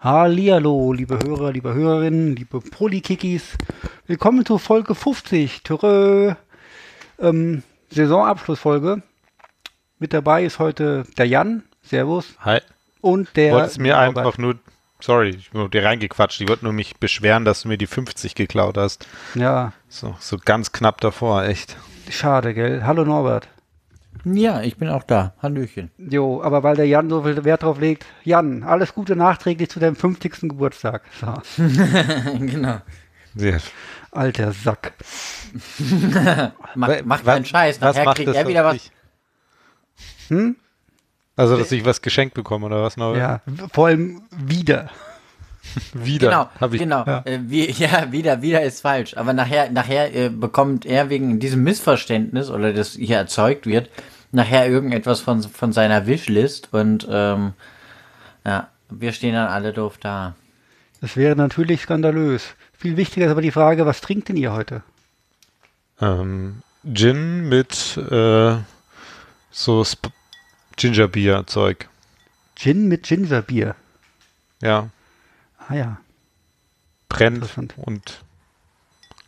Hallihallo, liebe Hörer, liebe Hörerinnen, liebe Polikikis. Willkommen zur Folge 50. Törö. Ähm, Saisonabschlussfolge. Mit dabei ist heute der Jan. Servus. Hi. Und der. Wolltest mir Norbert. einfach nur, sorry, ich bin dir reingequatscht. Ich wollte nur mich beschweren, dass du mir die 50 geklaut hast. Ja, So, so ganz knapp davor, echt. schade, gell? Hallo Norbert. Ja, ich bin auch da. Hallöchen. Jo, aber weil der Jan so viel Wert drauf legt. Jan, alles Gute nachträglich zu deinem 50. Geburtstag. So, genau. Sehr. alter Sack. Mach, mach keinen Scheiß. was Nachher macht kriegt das er wieder was. Hm? Also, dass ich was geschenkt bekomme oder was? Norbert? Ja, vor allem wieder. Wieder. Genau, Hab ich, genau. Ja. Äh, wie, ja, wieder, wieder ist falsch. Aber nachher, nachher äh, bekommt er wegen diesem Missverständnis oder das hier erzeugt wird, nachher irgendetwas von, von seiner Wishlist und ähm, ja, wir stehen dann alle doof da. Das wäre natürlich skandalös. Viel wichtiger ist aber die Frage, was trinkt denn ihr heute? Ähm, Gin mit äh, so Sp Gingerbier-Zeug. Gin mit Gingerbier. Ja. Ah ja. Brennt und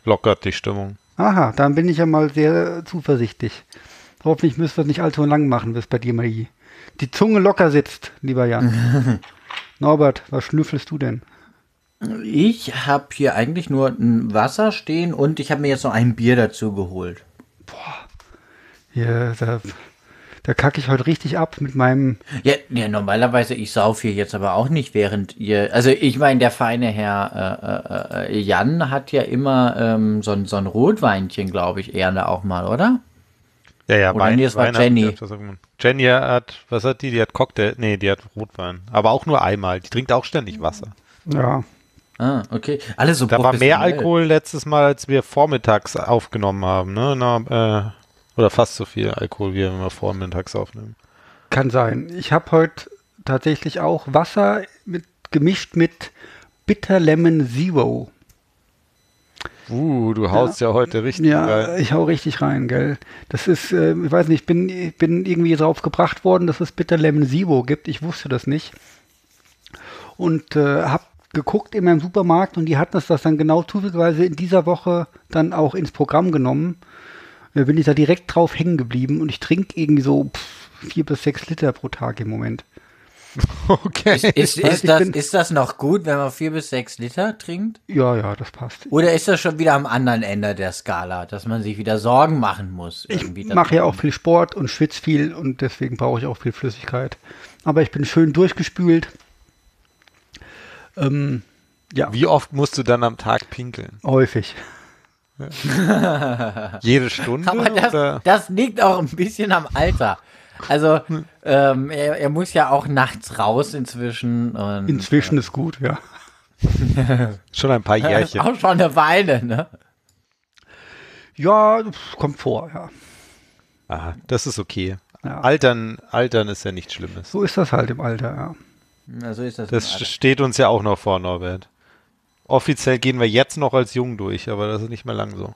lockert die Stimmung. Aha, dann bin ich ja mal sehr zuversichtlich. Hoffentlich müssen wir es nicht allzu lang machen, bis bei dir mal die, Zunge locker sitzt, lieber Jan. Norbert, was schnüffelst du denn? Ich habe hier eigentlich nur ein Wasser stehen und ich habe mir jetzt noch ein Bier dazu geholt. Hier, da, da kacke ich heute richtig ab mit meinem. Ja, ja, normalerweise, ich sauf hier jetzt aber auch nicht, während ihr. Also ich meine, der feine Herr äh, äh, äh, Jan hat ja immer ähm, so, ein- so ein Rotweinchen, glaube ich, eher auch mal, oder? Ja, ja, Oder nee, es war hat Jenny. irgendwann- Jenny hat, was hat die? Die hat Cocktail, nee, die hat Rotwein. Aber auch nur einmal. Die trinkt auch ständig Wasser. Ja, Ah, okay. Alles so Da war mehr. Alkohol letztes Mal, als wir vormittags aufgenommen haben, ne? Na, äh, oder fast so viel Alkohol, wie wir vormittags aufnehmen. kann sein. Ich habe heute tatsächlich auch Wasser mit, gemischt mit Bitter Lemon Zero. Uh, du haust ja, heute richtig Ja, rein. ich hau richtig rein, gell. Das ist, äh, ich weiß nicht, ich bin, ich bin irgendwie drauf gebracht worden, dass es Bitter Lemon Zero gibt. Ich wusste das nicht. Und äh, hab geguckt in meinem Supermarkt und die hatten es das dann genau zufälligerweise in dieser Woche dann auch ins Programm genommen. Da bin ich da direkt drauf hängen geblieben und ich trinke irgendwie so pff, vier bis sechs Liter pro Tag im Moment. Okay. Ist, ist, ist, das, bin- ist das noch gut, wenn man vier bis sechs Liter trinkt? Ja, ja, das passt. Oder ist das schon wieder am anderen Ende der Skala, dass man sich wieder Sorgen machen muss? Ich mache ja auch viel Sport und schwitze viel und deswegen brauche ich auch viel Flüssigkeit. Aber ich bin schön durchgespült. Ähm, ja, Wie oft musst du dann am Tag pinkeln? häufig. Jede Stunde? Aber das, oder? das liegt auch ein bisschen am Alter. Also, ähm, er, er muss ja auch nachts raus inzwischen. Und, Inzwischen ist gut, ja. Schon ein paar Jährchen. auch schon eine Weile, ne? Ja, kommt vor, ja. Aha, das ist okay. Ja. Altern, Altern ist ja nichts Schlimmes. So ist das halt im Alter, ja. Ja, so ist das. Das im Alter. steht uns ja auch noch vor, Norbert. Offiziell gehen wir jetzt noch als jung durch, aber das ist nicht mehr lang so.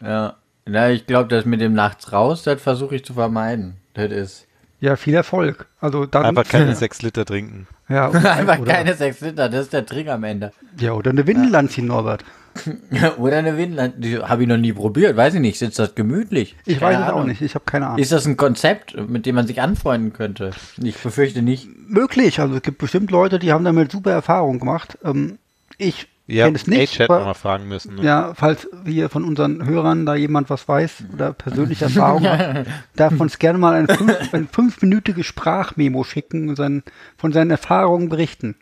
Ja. ja, ich glaube, das mit dem nachts raus, das versuche ich zu vermeiden. Das ist Ja, viel Erfolg. Also dann Einfach keine sechs Liter trinken. ja, oder, einfach oder, keine sechs Liter, das ist der Trick am Ende. ja, oder eine Windel anziehen, Norbert. Oder eine Windel, die habe ich noch nie probiert, weiß ich nicht, sitzt das gemütlich? Ich Keine weiß es auch nicht, ich habe keine Ahnung. Ist das ein Konzept, mit dem man sich anfreunden könnte? Ich befürchte nicht. Möglich, also es gibt bestimmt Leute, die haben damit super Erfahrungen gemacht. Ähm, ich Ja, kenne es nicht. Age hätten wir aber- mal fragen müssen. Ne? Ja, falls hier von unseren Hörern da jemand was weiß oder persönliche Erfahrung hat, darf uns gerne mal ein, fünf, ein fünfminütiges Sprachmemo schicken und sein, von seinen Erfahrungen berichten.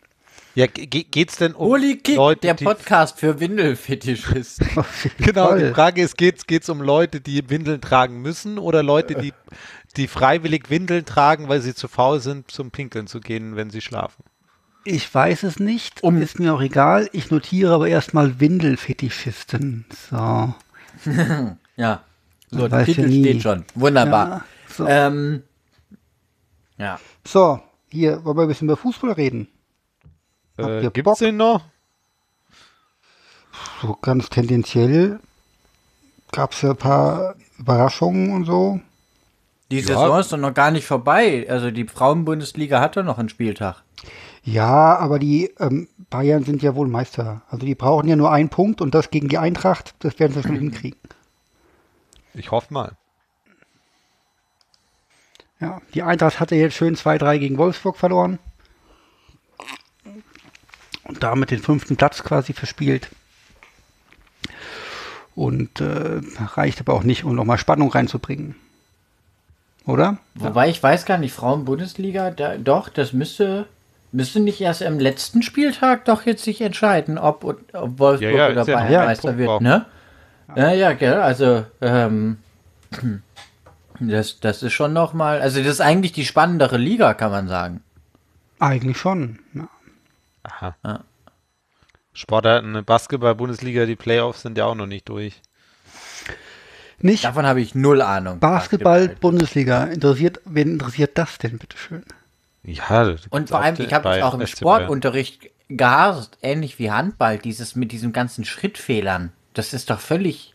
Ja, ge- ge- geht's denn um Holy Kick, Leute, der Podcast für Windelfetischisten. Genau, Fall. die Frage ist, geht's, geht's um Leute, die Windeln tragen müssen oder Leute, die, die freiwillig Windeln tragen, weil sie zu faul sind, zum Pinkeln zu gehen, wenn sie schlafen? Ich weiß es nicht, Um- ist mir auch egal. Ich notiere aber erstmal Windelfetischisten. So. Ja, so, der Titel ja nie. steht schon. Wunderbar. Ja, so. Ähm, ja. so, hier wollen wir ein bisschen über Fußball reden. Habt Äh, gibt's Bock? den noch? So ganz tendenziell gab es ja ein paar Überraschungen und so. Die Ja. Saison ist doch noch gar nicht vorbei. Also die Frauenbundesliga hat doch noch einen Spieltag. Ja, aber die ähm, Bayern sind ja wohl Meister. Also die brauchen ja nur einen Punkt und das gegen die Eintracht, das werden sie schon hinkriegen. Ich hoffe mal. Ja, die Eintracht hatte jetzt schön 2-3 gegen Wolfsburg verloren. Und damit den fünften Platz quasi verspielt. Und äh, reicht aber auch nicht, um nochmal Spannung reinzubringen. Oder? Wobei ich weiß gar nicht, Frauen-Bundesliga, da, doch, das müsste, müsste nicht erst am letzten Spieltag doch jetzt sich entscheiden, ob, ob Wolfsburg Ja, ja, oder ja Bayern ein Meister Punkt wird, ne? Ja, ja, gell, also, ähm, das, das ist schon nochmal, also das ist eigentlich die spannendere Liga, kann man sagen. Eigentlich schon. Ja. Aha. Ja. Sportarten, Basketball-Bundesliga, die Playoffs sind ja auch noch nicht durch. Nicht Davon habe ich null Ahnung. Basketball, Bundesliga. Interessiert, wen interessiert das denn, bitteschön? Ja, das Und vor allem, ich habe es auch im FC Bayern. Sportunterricht gehasst, ähnlich wie Handball, dieses mit diesen ganzen Schrittfehlern. Das ist doch völlig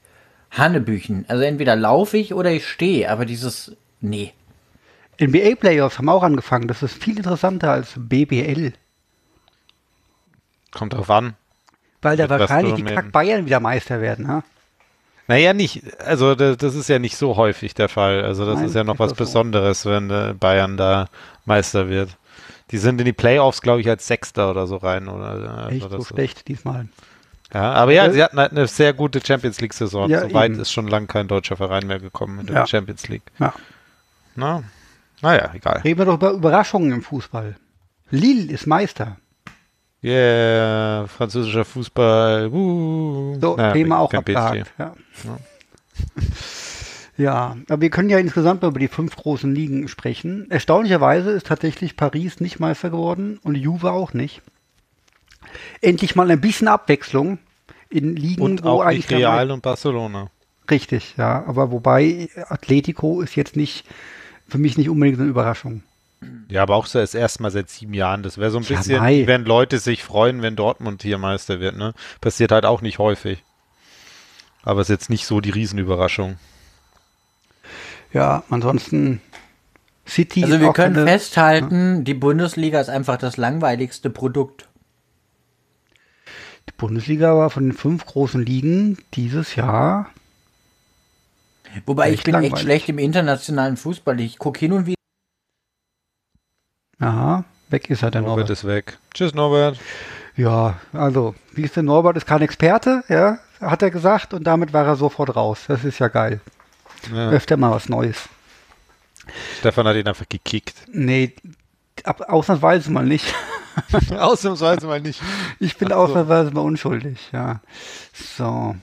Hannebüchen. Also entweder laufe ich oder ich stehe, aber dieses, nee. NBA-Playoffs haben auch angefangen. Das ist viel interessanter als BBL. Kommt drauf an. Weil da wahrscheinlich die Kack Bayern wieder Meister werden. Ha? Naja, nicht. Also das, das ist ja nicht so häufig der Fall. Also das Nein, ist ja noch was. Besonderes, wenn äh, Bayern da Meister wird. Die sind in die Playoffs, glaube ich, als Sechster oder so rein. Oder, also Echt so ist- schlecht diesmal. Ja, aber ja, Äh, sie hatten halt eine sehr gute Champions League-Saison. Ja, so weit eben. ist schon lange kein deutscher Verein mehr gekommen in der Ja. Champions League. Ja. Na, naja, egal. Reden wir doch über Überraschungen im Fußball. Lille ist Meister. Yeah, französischer Fußball. Uh. So, Naja, Thema auch abgehakt. Ja. ja, aber wir können ja insgesamt über die fünf großen Ligen sprechen. Erstaunlicherweise ist tatsächlich Paris nicht Meister geworden und Juve auch nicht. Endlich mal ein bisschen Abwechslung in Ligen, Und wo auch eigentlich nicht Real und Barcelona. Richtig, ja. Aber wobei Atletico ist jetzt nicht für mich nicht unbedingt eine Überraschung. Ja, aber auch so das erste Mal seit sieben Jahren. Das wäre so ein Ja, bisschen, mei. wie wenn Leute sich freuen, wenn Dortmund hier Meister wird. Ne? Passiert halt auch nicht häufig. Aber ist jetzt nicht so die Riesenüberraschung. Ja, ansonsten City. Also wir auch können keine- festhalten, die Bundesliga ist einfach das langweiligste Produkt. Die Bundesliga war von den fünf großen Ligen dieses Jahr. Wobei ich Echt bin echt langweilig. schlecht im internationalen Fußball. Ich gucke hin und wieder. Aha, weg ist er der Norbert Norbert. ist weg. Tschüss, Norbert. Ja, also, wie ist der Norbert? Ist kein Experte, ja, hat er gesagt und damit war er sofort raus. Das ist ja geil. Ja. Öfter mal was Neues. Stefan hat ihn einfach gekickt. Nee, ab, ausnahmsweise mal nicht. Ausnahmsweise mal nicht. Ich bin so. ausnahmsweise mal unschuldig, ja. So.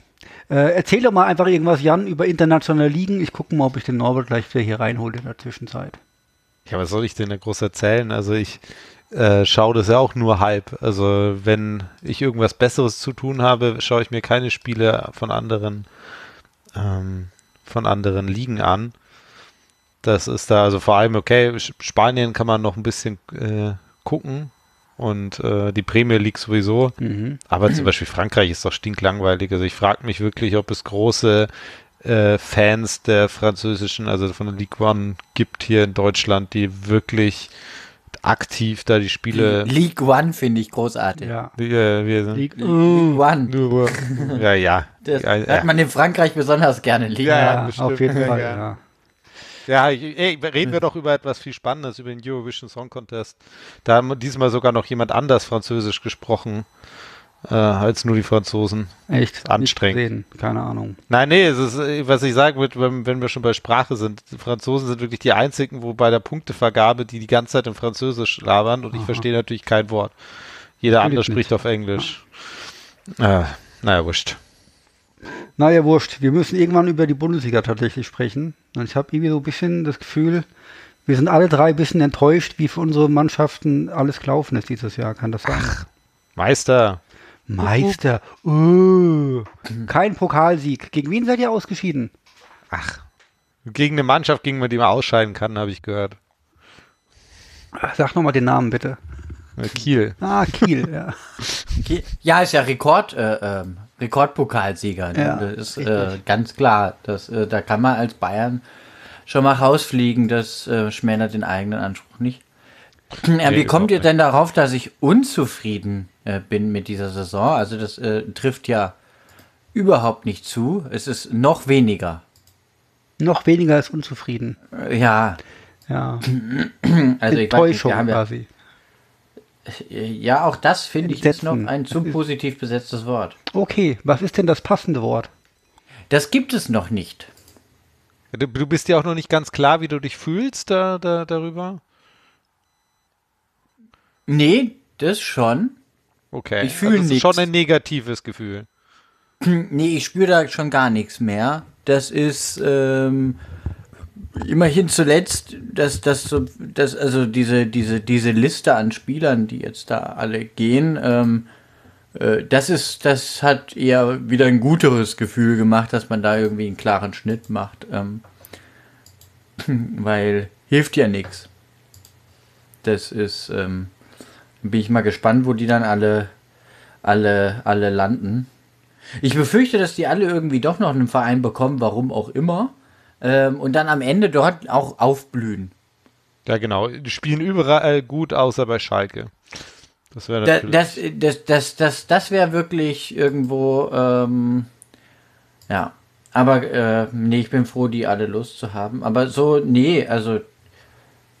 Äh, erzähl doch mal einfach irgendwas, Jan, über internationale Ligen. Ich gucke mal, ob ich den Norbert gleich wieder hier reinhole in der Zwischenzeit. Ja, was soll ich denn da groß erzählen? Also ich äh, schaue das ja auch nur halb. Also wenn ich irgendwas Besseres zu tun habe, schaue ich mir keine Spiele von anderen ähm, von anderen Ligen an. Das ist da also vor allem okay. Spanien kann man noch ein bisschen äh, gucken und äh, die Premier League sowieso. Mhm. Aber zum Beispiel Frankreich ist doch stinklangweilig. Also ich frage mich wirklich, ob es große äh, Fans der französischen, also von der Ligue One gibt hier in Deutschland, die wirklich aktiv da die Spiele. League One finde ich großartig. Ja. Die, äh, wir sind, League, League One. Ja, ja. Das ja, hat ja. man in Frankreich besonders gerne liegen. Ja, ja, auf jeden Ja, Fall, ja. ja. Ey, reden wir doch über etwas viel Spannendes, über den Eurovision Song Contest. Da haben diesmal sogar noch jemand anders Französisch gesprochen, äh, als nur die Franzosen. Echt Anstrengend. nicht. Keine Ahnung. Nein, nee, es ist, äh, was ich sagen würde, wenn, wenn wir schon bei Sprache sind, die Franzosen sind wirklich die einzigen, wo bei der Punktevergabe, die die ganze Zeit in Französisch labern und ich Aha. verstehe natürlich kein Wort. Jeder andere Natürlich spricht auf Englisch. Äh, naja, wurscht. Naja, wurscht. Wir müssen irgendwann über die Bundesliga tatsächlich sprechen. Und ich habe irgendwie so ein bisschen das Gefühl, wir sind alle drei ein bisschen enttäuscht, wie für unsere Mannschaften alles gelaufen ist dieses Jahr. Kann das sein? Meister. Meister. Oh. Kein Pokalsieg. Gegen wen seid ihr ausgeschieden? Ach. Gegen eine Mannschaft, gegen die man ausscheiden kann, habe ich gehört. Sag nochmal den Namen bitte. Äh, Kiel. Ah, Kiel, ja. Ja, ist ja Rekord, äh, ähm, Rekordpokalsieger. Ne? Ja, das ist äh, ganz klar. Das, äh, da kann man als Bayern schon mal rausfliegen. Das äh, schmälert den eigenen Anspruch nicht. Nee, wie kommt ihr nicht. denn darauf, dass ich unzufrieden äh, bin mit dieser Saison? Also das äh, trifft ja überhaupt nicht zu. Es ist noch weniger. Noch weniger als unzufrieden. Äh, Ja, Ja, also ich weiß nicht, Enttäuschung haben ja, quasi. ja, auch das finde ich ist noch ein zu positiv besetztes Wort. Okay, was ist denn das passende Wort? Das gibt es noch nicht. Du, du bist ja auch noch nicht ganz klar, wie du dich fühlst da, da, darüber. Nee, das schon. Okay. Ich fühl also schon ein negatives Gefühl. Nee, ich spüre da schon gar nichts mehr. Das ist ähm, immerhin zuletzt, dass das so, dass also diese diese diese Liste an Spielern, die jetzt da alle gehen, ähm, äh, das ist, das hat eher wieder ein guteres Gefühl gemacht, dass man da irgendwie einen klaren Schnitt macht, ähm, weil hilft ja nichts. Das ist, ähm, bin ich mal gespannt, wo die dann alle alle alle landen. Ich befürchte, dass die alle irgendwie doch noch einen Verein bekommen, warum auch immer. Ähm, und dann am Ende dort auch aufblühen. Ja, genau. Die spielen überall gut, außer bei Schalke. Das wäre Da, das das, das, das, das wäre wirklich irgendwo, ähm, ja. Aber äh, nee, ich bin froh, die alle Lust zu haben. Aber so, nee, also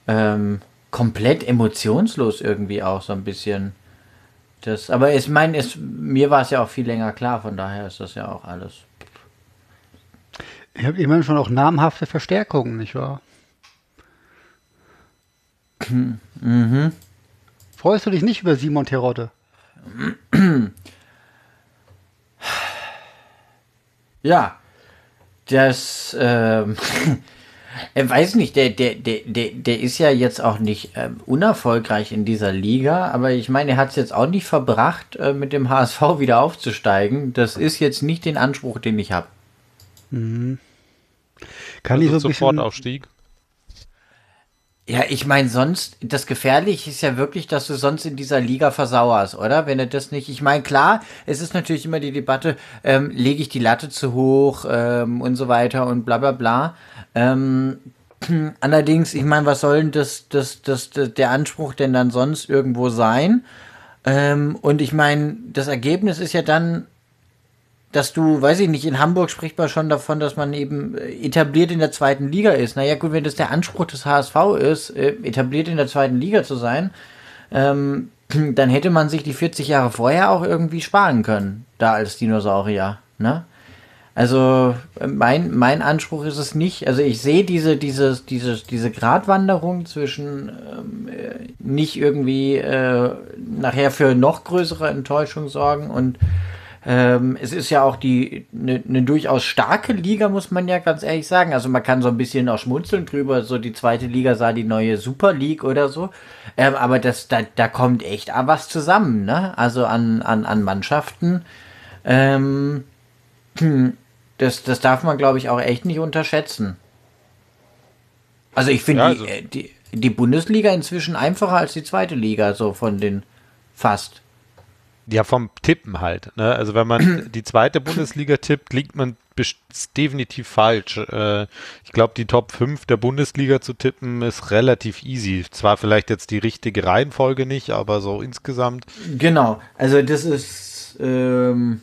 ähm, komplett emotionslos irgendwie auch so ein bisschen. Das, aber ich meine, es, mir war es ja auch viel länger klar, von daher ist das ja auch alles. Ich habe immerhin schon auch namhafte Verstärkungen, nicht wahr? Mhm. Freust du dich nicht über Simon Terodde? Ja, das, ähm, ich weiß nicht, der, der, der, der, der ist ja jetzt auch nicht ähm, unerfolgreich in dieser Liga, aber ich meine, er hat es jetzt auch nicht verbracht, äh, mit dem HSV wieder aufzusteigen. Das ist jetzt nicht den Anspruch, den ich habe. Kann also ich so ein sofort bisschen, Aufstieg. Ja, ich meine, sonst, das Gefährliche ist ja wirklich, dass du sonst in dieser Liga versauerst, oder? Wenn du das nicht, ich meine, klar, es ist natürlich immer die Debatte, ähm, lege ich die Latte zu hoch ähm, und so weiter und bla bla bla. Ähm, allerdings, ich meine, was soll denn das, das, das, das, der Anspruch denn dann sonst irgendwo sein? Ähm, und ich meine, das Ergebnis ist ja dann, dass du, weiß ich nicht, in Hamburg spricht man schon davon, dass man eben äh, etabliert in der zweiten Liga ist. Naja, gut, wenn das der Anspruch des HSV ist, äh, etabliert in der zweiten Liga zu sein, ähm, dann hätte man sich die 40 Jahre vorher auch irgendwie sparen können, da als Dinosaurier, ne? Also äh, mein, mein Anspruch ist es nicht. Also ich sehe diese, diese, diese, diese Gratwanderung zwischen ähm, äh, nicht irgendwie äh, nachher für noch größere Enttäuschung sorgen und ähm, es ist ja auch die eine ne durchaus starke Liga, muss man ja ganz ehrlich sagen. Also man kann so ein bisschen auch schmunzeln drüber, so die zweite Liga sei die neue Super League oder so. Ähm, aber das, da, da kommt echt was zusammen, ne? Also an, an, an Mannschaften. Ähm, hm, das, das darf man, glaube ich, auch echt nicht unterschätzen. Also ich finde Ja, also- die, äh, die, die Bundesliga inzwischen einfacher als die zweite Liga, so von den fast. Ja, vom Tippen halt. Ne? Also wenn man die zweite Bundesliga tippt, liegt man definitiv falsch. Äh, ich glaube, die Top 5 der Bundesliga zu tippen ist relativ easy. Zwar vielleicht jetzt die richtige Reihenfolge nicht, aber so insgesamt. Genau, also das ist, ähm,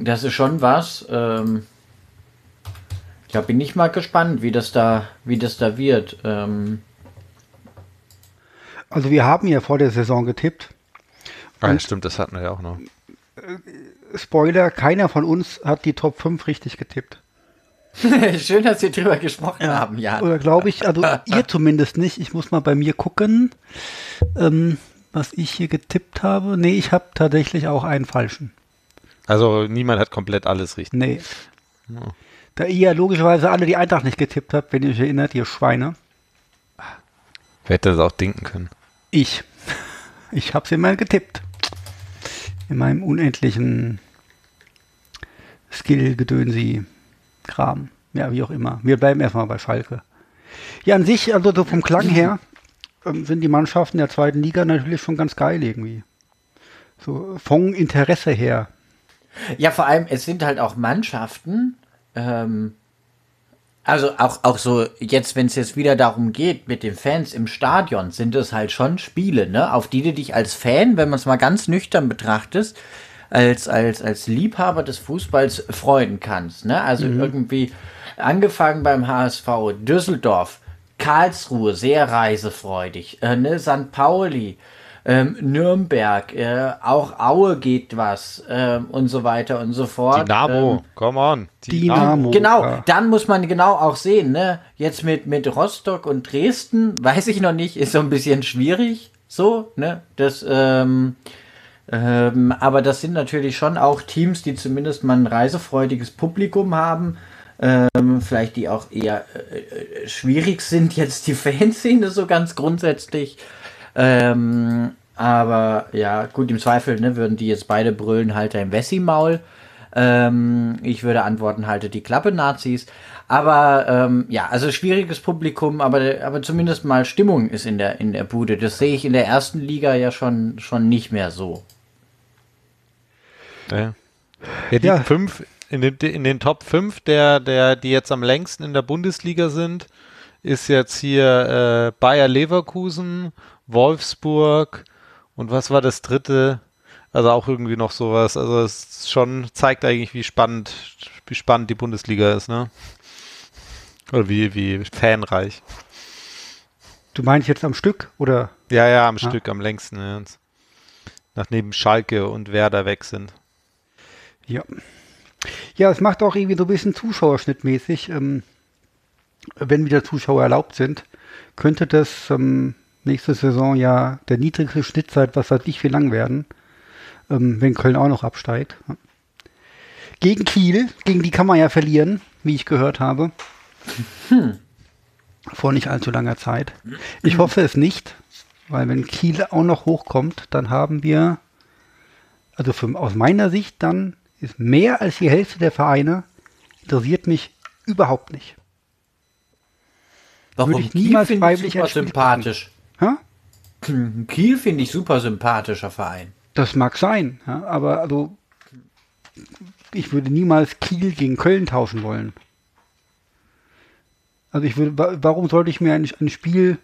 das ist schon was. Ähm, ja, bin ich mal gespannt, wie das da, wie das da wird. Ähm, also wir haben ja vor der Saison getippt. Ah, ja, stimmt, das hatten wir ja auch noch. Spoiler, keiner von uns hat die Top 5 richtig getippt. Schön, dass wir drüber gesprochen haben, ja. Oder glaube ich, also ihr zumindest nicht. Ich muss mal bei mir gucken, ähm, was ich hier getippt habe. Nee, ich habe tatsächlich auch einen falschen. Also niemand hat komplett alles richtig. Nee. Da ihr ja logischerweise alle die Eintracht nicht getippt habt, wenn ihr euch erinnert, ihr Schweine. Wer hätte das auch denken können? Ich. Ich habe sie mal getippt. In meinem unendlichen Skill-Gedönsi-Kram. Ja, wie auch immer. Wir bleiben erstmal bei Schalke. Ja, an sich, also so vom Klang her, ähm, sind die Mannschaften der zweiten Liga natürlich schon ganz geil irgendwie. So vom Interesse her. Ja, vor allem, es sind halt auch Mannschaften, ähm, Also auch, auch so, jetzt, wenn es jetzt wieder darum geht, mit den Fans im Stadion, sind es halt schon Spiele, ne? Auf die du dich als Fan, wenn man es mal ganz nüchtern betrachtest, als, als, als Liebhaber des Fußballs freuen kannst. Ne? Also mhm. irgendwie angefangen beim HSV, Düsseldorf, Karlsruhe, sehr reisefreudig, äh, ne? St. Pauli, ähm, Nürnberg, äh, auch Aue geht was äh, und so weiter und so fort. Dynamo, ähm, come on. Dynamo. Genau, ja. dann muss man genau auch sehen, ne? Jetzt mit, mit Rostock und Dresden, weiß ich noch nicht, ist so ein bisschen schwierig, so, ne? Das, ähm, ähm, aber das sind natürlich schon auch Teams, die zumindest mal ein reisefreudiges Publikum haben. Ähm, vielleicht die auch eher äh, äh schwierig sind, jetzt die Fanszene so ganz grundsätzlich. Ähm, aber ja, gut, im Zweifel ne, würden die jetzt beide brüllen, halte im Wessi-Maul. Ähm, ich würde antworten, halte die Klappe, Nazis. Aber ähm, ja, also schwieriges Publikum, aber, aber zumindest mal Stimmung ist in der, in der Bude. Das sehe ich in der ersten Liga ja schon, schon nicht mehr so. Ja, ja die ja. fünf, in den, in den Top 5 der, der, die jetzt am längsten in der Bundesliga sind, ist jetzt hier äh, Bayer Leverkusen, Wolfsburg und was war das dritte? Also auch irgendwie noch sowas. Also es schon zeigt eigentlich, wie spannend, wie spannend die Bundesliga ist, ne? Oder wie, wie fanreich. Du meinst jetzt am Stück, oder? Ja, ja, am ah. Stück, am längsten. Ja. Nachdem Schalke und Werder weg sind. Ja. Ja, es macht auch irgendwie so ein bisschen zuschauerschnittmäßig. Ähm, wenn wieder Zuschauer erlaubt sind, könnte das ähm, nächste Saison ja der niedrigste Schnitt seit was seit nicht viel lang werden, ähm, wenn Köln auch noch absteigt. Gegen Kiel, gegen die kann man ja verlieren, wie ich gehört habe. Hm. Vor nicht allzu langer Zeit. Ich hoffe es nicht, weil wenn Kiel auch noch hochkommt, dann haben wir, also für, aus meiner Sicht dann ist mehr als die Hälfte der Vereine interessiert mich überhaupt nicht. Warum? Würde ich niemals freiwillig super sympathisch. Ha? Kiel finde ich super sympathischer Verein. Das mag sein, ja, aber also ich würde niemals Kiel gegen Köln tauschen wollen. Also ich würde, warum sollte ich mir ein, ein Spiel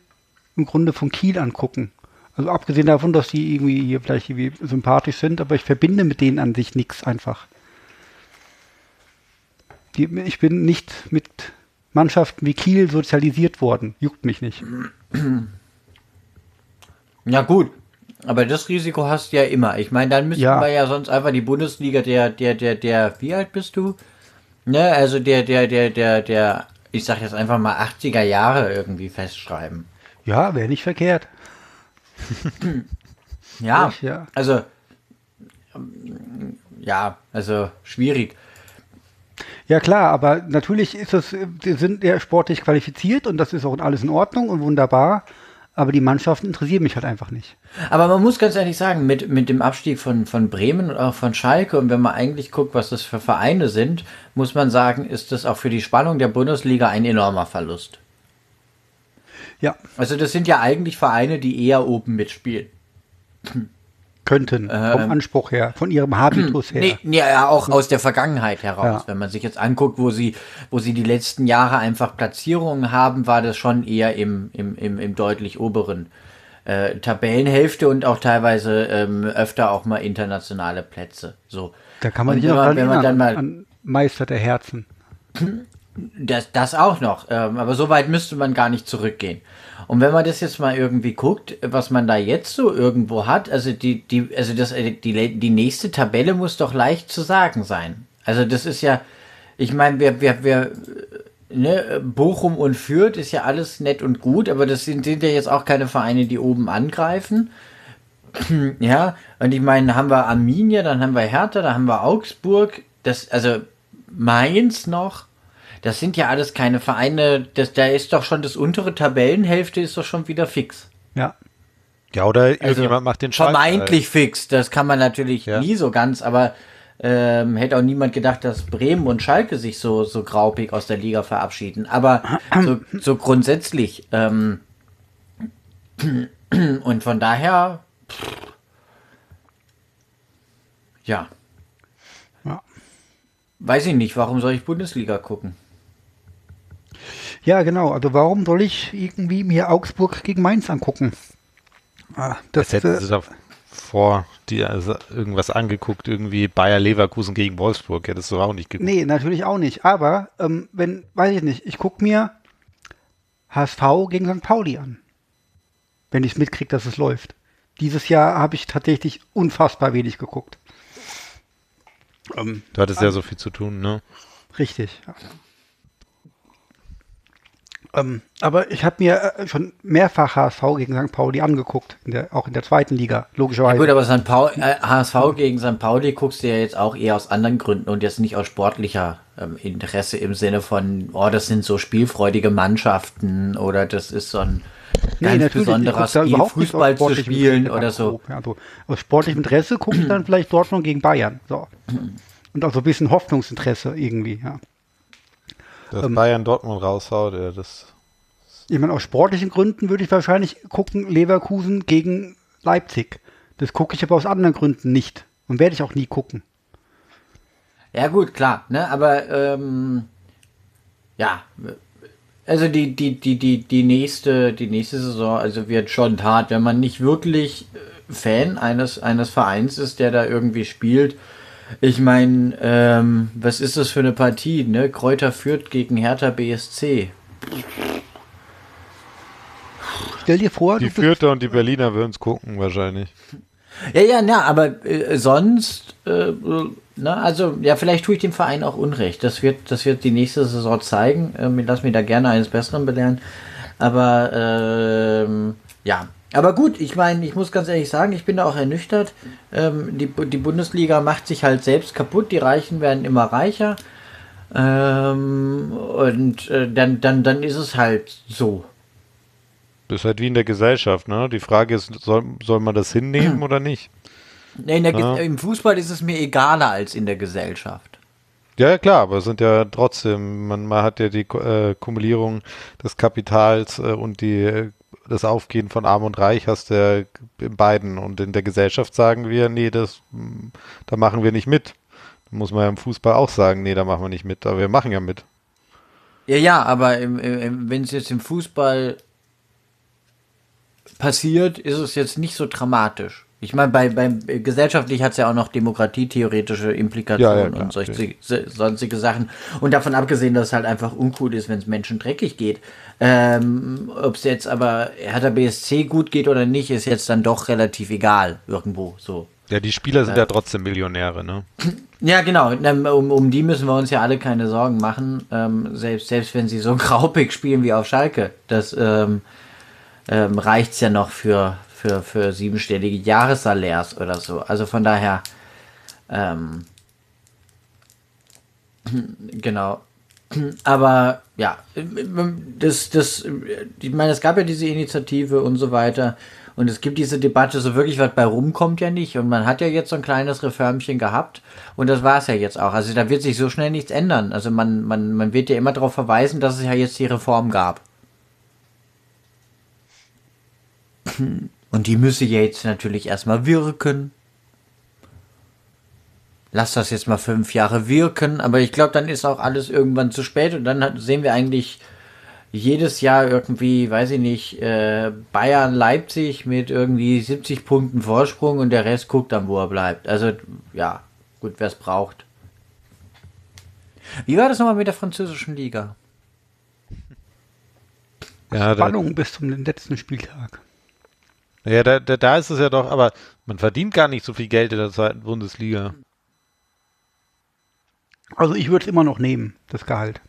im Grunde von Kiel angucken? Also abgesehen davon, dass die irgendwie hier vielleicht irgendwie sympathisch sind, aber ich verbinde mit denen an sich nichts einfach. Die, ich bin nicht mit Mannschaften wie Kiel sozialisiert worden. Juckt mich nicht. Ja gut, aber das Risiko hast du ja immer. Ich meine, dann müssten ja. wir ja sonst einfach die Bundesliga der, der, der, der, wie alt bist du? Ne, also der, der, der, der, der, ich sag jetzt einfach mal 80er Jahre irgendwie festschreiben. Ja, wäre nicht verkehrt. ja, ich, ja, also ja, also schwierig. Ja klar, aber natürlich ist es, sind ja sportlich qualifiziert und das ist auch alles in Ordnung und wunderbar. Aber die Mannschaften interessieren mich halt einfach nicht. Aber man muss ganz ehrlich sagen, mit, mit dem Abstieg von, von Bremen und auch von Schalke und wenn man eigentlich guckt, was das für Vereine sind, muss man sagen, ist das auch für die Spannung der Bundesliga ein enormer Verlust. Ja. Also das sind ja eigentlich Vereine, die eher oben mitspielen. Könnten, ähm, vom Anspruch her, von ihrem Habitus her. Nee, ja, auch aus der Vergangenheit heraus. Ja. Wenn man sich jetzt anguckt, wo sie, wo sie die letzten Jahre einfach Platzierungen haben, war das schon eher im, im, im, im deutlich oberen äh, Tabellenhälfte und auch teilweise ähm, öfter auch mal internationale Plätze. So. Da kann man sich auch wenn man dann mal an Meister der Herzen. Das, das auch noch. Ähm, aber so weit müsste man gar nicht zurückgehen. Und wenn man das jetzt mal irgendwie guckt, was man da jetzt so irgendwo hat, also die, die, also das, äh, die, die nächste Tabelle muss doch leicht zu sagen sein. Also das ist ja, ich meine, wir, wir, wir, ne, Bochum und Fürth ist ja alles nett und gut, aber das sind, sind ja jetzt auch keine Vereine, die oben angreifen. ja, und ich meine, haben wir Arminia, dann haben wir Hertha, dann haben wir Augsburg, das, also Mainz noch, das sind ja alles keine Vereine, das, da ist doch schon das untere Tabellenhälfte ist doch schon wieder fix. Ja. Ja, oder also irgendjemand also, macht den Schalk. Vermeintlich halt. fix, das kann man natürlich ja. nie so ganz, aber ähm, hätte auch niemand gedacht, dass Bremen und Schalke sich so, so graupig aus der Liga verabschieden. Aber so, so grundsätzlich, ähm, und von daher, ja. ja. Weiß ich nicht, warum soll ich Bundesliga gucken? Ja, genau. Also warum soll ich irgendwie mir Augsburg gegen Mainz angucken? Ah, das, hätten äh, sie doch vor die also irgendwas angeguckt, irgendwie Bayer Leverkusen gegen Wolfsburg. Hättest du auch nicht geguckt. Nee, natürlich auch nicht. Aber ähm, wenn, weiß ich nicht, ich gucke mir HSV gegen St. Pauli an. Wenn ich es mitkriege, dass es läuft. Dieses Jahr habe ich tatsächlich unfassbar wenig geguckt. Ähm, du hattest ja so viel zu tun, ne? Richtig. Ja. Ähm, aber ich habe mir äh, schon mehrfach HSV gegen St. Pauli angeguckt, in der, auch in der zweiten Liga, logischerweise. Ja gut, aber St. Paul, äh, HSV gegen St. Pauli guckst du ja jetzt auch eher aus anderen Gründen und jetzt nicht aus sportlicher ähm, Interesse im Sinne von, oh, das sind so spielfreudige Mannschaften oder das ist so ein ganz nee, besonderer Stil, Fußball zu spielen oder so. Ja, also aus sportlichem Interesse gucke ich dann vielleicht Dortmund gegen Bayern. So. Und auch so ein bisschen Hoffnungsinteresse irgendwie, ja. Dass ähm, Bayern Dortmund raushaut, ja, das. Ich meine, aus sportlichen Gründen würde ich wahrscheinlich gucken, Leverkusen gegen Leipzig. Das gucke ich aber aus anderen Gründen nicht. Und werde ich auch nie gucken. Ja, gut, klar, ne? Aber ähm, ja, also die, die, die, die, die nächste, die nächste Saison, also wird schon hart, wenn man nicht wirklich äh, Fan eines, eines Vereins ist, der da irgendwie spielt ich meine, ähm, was ist das für eine Partie, ne? Kräuter führt gegen Hertha BSC. Stell dir vor, die Fürther und die Berliner würden es gucken wahrscheinlich. Ja, ja, na, aber äh, sonst, äh, na, also ja, vielleicht tue ich dem Verein auch Unrecht. Das wird, das wird die nächste Saison zeigen. Ähm, lass mich da gerne eines Besseren belehren. Aber ähm, ja, aber gut, ich meine, ich muss ganz ehrlich sagen, ich bin da auch ernüchtert. Ähm, die, die Bundesliga macht sich halt selbst kaputt, die Reichen werden immer reicher. Ähm, und äh, dann, dann, dann ist es halt so. Das ist halt wie in der Gesellschaft, ne? Die Frage ist, soll, soll man das hinnehmen oder nicht? Nee, ja. Im Fußball ist es mir egaler als in der Gesellschaft. Ja, klar, aber es sind ja trotzdem, man, man hat ja die äh, Kumulierung des Kapitals äh, und die äh, das Aufgehen von Arm und Reich hast du in beiden. Und in der Gesellschaft sagen wir, nee, das, da machen wir nicht mit. Da muss man ja im Fußball auch sagen, nee, da machen wir nicht mit. Aber wir machen ja mit. Ja, ja, aber wenn es jetzt im Fußball passiert, ist es jetzt nicht so dramatisch. Ich meine, bei, beim gesellschaftlich hat es ja auch noch demokratietheoretische Implikationen ja, ja, und solche, sonstige Sachen. Und davon abgesehen, dass es halt einfach uncool ist, wenn es Menschen dreckig geht. Ähm, Ob es jetzt aber Hertha BSC gut geht oder nicht, ist jetzt dann doch relativ egal irgendwo so. Ja, die Spieler sind äh, ja trotzdem Millionäre, ne? Ja, genau. Um, um die müssen wir uns ja alle keine Sorgen machen. Ähm, selbst, selbst wenn sie so graupig spielen wie auf Schalke. Das ähm, ähm, reicht ja noch für, für, für siebenstellige Jahressalärs oder so. Also von daher, ähm, genau. Aber ja, das, das, ich meine, es gab ja diese Initiative und so weiter. Und es gibt diese Debatte, so wirklich was bei rumkommt ja nicht. Und man hat ja jetzt so ein kleines Reformchen gehabt. Und das war es ja jetzt auch. Also da wird sich so schnell nichts ändern. Also man, man, man wird ja immer darauf verweisen, dass es ja jetzt die Reform gab. Und die müsse jetzt natürlich erstmal wirken. Lass das jetzt mal fünf Jahre wirken, aber ich glaube, dann ist auch alles irgendwann zu spät und dann sehen wir eigentlich jedes Jahr irgendwie, weiß ich nicht, äh, Bayern, Leipzig mit irgendwie 70 Punkten Vorsprung und der Rest guckt dann, wo er bleibt. Also, ja, gut, wer es braucht. Wie war das nochmal mit der französischen Liga? Ja, Spannung bis zum letzten Spieltag. Ja, da, da, da ist es ja doch, aber man verdient gar nicht so viel Geld in der zweiten Bundesliga. Also ich würde es immer noch nehmen, das Gehalt.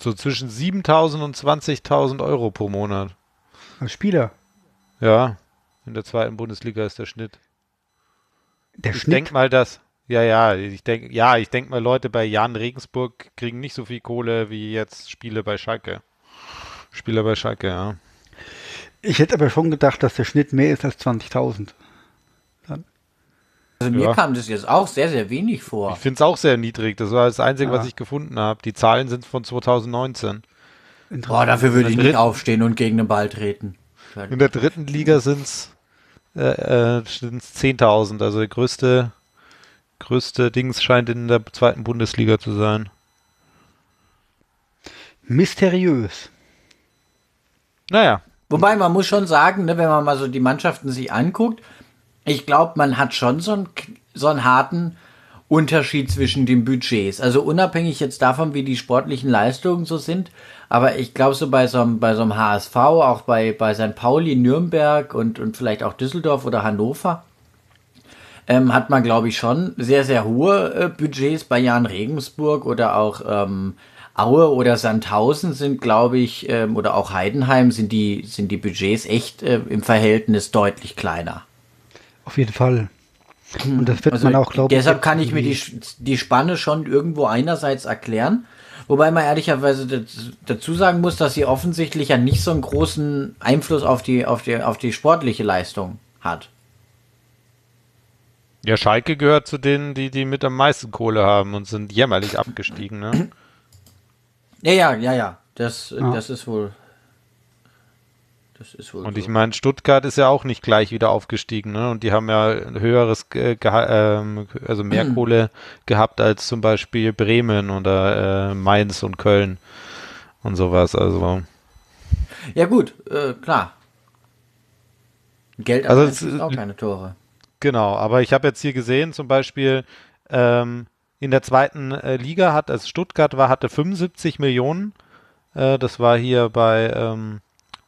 So zwischen 7.000 und 20.000 Euro pro Monat. Als Spieler? Ja, in der zweiten Bundesliga ist der Schnitt. Der ich Schnitt? denke mal, dass, ja, ja, ich denke, ja, ich denke mal, Leute bei Jan Regensburg kriegen nicht so viel Kohle wie jetzt Spiele bei Schalke. Spieler bei Schalke, ja. Ich hätte aber schon gedacht, dass der Schnitt mehr ist als 20.000. Also mir ja. kam das jetzt auch sehr, sehr wenig vor. Ich finde es auch sehr niedrig. Das war das Einzige, ja. was ich gefunden habe. Die Zahlen sind von 2019. Boah, dafür würde ich nicht aufstehen und gegen den Ball treten. In der dritten Liga sind es äh, äh, 10.000. Also der größte, größte Dings scheint in der zweiten Bundesliga zu sein. Mysteriös. Naja. Wobei man muss schon sagen, ne, wenn man mal so die Mannschaften sich anguckt, ich glaube, man hat schon so einen, so einen harten Unterschied zwischen den Budgets. Also unabhängig jetzt davon, wie die sportlichen Leistungen so sind, aber ich glaube so bei so einem, bei so einem HSV, auch bei, bei St. Pauli, Nürnberg und, und vielleicht auch Düsseldorf oder Hannover, ähm, hat man, glaube ich, schon sehr, sehr hohe äh, Budgets. Bei Jan Regensburg oder auch ähm, Aue oder Sandhausen sind, glaube ich, ähm, oder auch Heidenheim sind die, sind die Budgets echt äh, im Verhältnis deutlich kleiner. Auf jeden Fall. Und das wird Also man auch, glaube ich. Deshalb kann ich mir die, die Spanne schon irgendwo einerseits erklären. Wobei man ehrlicherweise daz- dazu sagen muss, dass sie offensichtlich ja nicht so einen großen Einfluss auf die, auf die, auf die sportliche Leistung hat. Ja, Schalke gehört zu denen, die, die mit am meisten Kohle haben und sind jämmerlich abgestiegen, ne? Ja, ja, ja, ja. Das, Ja. das ist wohl. Das ist wohl. Und so. ich meine, Stuttgart ist ja auch nicht gleich wieder aufgestiegen, ne? Und die haben ja ein höheres, Geha- ähm, also mehr Kohle gehabt als zum Beispiel Bremen oder äh, Mainz und Köln und sowas. Also Ja, gut, äh, klar. Geld Also also es- ist auch keine Tore. genau. Aber ich habe jetzt hier gesehen, zum Beispiel ähm, in der zweiten äh, Liga hat, also Stuttgart war, hatte 75 Millionen. Äh, das war hier bei ähm,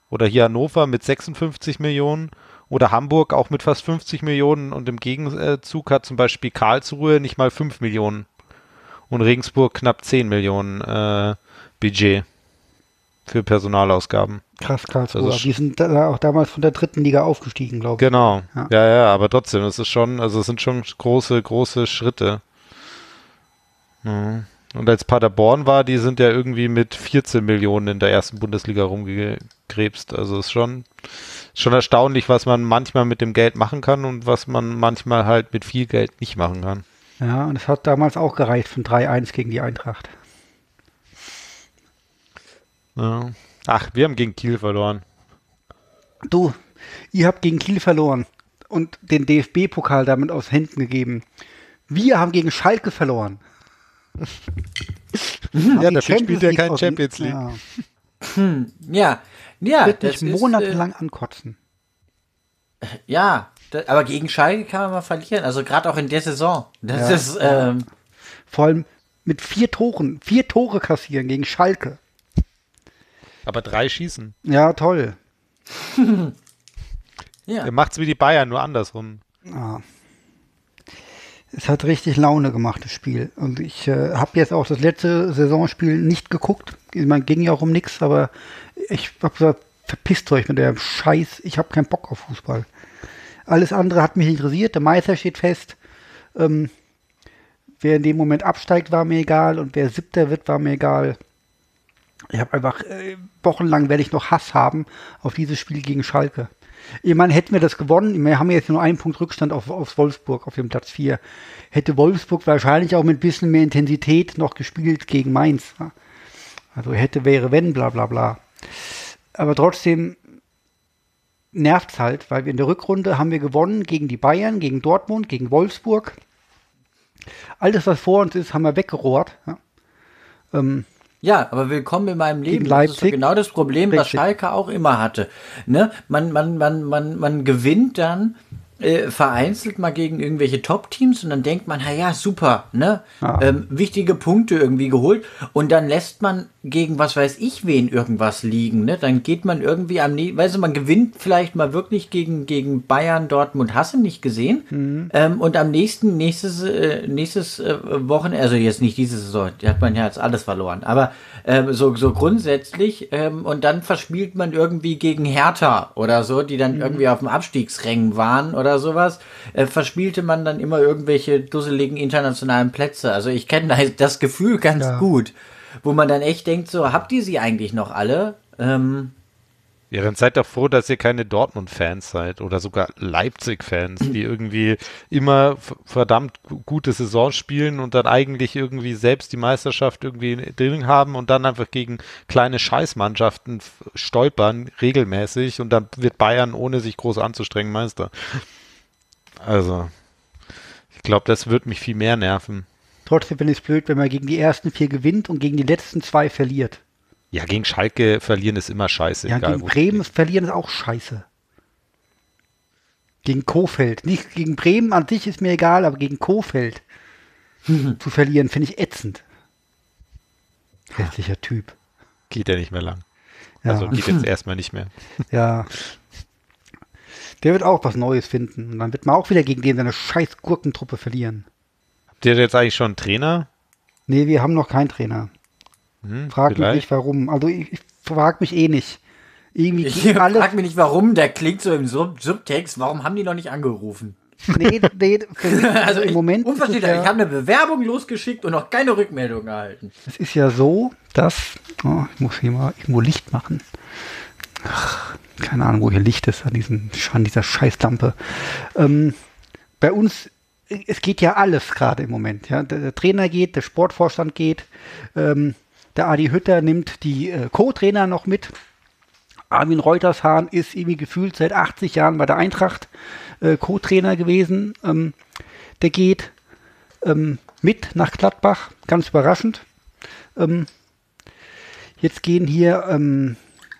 oder hier Hannover mit 56 Millionen oder Hamburg auch mit fast 50 Millionen und im Gegenzug hat zum Beispiel Karlsruhe nicht mal 5 Millionen und Regensburg knapp 10 Millionen äh, Budget für Personalausgaben. Krass, Karlsruhe. Also die sind da auch damals von der dritten Liga aufgestiegen, glaube ich. Genau. Ja. Ja. ja, aber trotzdem, das ist schon, also es sind schon große, große Schritte. Ja. Und als Paderborn war, die sind ja irgendwie mit 14 Millionen in der ersten Bundesliga rumgekrebst. Also es ist schon, schon erstaunlich, was man manchmal mit dem Geld machen kann und was man manchmal halt mit viel Geld nicht machen kann. Ja, und es hat damals auch gereicht von 3-1 gegen die Eintracht. Ja. Ach, wir haben gegen Kiel verloren. Du, ihr habt gegen Kiel verloren und den DFB-Pokal damit aus Händen gegeben. Wir haben gegen Schalke verloren. Haben Ja, dafür spielt er kein Champions League. Ja, Ja, ja, wird das mich ist, monatelang ankotzen. Äh, ja, da, aber gegen Schalke kann man mal verlieren. Also gerade auch in der Saison. Das Ja. ist, ähm, Vor allem mit vier Toren, vier Tore kassieren gegen Schalke. Aber drei schießen. Ja, toll. ja. Er macht's wie die Bayern, nur andersrum. Ja. Es hat richtig Laune gemacht, das Spiel. Und ich äh, habe jetzt auch das letzte Saisonspiel nicht geguckt. Ich meine, ging ja auch um nichts, aber ich habe gesagt, verpisst euch mit der Scheiß. Ich habe keinen Bock auf Fußball. Alles andere hat mich interessiert. Der Meister steht fest. Ähm, wer in dem Moment absteigt, war mir egal. Und wer Siebter wird, war mir egal. Ich habe einfach äh, wochenlang werde ich noch Hass haben auf dieses Spiel gegen Schalke. Ich meine, hätten wir das gewonnen, wir haben jetzt nur einen Punkt Rückstand auf, auf Wolfsburg auf dem Platz 4. Hätte Wolfsburg wahrscheinlich auch mit ein bisschen mehr Intensität noch gespielt gegen Mainz. Also hätte, wäre, wenn, bla bla bla. Aber trotzdem nervt's halt, weil wir in der Rückrunde haben wir gewonnen gegen die Bayern, gegen Dortmund, gegen Wolfsburg. Alles, was vor uns ist, haben wir weggerohrt. Ähm, Ja, aber willkommen in meinem Leben. Das ist Leipzig. genau das Problem, was Richtig. Schalke auch immer hatte. Ne? Man, man, man, man, man gewinnt dann äh, vereinzelt mal gegen irgendwelche Top-Teams und dann denkt man, ja, super, ne? Ja. Ähm, wichtige Punkte irgendwie geholt und dann lässt man gegen was weiß ich wen irgendwas liegen, ne? Dann geht man irgendwie am, ne weißt du, man gewinnt vielleicht mal wirklich gegen, gegen Bayern, Dortmund, hast du nicht gesehen? Mhm. Ähm, und am nächsten, nächstes, äh, nächstes äh, Wochenende, also jetzt nicht diese Saison, die hat man ja jetzt alles verloren, aber ähm, so, so grundsätzlich ähm, und dann verspielt man irgendwie gegen Hertha oder so, die Mhm. dann irgendwie auf dem Abstiegsrängen waren oder sowas, äh, verspielte man dann immer irgendwelche dusseligen internationalen Plätze. Also ich kenne da das Gefühl ganz Ja. gut, wo man dann echt denkt, so, habt ihr sie eigentlich noch alle? Ähm, Ja, dann seid doch froh, dass ihr keine Dortmund-Fans seid oder sogar Leipzig-Fans, die irgendwie immer verdammt gu- gute Saison spielen und dann eigentlich irgendwie selbst die Meisterschaft irgendwie drin haben und dann einfach gegen kleine Scheißmannschaften stolpern, regelmäßig und dann wird Bayern, ohne sich groß anzustrengen, Meister. Also, ich glaube, das wird mich viel mehr nerven. trotzdem finde ich es blöd, wenn man gegen die ersten vier gewinnt und gegen die letzten zwei verliert. Ja, gegen Schalke verlieren ist immer scheiße. Ja, gegen Bremen die- verlieren ist auch scheiße. Gegen Kofeld. Nicht gegen Bremen an sich ist mir egal, aber gegen Kofeld zu verlieren, finde ich ätzend. Hässlicher Typ. geht ja nicht mehr lang. Ja. Also geht jetzt erstmal nicht mehr. Ja. Der wird auch was Neues finden. Und dann wird man auch wieder gegen den seine scheiß Gurkentruppe verlieren. Habt ihr jetzt eigentlich schon einen Trainer? Nee, wir haben noch keinen Trainer. Hm, Frag mich vielleicht? nicht warum. Also ich, ich frag mich eh nicht. Irgendwie Ich frag mich nicht, warum, der klingt so im Sub Subtext. Warum haben die noch nicht angerufen? Nee, nee, mich, also im Moment. Unverständlich. ja- Ich habe eine Bewerbung losgeschickt und noch keine Rückmeldung erhalten. Es ist ja so, dass. Oh, ich muss hier mal irgendwo Licht machen. Ach, keine Ahnung, wo hier Licht ist an, diesen, an dieser Scheißlampe. Ähm, bei uns, es geht ja alles gerade im Moment. Ja? Der, der Trainer geht, der Sportvorstand geht. Ähm, der Adi Hütter nimmt die äh, Co-Trainer noch mit. Armin Reutershahn ist irgendwie gefühlt seit 80 Jahren bei der Eintracht äh, Co-Trainer gewesen. Ähm, der geht ähm, mit nach Gladbach, ganz überraschend. Ähm, jetzt gehen hier ähm,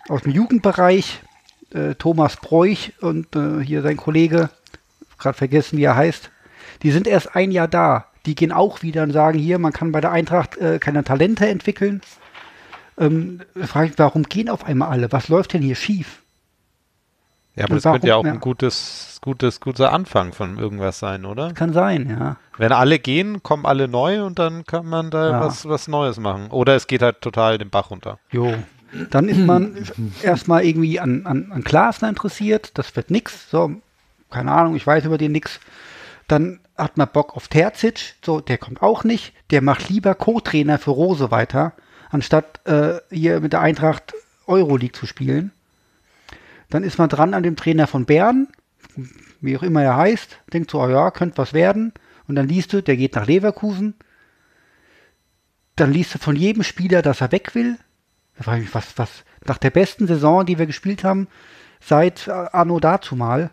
aus dem Jugendbereich äh, Thomas Bräuch und äh, hier sein Kollege, gerade vergessen, wie er heißt, die sind erst ein Jahr da. Die gehen auch wieder und sagen hier, man kann bei der Eintracht äh, keine Talente entwickeln. Ähm, frage ich, warum gehen auf einmal alle? Was läuft denn hier schief? Ja, aber Und das könnte ja auch ein gutes, gutes, guter Anfang von irgendwas sein, oder? Kann sein, ja. Wenn alle gehen, kommen alle neu und dann kann man da Ja. was, was Neues machen. Oder es geht halt total den Bach runter. Jo. Dann ist man erstmal irgendwie an, an, an Glasner interessiert. Das wird nix. So, keine Ahnung, ich weiß über den nix. Dann hat man Bock auf Terzic. So, der kommt auch nicht. Der macht lieber Co-Trainer für Rose weiter, anstatt äh, hier mit der Eintracht Euroleague zu spielen. Dann ist man dran an dem Trainer von Bern, wie auch immer er heißt. Denkt so, oh ja, könnte was werden. Und dann liest du, der geht nach Leverkusen. Dann liest du von jedem Spieler, dass er weg will. Da frage ich mich, was, was, nach der besten Saison, die wir gespielt haben, seit Anno dazu mal,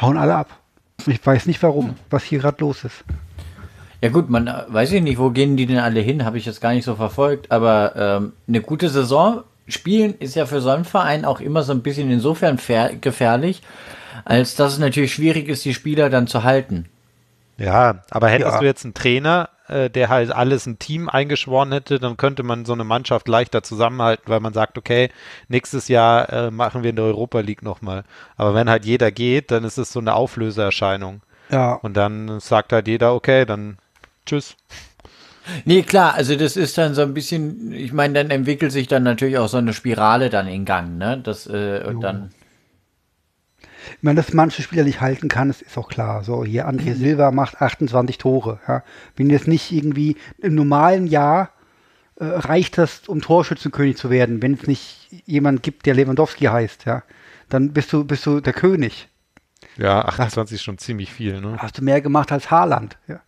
hauen alle ab. Ich weiß nicht warum, was hier gerade los ist. Ja gut, man äh, weiß ich nicht, wo gehen die denn alle hin, habe ich jetzt gar nicht so verfolgt, aber ähm, eine gute Saison spielen ist ja für so einen Verein auch immer so ein bisschen insofern gefährlich, als dass es natürlich schwierig ist, die Spieler dann zu halten. Ja, aber hättest Ja. du jetzt einen Trainer, äh, der halt alles ein Team eingeschworen hätte, dann könnte man so eine Mannschaft leichter zusammenhalten, weil man sagt, okay, nächstes Jahr äh, machen wir in der Europa League nochmal. Aber wenn halt jeder geht, dann ist es so eine Auflösererscheinung. Ja, Und dann sagt halt jeder, okay, dann tschüss. Nee, klar, also das ist dann so ein bisschen, ich meine, dann entwickelt sich dann natürlich auch so eine Spirale dann in Gang, ne? Das, äh, und dann. Ich meine, dass manche Spieler nicht halten kann, das ist auch klar. So, hier André Silva macht 28 Tore. Ja. Wenn jetzt nicht irgendwie im normalen Jahr äh, reicht das, um Torschützenkönig zu werden, wenn es nicht jemand gibt, der Lewandowski heißt, ja, dann bist du, bist du der König. Ja, 28 ist schon ziemlich viel, ne? hast du mehr gemacht als Haaland. Ja.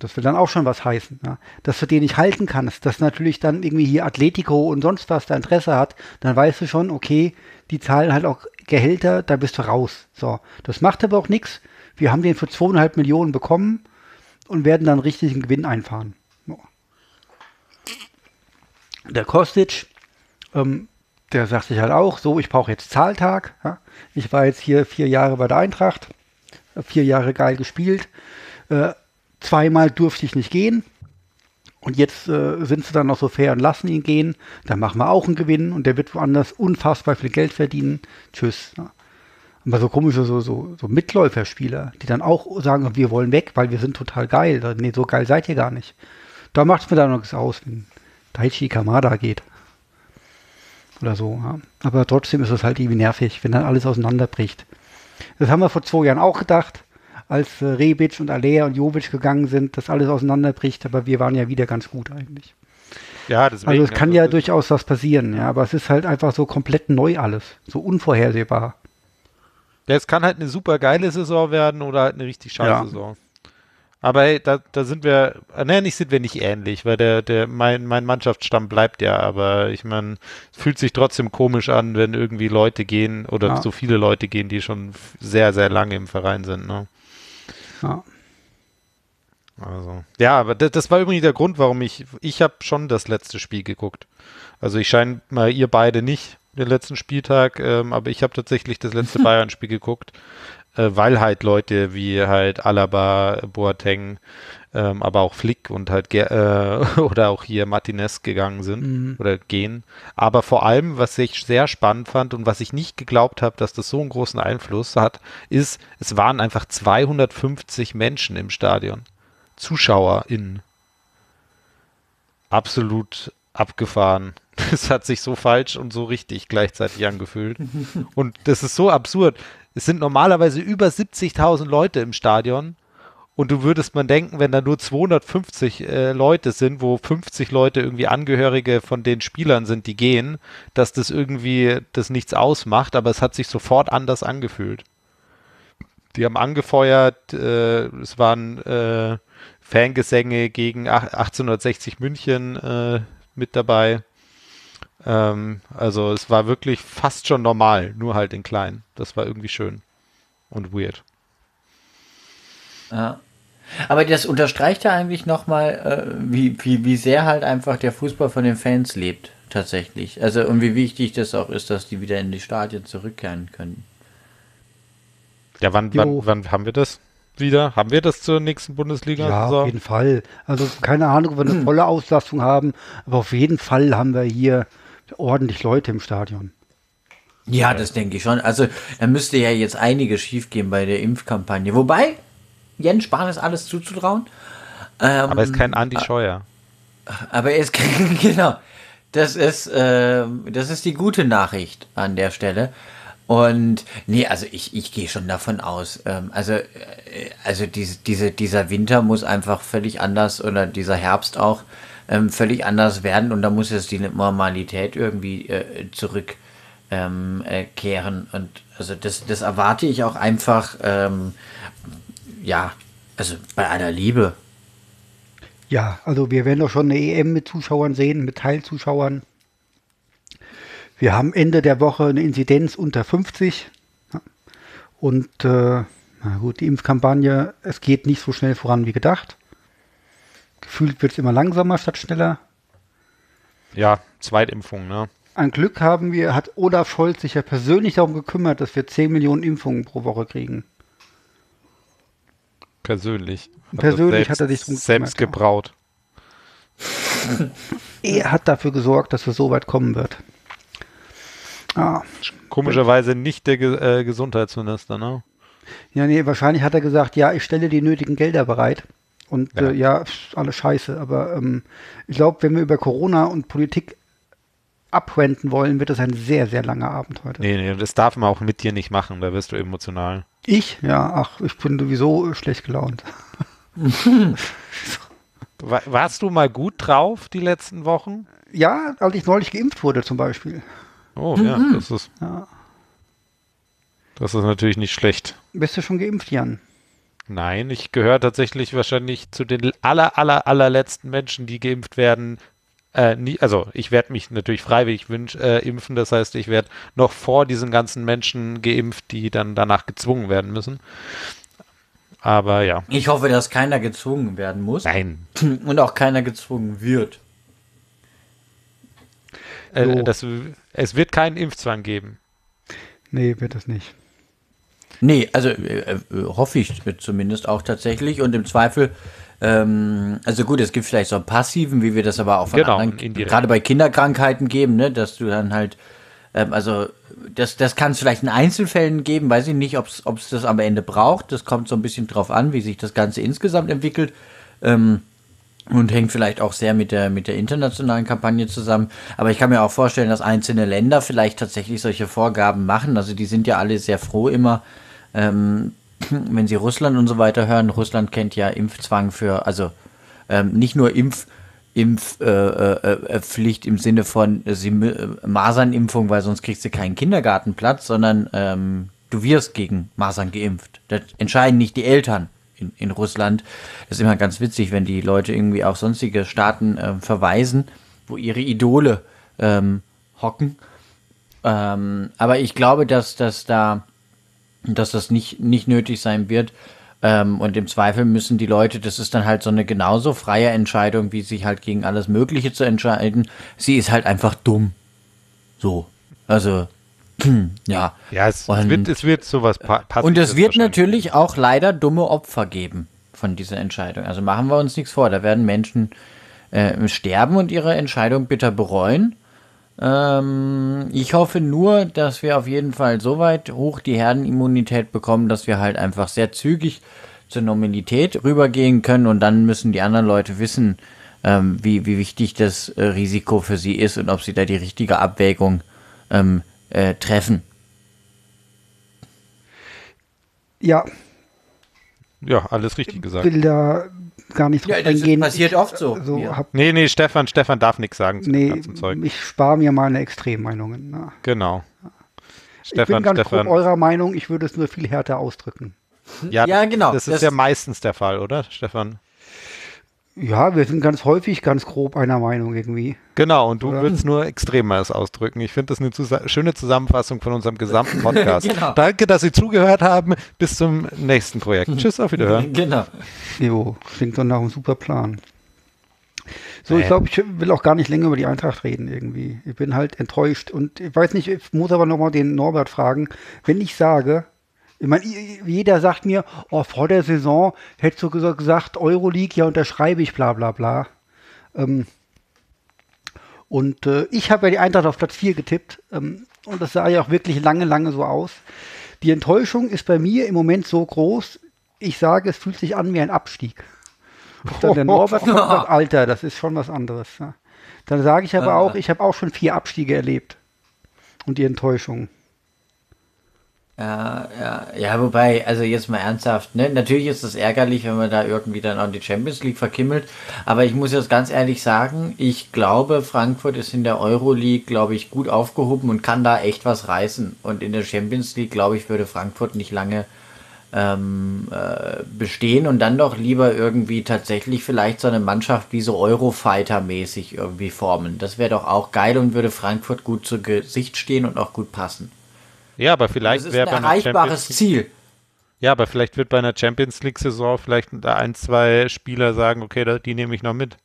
Das will dann auch schon was heißen. Ja. Dass du den nicht halten kannst, dass natürlich dann irgendwie hier Atletico und sonst was da Interesse hat, dann weißt du schon, okay, die zahlen halt auch Gehälter, da bist du raus. So, das macht aber auch nichts. Wir haben den für zweieinhalb Millionen bekommen und werden dann richtig einen Gewinn einfahren. Der Kostic, ähm, der sagt sich halt auch, so, ich brauche jetzt Zahltag. Ja. Ich war jetzt hier vier Jahre bei der Eintracht, hab vier Jahre geil gespielt. Äh, zweimal durfte ich nicht gehen. Und jetzt äh, sind sie dann noch so fair und lassen ihn gehen. Dann machen wir auch einen Gewinn und der wird woanders unfassbar viel Geld verdienen. Tschüss. Ja. Aber so komische, so, so, so Mitläuferspieler, die dann auch sagen, wir wollen weg, weil wir sind total geil. Nee, so geil seid ihr gar nicht. Da macht es mir dann noch nichts aus, wenn Daichi Kamada geht. Oder so, ja. Aber trotzdem ist es halt irgendwie nervig, wenn dann alles auseinanderbricht. Das haben wir vor zwei Jahren auch gedacht, als äh, Rebic und Alea und Jovic gegangen sind, dass alles auseinanderbricht, aber wir waren ja wieder ganz gut eigentlich. Ja, deswegen. Also es kann ja das- durchaus was passieren, ja, aber es ist halt einfach so komplett neu alles, so unvorhersehbar. Ja, es kann halt eine super geile Saison werden oder halt eine richtig scheiße Ja. Saison. Aber hey, da, da sind wir, äh, naja, nicht sind wir nicht ähnlich, weil der, der, mein, mein Mannschaftsstamm bleibt ja, aber ich meine, es fühlt sich trotzdem komisch an, wenn irgendwie Leute gehen oder Ja. so viele Leute gehen, die schon sehr, sehr lange im Verein sind, ne? Ja. Also, ja, aber das, das war übrigens der Grund, warum ich, ich habe schon das letzte Spiel geguckt. Also ich scheine mal, ihr beide nicht den letzten Spieltag, ähm, aber ich habe tatsächlich das letzte Bayern-Spiel geguckt, äh, weil halt Leute wie halt Alaba, Boateng, ähm, aber auch Flick und halt äh, oder auch hier Martinez gegangen sind mhm. oder gehen. Aber vor allem, was ich sehr spannend fand und was ich nicht geglaubt habe, dass das so einen großen Einfluss hat, ist, es waren einfach 250 Menschen im Stadion. ZuschauerInnen. Absolut abgefahren. Es hat sich so falsch und so richtig gleichzeitig angefühlt. Und das ist so absurd. Es sind normalerweise über 70.000 Leute im Stadion. Und du würdest man denken, wenn da nur 250 äh, Leute sind, wo 50 Leute irgendwie Angehörige von den Spielern sind, die gehen, dass das irgendwie das nichts ausmacht. Aber es hat sich sofort anders angefühlt. Die haben angefeuert. Äh, es waren äh, Fangesänge gegen 1860 München äh, mit dabei. Ähm, also es war wirklich fast schon normal, nur halt in klein. Das war irgendwie schön und weird. Ja. Aber das unterstreicht ja eigentlich nochmal, äh, wie, wie, wie sehr halt einfach der Fußball von den Fans lebt, tatsächlich. Also und wie wichtig das auch ist, dass die wieder in die Stadien zurückkehren können. Ja, wann, wann, wann haben wir das? wieder? Haben wir das zur nächsten Bundesliga? Ja, auf jeden Fall. Also keine Ahnung, ob wir eine hm. volle Auslastung haben, aber auf jeden Fall haben wir hier ordentlich Leute im Stadion. Ja, das denke ich schon. Also da müsste ja jetzt einiges schiefgehen bei der Impfkampagne. Wobei, Jens Spahn ist alles zuzutrauen. Ähm, aber er ist kein Andi Scheuer. Aber er ist genau. Das ist, äh, das ist die gute Nachricht an der Stelle. Und nee, also ich, ich gehe schon davon aus. Ähm, also, äh, also diese, diese, dieser Winter muss einfach völlig anders oder dieser Herbst auch ähm, völlig anders werden und da muss jetzt die Normalität irgendwie äh, zurückkehren. Ähm, äh, und also das, das erwarte ich auch einfach, ähm, ja, also bei aller Liebe. Ja, also wir werden doch schon eine EM mit Zuschauern sehen, mit Teilzuschauern. Wir haben Ende der Woche eine Inzidenz unter 50. Und äh, na gut, die Impfkampagne, es geht nicht so schnell voran wie gedacht. Gefühlt wird es immer langsamer statt schneller. Ja, Zweitimpfung, ne? Ein Glück haben wir, hat Olaf Scholz sich ja persönlich darum gekümmert, dass wir 10 Millionen Impfungen pro Woche kriegen. Persönlich. Persönlich selbst, hat er sich Selbst gebraut. er hat dafür gesorgt, dass es so weit kommen wird. Ah. Komischerweise nicht der Ge äh, Gesundheitsminister, ne? Ja, nee, wahrscheinlich hat er gesagt, ja, ich stelle die nötigen Gelder bereit. Und ja, äh, ja alles scheiße. Aber ähm, ich glaube, wenn wir über Corona und Politik abwenden wollen, wird das ein sehr, sehr langer Abend heute. Nee, nee, das darf man auch mit dir nicht machen, da wirst du emotional. Ich? Ja, ach, ich bin sowieso schlecht gelaunt. Warst du mal gut drauf die letzten Wochen? Ja, als ich neulich geimpft wurde zum Beispiel. Oh ja, mhm. das ist. Ja. Das ist natürlich nicht schlecht. Bist du schon geimpft, Jan? Nein, ich gehöre tatsächlich wahrscheinlich zu den aller, aller, allerletzten Menschen, die geimpft werden. Äh, nie, also ich werde mich natürlich freiwillig wünsch, äh, impfen, das heißt, ich werde noch vor diesen ganzen Menschen geimpft, die dann danach gezwungen werden müssen. Aber ja. Ich hoffe, dass keiner gezwungen werden muss. Nein. Und auch keiner gezwungen wird. Äh, so. das, es wird keinen Impfzwang geben. Nee, wird es nicht. Nee, also äh, äh, hoffe ich zumindest auch tatsächlich. Und im Zweifel, ähm, also gut, es gibt vielleicht so einen passiven, wie wir das aber auch von genau, anderen, gerade bei Kinderkrankheiten geben, ne, dass du dann halt, ähm, also das, das kann es vielleicht in Einzelfällen geben, weiß ich nicht, ob es das am Ende braucht. Das kommt so ein bisschen drauf an, wie sich das Ganze insgesamt entwickelt. Ähm, und hängt vielleicht auch sehr mit der, mit der internationalen Kampagne zusammen. Aber ich kann mir auch vorstellen, dass einzelne Länder vielleicht tatsächlich solche Vorgaben machen. Also die sind ja alle sehr froh immer, ähm, wenn sie Russland und so weiter hören. Russland kennt ja Impfzwang für, also ähm, nicht nur Impf, Impfpflicht äh, äh, im Sinne von äh, Masernimpfung, weil sonst kriegst du keinen Kindergartenplatz, sondern ähm, du wirst gegen Masern geimpft. Das entscheiden nicht die Eltern in, in Russland. Das ist immer ganz witzig, wenn die Leute irgendwie auf sonstige Staaten äh, verweisen, wo ihre Idole ähm, hocken. Ähm, aber ich glaube, dass, dass da, dass das nicht, nicht nötig sein wird. Ähm, und im Zweifel müssen die Leute, das ist dann halt so eine genauso freie Entscheidung, wie sich halt gegen alles Mögliche zu entscheiden. Sie ist halt einfach dumm. So. Also, ja. Ja, es, es, wird, es wird sowas pa Und es wird natürlich auch leider dumme Opfer geben von dieser Entscheidung. Also machen wir uns nichts vor. Da werden Menschen äh, sterben und ihre Entscheidung bitter bereuen. Ähm, ich hoffe nur, dass wir auf jeden Fall so weit hoch die Herdenimmunität bekommen, dass wir halt einfach sehr zügig zur Normalität rübergehen können und dann müssen die anderen Leute wissen, ähm, wie, wie wichtig das äh, Risiko für sie ist und ob sie da die richtige Abwägung ähm, äh, treffen. Ja. Ja, alles richtig gesagt. Ich will da gar nicht drauf ja, das eingehen. passiert ich, oft so. so ja. hab, nee, nee, Stefan, Stefan darf nichts sagen zu nee, Zeug. Ich spare mir meine Extremmeinungen. Na. Genau. Stefan, ich bin ganz Stefan. grob eurer Meinung, ich würde es nur viel härter ausdrücken. Ja, ja genau. Das ist das ja meistens der Fall, oder, Stefan? Ja, wir sind ganz häufig ganz grob einer Meinung irgendwie. Genau, und du Oder? willst nur extremes ausdrücken. Ich finde das eine zus schöne Zusammenfassung von unserem gesamten Podcast. genau. Danke, dass Sie zugehört haben. Bis zum nächsten Projekt. Tschüss, auf Wiederhören. Genau. Jo, klingt doch nach einem super Plan. So, ich glaube, ich will auch gar nicht länger über die Eintracht reden irgendwie. Ich bin halt enttäuscht und ich weiß nicht, ich muss aber nochmal den Norbert fragen. Wenn ich sage, ich meine, jeder sagt mir, oh, vor der Saison hättest du gesagt, Euroleague, ja, unterschreibe ich, bla bla bla. Ähm, und äh, ich habe ja die Eintracht auf Platz 4 getippt. Ähm, und das sah ja auch wirklich lange, lange so aus. Die Enttäuschung ist bei mir im Moment so groß, ich sage, es fühlt sich an wie ein Abstieg. Und dann der Norbert sagt, Alter, das ist schon was anderes. Ja. Dann sage ich aber auch, ich habe auch schon vier Abstiege erlebt. Und die Enttäuschung. Ja, ja, ja, wobei, also jetzt mal ernsthaft, ne? Natürlich ist es ärgerlich, wenn man da irgendwie dann auch die Champions League verkimmelt. Aber ich muss jetzt ganz ehrlich sagen, ich glaube, Frankfurt ist in der Euroleague, glaube ich, gut aufgehoben und kann da echt was reißen. Und in der Champions League, glaube ich, würde Frankfurt nicht lange ähm, äh, bestehen und dann doch lieber irgendwie tatsächlich vielleicht so eine Mannschaft wie so Eurofighter-mäßig irgendwie formen. Das wäre doch auch geil und würde Frankfurt gut zu Gesicht stehen und auch gut passen. Ja, aber vielleicht wäre ein erreichbares Ziel. Ja, aber vielleicht wird bei einer Champions League-Saison vielleicht da ein, zwei Spieler sagen, okay, die nehme ich noch mit.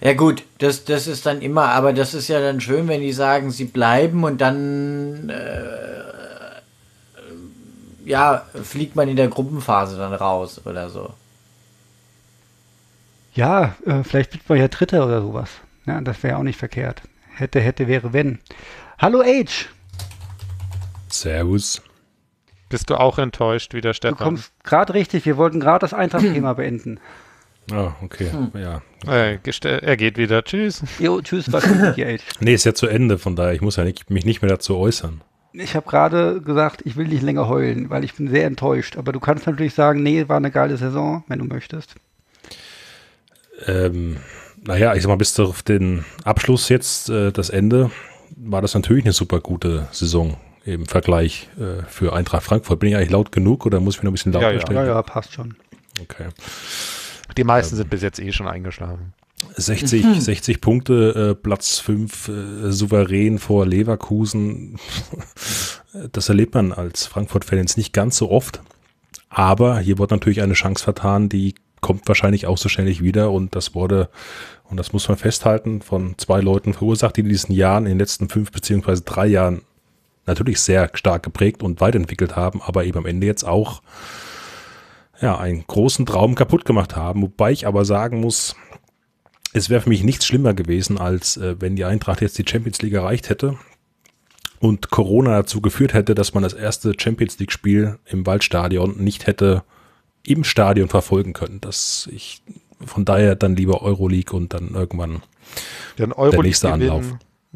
Ja gut, das, das ist dann immer, aber das ist ja dann schön, wenn die sagen, sie bleiben und dann äh, ja, fliegt man in der Gruppenphase dann raus oder so. Ja, äh, vielleicht wird man ja Dritter oder sowas. Ja, das wäre auch nicht verkehrt. Hätte, hätte, wäre, wenn. Hallo Age. Servus. Bist du auch enttäuscht wie der Stefan? Du kommst gerade richtig. Wir wollten gerade das Eintracht-Thema beenden. Ah, oh, okay. Hm. Ja. Äh, er geht wieder. Tschüss. Jo, tschüss. Nee, ist ja zu Ende. Von daher, ich muss ja nicht, mich nicht mehr dazu äußern. Ich habe gerade gesagt, ich will nicht länger heulen, weil ich bin sehr enttäuscht. Aber du kannst natürlich sagen, nee, war eine geile Saison, wenn du möchtest. Ähm, naja, ich sag mal, bis auf den Abschluss jetzt, äh, das Ende, war das natürlich eine super gute Saison im Vergleich äh, für Eintracht Frankfurt. Bin ich eigentlich laut genug oder muss ich mich noch ein bisschen lauter ja, ja. stellen? Ja, ja, passt schon. Okay. Die meisten ähm, sind bis jetzt eh schon eingeschlafen. 60, mhm. 60 Punkte, äh, Platz 5 äh, souverän vor Leverkusen. das erlebt man als Frankfurt-Fan jetzt nicht ganz so oft. Aber hier wurde natürlich eine Chance vertan, die kommt wahrscheinlich auch so schnell nicht wieder. Und das wurde, und das muss man festhalten, von zwei Leuten verursacht, die in diesen Jahren, in den letzten fünf beziehungsweise drei Jahren natürlich sehr stark geprägt und weiterentwickelt haben, aber eben am Ende jetzt auch ja, einen großen Traum kaputt gemacht haben. Wobei ich aber sagen muss, es wäre für mich nichts schlimmer gewesen, als äh, wenn die Eintracht jetzt die Champions League erreicht hätte und Corona dazu geführt hätte, dass man das erste Champions League Spiel im Waldstadion nicht hätte im Stadion verfolgen können. Das ich von daher dann lieber Euroleague und dann irgendwann dann der nächste Anlauf.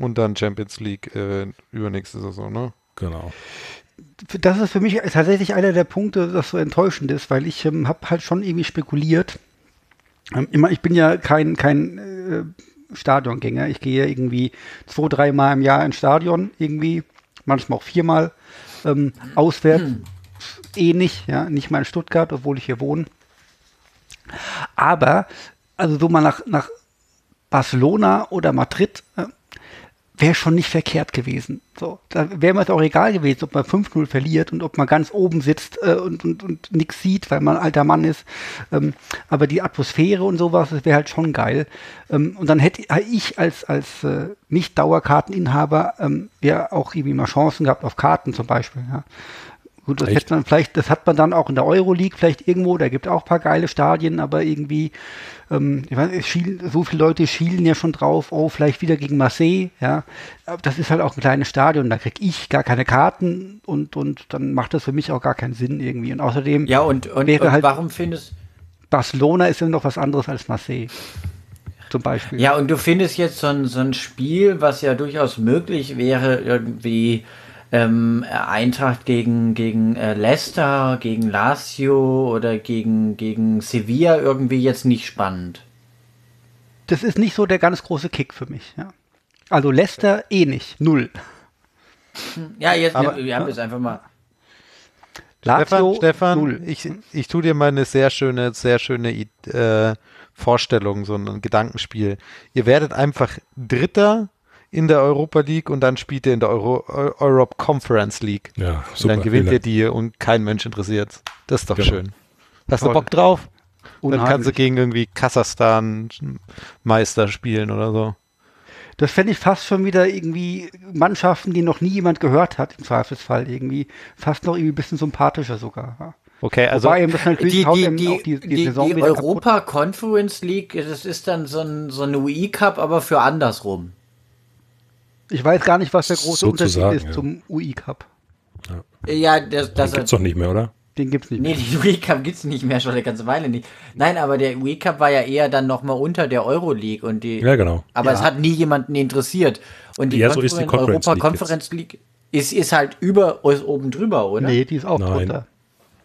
Und dann Champions League äh, übernächste Saison, ne? Genau. Das ist für mich tatsächlich einer der Punkte, das so enttäuschend ist, weil ich ähm, habe halt schon irgendwie spekuliert. Ähm, immer, ich bin ja kein, kein äh, Stadiongänger. Ich gehe irgendwie zwei, dreimal im Jahr ins Stadion, irgendwie, manchmal auch viermal. Ähm, auswärts hm. eh nicht, ja, nicht mal in Stuttgart, obwohl ich hier wohne. Aber, also so mal nach, nach Barcelona oder Madrid, äh, wäre schon nicht verkehrt gewesen. So, da wäre mir es auch egal gewesen, ob man 5-0 verliert und ob man ganz oben sitzt äh, und, und, und nichts sieht, weil man ein alter Mann ist. Ähm, aber die Atmosphäre und sowas, das wäre halt schon geil. Ähm, und dann hätte ich als, als äh, Nicht-Dauerkarteninhaber ähm, ja auch irgendwie mal Chancen gehabt auf Karten zum Beispiel. Ja. Gut, das Echt? hätte man vielleicht, das hat man dann auch in der Euroleague vielleicht irgendwo, da gibt auch ein paar geile Stadien, aber irgendwie, ähm, ich weiß, es schiel, so viele Leute schielen ja schon drauf, oh, vielleicht wieder gegen Marseille, ja. Aber das ist halt auch ein kleines Stadion, da krieg ich gar keine Karten und, und dann macht das für mich auch gar keinen Sinn irgendwie. Und außerdem, Ja, und, und, Wäre und halt- warum findest Barcelona ist ja noch was anderes als Marseille. Zum Beispiel. Ja, und du findest jetzt so ein, so ein Spiel, was ja durchaus möglich wäre, irgendwie ähm, Eintracht gegen, gegen äh, Leicester, gegen Lazio oder gegen, gegen Sevilla irgendwie jetzt nicht spannend. Das ist nicht so der ganz große Kick für mich, ja. Also Leicester eh nicht, null. Ja, jetzt, Aber- wir haben jetzt einfach mal. Lazio, Stefan, Stefan null. ich, ich tue dir mal eine sehr schöne, sehr schöne äh, Vorstellung, so ein Gedankenspiel. Ihr werdet einfach Dritter in der Europa League und dann spielt ihr in der Euro, Eu- Europe Conference League. Ja, Und super. dann gewinnt ihr die und kein Mensch interessiert. Das ist doch Genau. schön. Hast du Bock drauf? Dann kannst du gegen irgendwie Kasachstan Meister spielen oder so. Das fände ich fast schon wieder irgendwie Mannschaften, die noch nie jemand gehört hat, im Zweifelsfall irgendwie. Fast noch irgendwie ein bisschen sympathischer sogar. Okay, also Wobei eben das natürlich Die, die, die, auch die, die, die, die, Saison wieder kaputt. Europa Conference League, das ist dann so ein, so ein UI-Cup, aber für andersrum. Ich weiß gar nicht, was der große Sozusagen, Unterschied ist ja. zum UI-Cup. Ja, das, Das das gibt's doch nicht mehr, oder? Den gibt's nicht Nee, mehr. den UI-Cup gibt's nicht mehr, schon eine ganze Weile nicht. Nein, aber der UI-Cup war ja eher dann nochmal unter der Euroleague und die. Ja, genau. Aber Ja. es hat nie jemanden interessiert. Und die Ja, so ist die Conference Europa League Conference League ist, ist halt über ist oben drüber, oder? Nee, die ist auch Nein. drunter.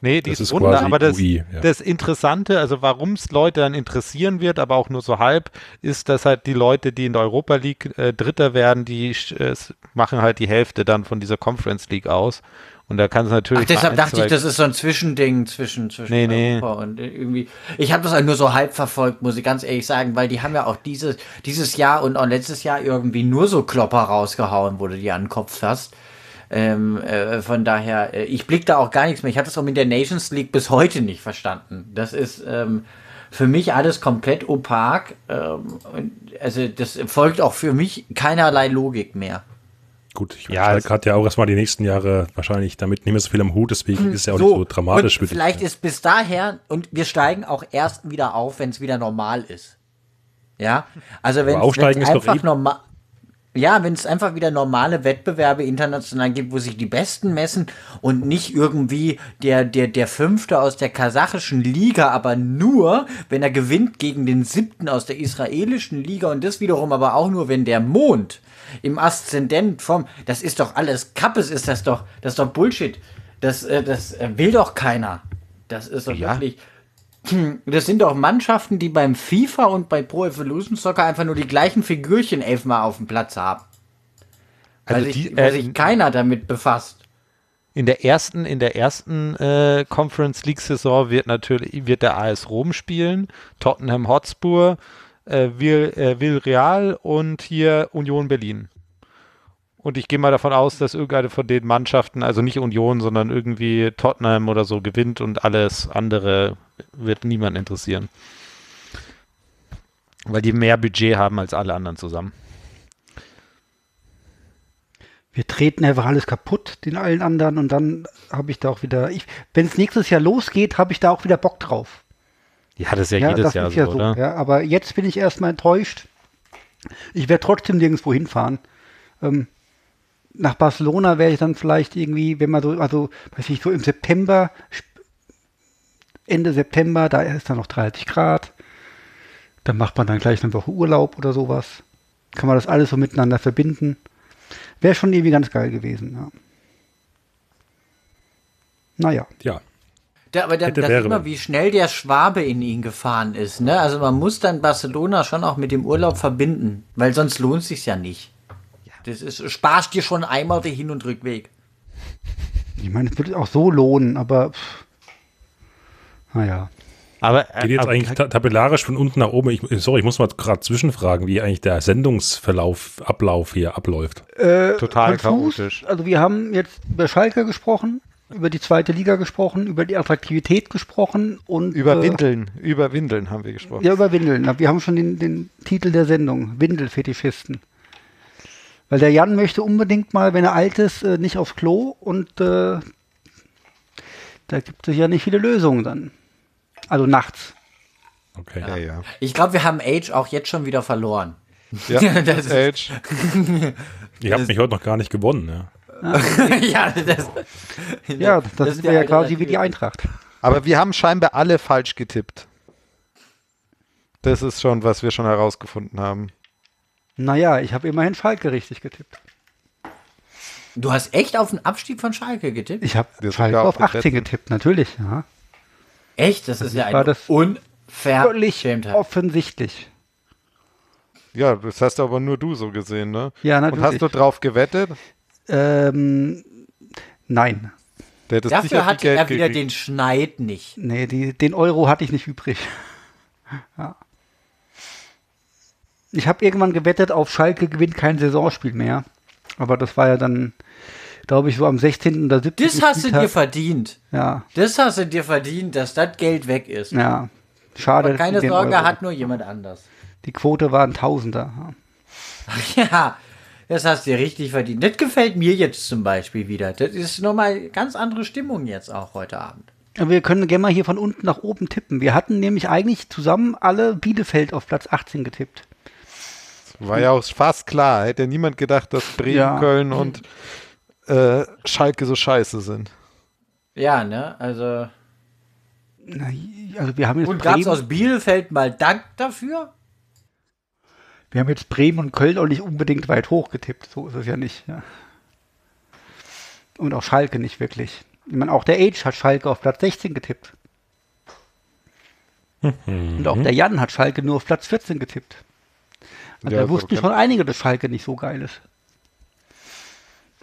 Nee, die Das ist ist runter, aber das, UI, ja. das Interessante, also warum es Leute dann interessieren wird, aber auch nur so halb, ist, dass halt die Leute, die in der Europa League äh, Dritter werden, die äh, machen halt die Hälfte dann von dieser Conference League aus. Und da kann es natürlich. Ach, deshalb ein, dachte ich, das ist so ein Zwischending zwischen, zwischen Nee, nee. Europa und irgendwie. Ich habe das halt nur so halb verfolgt, muss ich ganz ehrlich sagen, weil die haben ja auch dieses, dieses Jahr und auch letztes Jahr irgendwie nur so Klopper rausgehauen, wo du die an den Kopf hast. Ähm, äh, von daher, äh, ich blick da auch gar nichts mehr. Ich habe das auch mit der Nations League bis heute nicht verstanden. Das ist ähm, für mich alles komplett opak. Ähm, und also das folgt auch für mich keinerlei Logik mehr. Gut, ich Ja, ja, es- hat ja auch erstmal die nächsten Jahre wahrscheinlich damit nicht mehr so viel am Hut, deswegen ist ja auch nicht so dramatisch. ich vielleicht ist bis daher und wir steigen auch erst wieder auf, wenn es wieder normal ist. Ja, also wenn aufsteigen es ist doch einfach eben- normal. Ja, wenn es einfach wieder normale Wettbewerbe international gibt, wo sich die Besten messen und nicht irgendwie der, der, der Fünfte aus der kasachischen Liga, aber nur, wenn er gewinnt gegen den Siebten aus der israelischen Liga und das wiederum aber auch nur, wenn der Mond im Aszendent vom, das ist doch alles, Kappes ist das doch, das ist doch Bullshit. Das, äh, das äh, will doch keiner. Das ist doch Ja. wirklich. Hm, Das sind doch Mannschaften, die beim FIFA und bei Pro Evolution Soccer einfach nur die gleichen Figürchen elfmal auf dem Platz haben. Weil Also sich, die, wo äh, sich keiner damit befasst. in der ersten, in der ersten äh, Conference League Saison wird natürlich wird der AS Rom spielen, Tottenham Hotspur, äh, Vill, äh, Villarreal und hier Union Berlin. Und ich gehe mal davon aus, dass irgendeine von den Mannschaften, also nicht Union, sondern irgendwie Tottenham oder so gewinnt und alles andere wird niemand interessieren. Weil die mehr Budget haben als alle anderen zusammen. Wir treten einfach alles kaputt, den allen anderen, und dann habe ich da auch wieder, wenn es nächstes Jahr losgeht, habe ich da auch wieder Bock drauf. Ja, das ist ja, jedes das Jahr so, ja so. oder? Ja, aber jetzt bin ich erstmal enttäuscht. Ich werde trotzdem nirgendwo hinfahren. Ähm, nach Barcelona werde ich dann vielleicht irgendwie, wenn man so, also weiß ich, so im September, Ende September, da ist dann noch 30 Grad. Dann macht man dann gleich eine Woche Urlaub oder sowas. Kann man das alles so miteinander verbinden. Wäre schon irgendwie ganz geil gewesen, ja. Naja. Ja, Da, aber da, wäre, sieht man, wie schnell der Schwabe in ihn gefahren ist. Ne? Also man muss dann Barcelona schon auch mit dem Urlaub verbinden, weil sonst lohnt es sich ja nicht. Das ist, sparst dir schon einmal den Hin- und Rückweg. Ich meine, es würde auch so lohnen, aber pff, naja. Aber Geht jetzt aber- eigentlich ta tabellarisch von unten nach oben? Ich, sorry, ich muss mal gerade zwischenfragen, wie eigentlich der Sendungsverlauf, Ablauf hier abläuft. Äh, Total konfus. chaotisch. Also wir haben jetzt über Schalke gesprochen, über die zweite Liga gesprochen, über die Attraktivität gesprochen und über äh, Windeln, über Windeln haben wir gesprochen. Ja, über Windeln. Wir haben schon den, den Titel der Sendung, Windelfetischisten. Weil der Jan möchte unbedingt mal, wenn er alt ist, äh, nicht aufs Klo und äh, da gibt es ja nicht viele Lösungen dann. Also nachts. Okay. ja, ja. Ich glaube, wir haben Age auch jetzt schon wieder verloren. ja Das ist- Age. Ihr habt mich heute noch gar nicht gewonnen. Ja. ja, das, Ja, das, das ist ja quasi wie die. Eintracht. Aber wir haben scheinbar alle falsch getippt. Das ist schon, was wir schon herausgefunden haben. Naja, ich habe immerhin Schalke richtig getippt. Du hast echt auf den Abstieg von Schalke getippt? Ich habe Schalke auf auf den 18 letzten. getippt, natürlich. Ja. Echt? Das ist ja das völlig Unverschämtheit. offensichtlich. Ja, das hast aber nur du so gesehen, ne? Ja, Und natürlich. hast du drauf gewettet? Ähm, nein. Dafür hatte er wieder gekriegt. den Schneid nicht. Nee, die, den Euro hatte ich nicht übrig. Ja. Ich habe irgendwann gewettet, auf Schalke gewinnt kein Saisonspiel mehr. Aber das war ja dann, glaube ich, so am 16. oder 17. Das hast du Spieltag. dir verdient. Ja, Das hast du dir verdient, dass das Geld weg ist. ja. Schade. Aber keine Sorge, Euro. hat nur jemand anders. Die Quote war ein Tausender. Ja, das hast du dir richtig verdient. Das gefällt mir jetzt zum Beispiel wieder. Das ist nochmal ganz andere Stimmung jetzt auch heute Abend. Wir können gerne mal hier von unten nach oben tippen. Wir hatten nämlich eigentlich zusammen alle Bielefeld auf Platz 18 getippt. War ja auch fast klar. Hätte niemand gedacht, dass Bremen, Ja. Köln und äh, Schalke so scheiße sind. Ja, ne? Also. Na, Also wir haben jetzt Und gab es aus Bielefeld mal Dank dafür? wir haben jetzt Bremen und Köln auch nicht unbedingt weit hoch getippt. So ist es ja nicht. Ja. Und auch Schalke nicht wirklich. Ich meine, auch der Age hat Schalke auf Platz 16 getippt. Und auch der Jan hat Schalke nur auf Platz 14 getippt. Also Ja, da wussten schon einige, dass Schalke nicht so geil ist.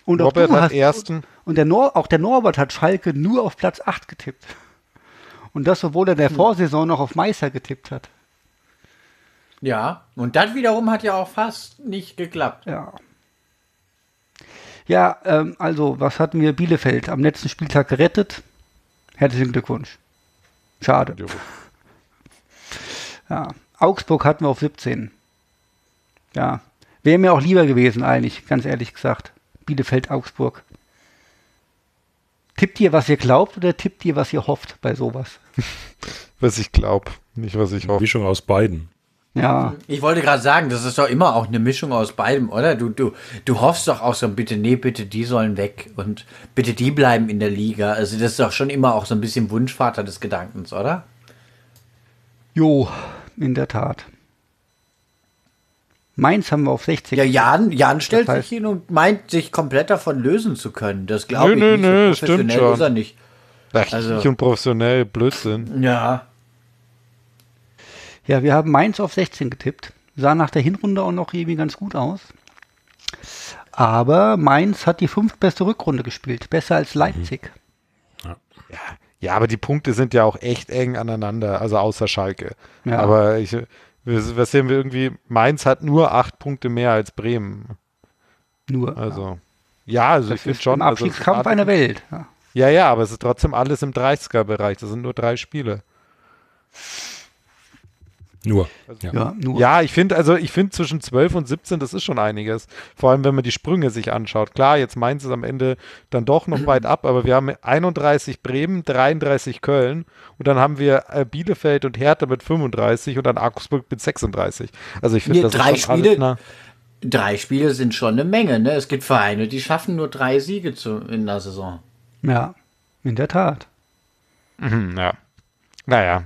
Und auch, Robert du hat hast, ersten. und der Nor auch der Norbert hat Schalke nur auf Platz 8 getippt. Und das, obwohl er in der Vorsaison noch auf Meister getippt hat. Ja. Und das wiederum hat ja auch fast nicht geklappt. Ja. Ja, ähm, also, was hatten wir? Bielefeld am letzten Spieltag gerettet. Herzlichen Glückwunsch. Schade. Ja. Augsburg hatten wir auf 17. Ja. Wäre mir auch lieber gewesen, eigentlich, ganz ehrlich gesagt. Bielefeld, Augsburg. Tippt ihr, was ihr glaubt, oder tippt ihr, was ihr hofft bei sowas? Was ich glaube, nicht was ich hoffe. Mischung aus beiden. Ja. Ich wollte gerade sagen, das ist doch immer auch eine Mischung aus beidem, oder? Du, du, du hoffst doch auch so, bitte, nee, bitte, die sollen weg und bitte, die bleiben in der Liga. Also, das ist doch schon immer auch so ein bisschen Wunschvater des Gedankens, oder? Jo, in der Tat. Mainz haben wir auf 60. Ja, Jan, Jan stellt Das heißt- sich hin und meint, sich komplett davon lösen zu können. Das glaube ich nö, nicht. nö, so stimmt professionell schon. ist er nicht. Ach, Also- ich und professionell, Blödsinn. Ja. Ja, wir haben Mainz auf 16 getippt. Sah nach der Hinrunde auch noch irgendwie ganz gut aus. Aber Mainz hat die fünftbeste Rückrunde gespielt. Besser als Leipzig. Ja, aber die Punkte sind ja auch echt eng aneinander, also außer Schalke. Ja. Aber ich, was sehen wir irgendwie? Mainz hat nur acht Punkte mehr als Bremen. Nur. Also, ja, also das ich finde ist schon. also ist Abstiegskampf alles- eine Welt. Ja. Ja, ja, aber es ist trotzdem alles im 30er-Bereich. Das sind nur drei Spiele. Nur. Also Ja. Ja, nur. Ja, ich finde, also ich finde zwischen 12 und 17, das ist schon einiges. Vor allem, wenn man die Sprünge sich anschaut. Klar, jetzt Mainz ist am Ende dann doch noch weit ab, aber wir haben 31 Bremen, 33 Köln und dann haben wir äh, Bielefeld und Hertha mit 35 und dann Augsburg mit 36. Also ich finde, Nee, das drei ist schon Spiele- nah. Drei Spiele sind schon eine Menge, ne? Es gibt Vereine, die schaffen nur drei Siege zu, in der Saison. ja, in der Tat. Mhm, ja. Naja.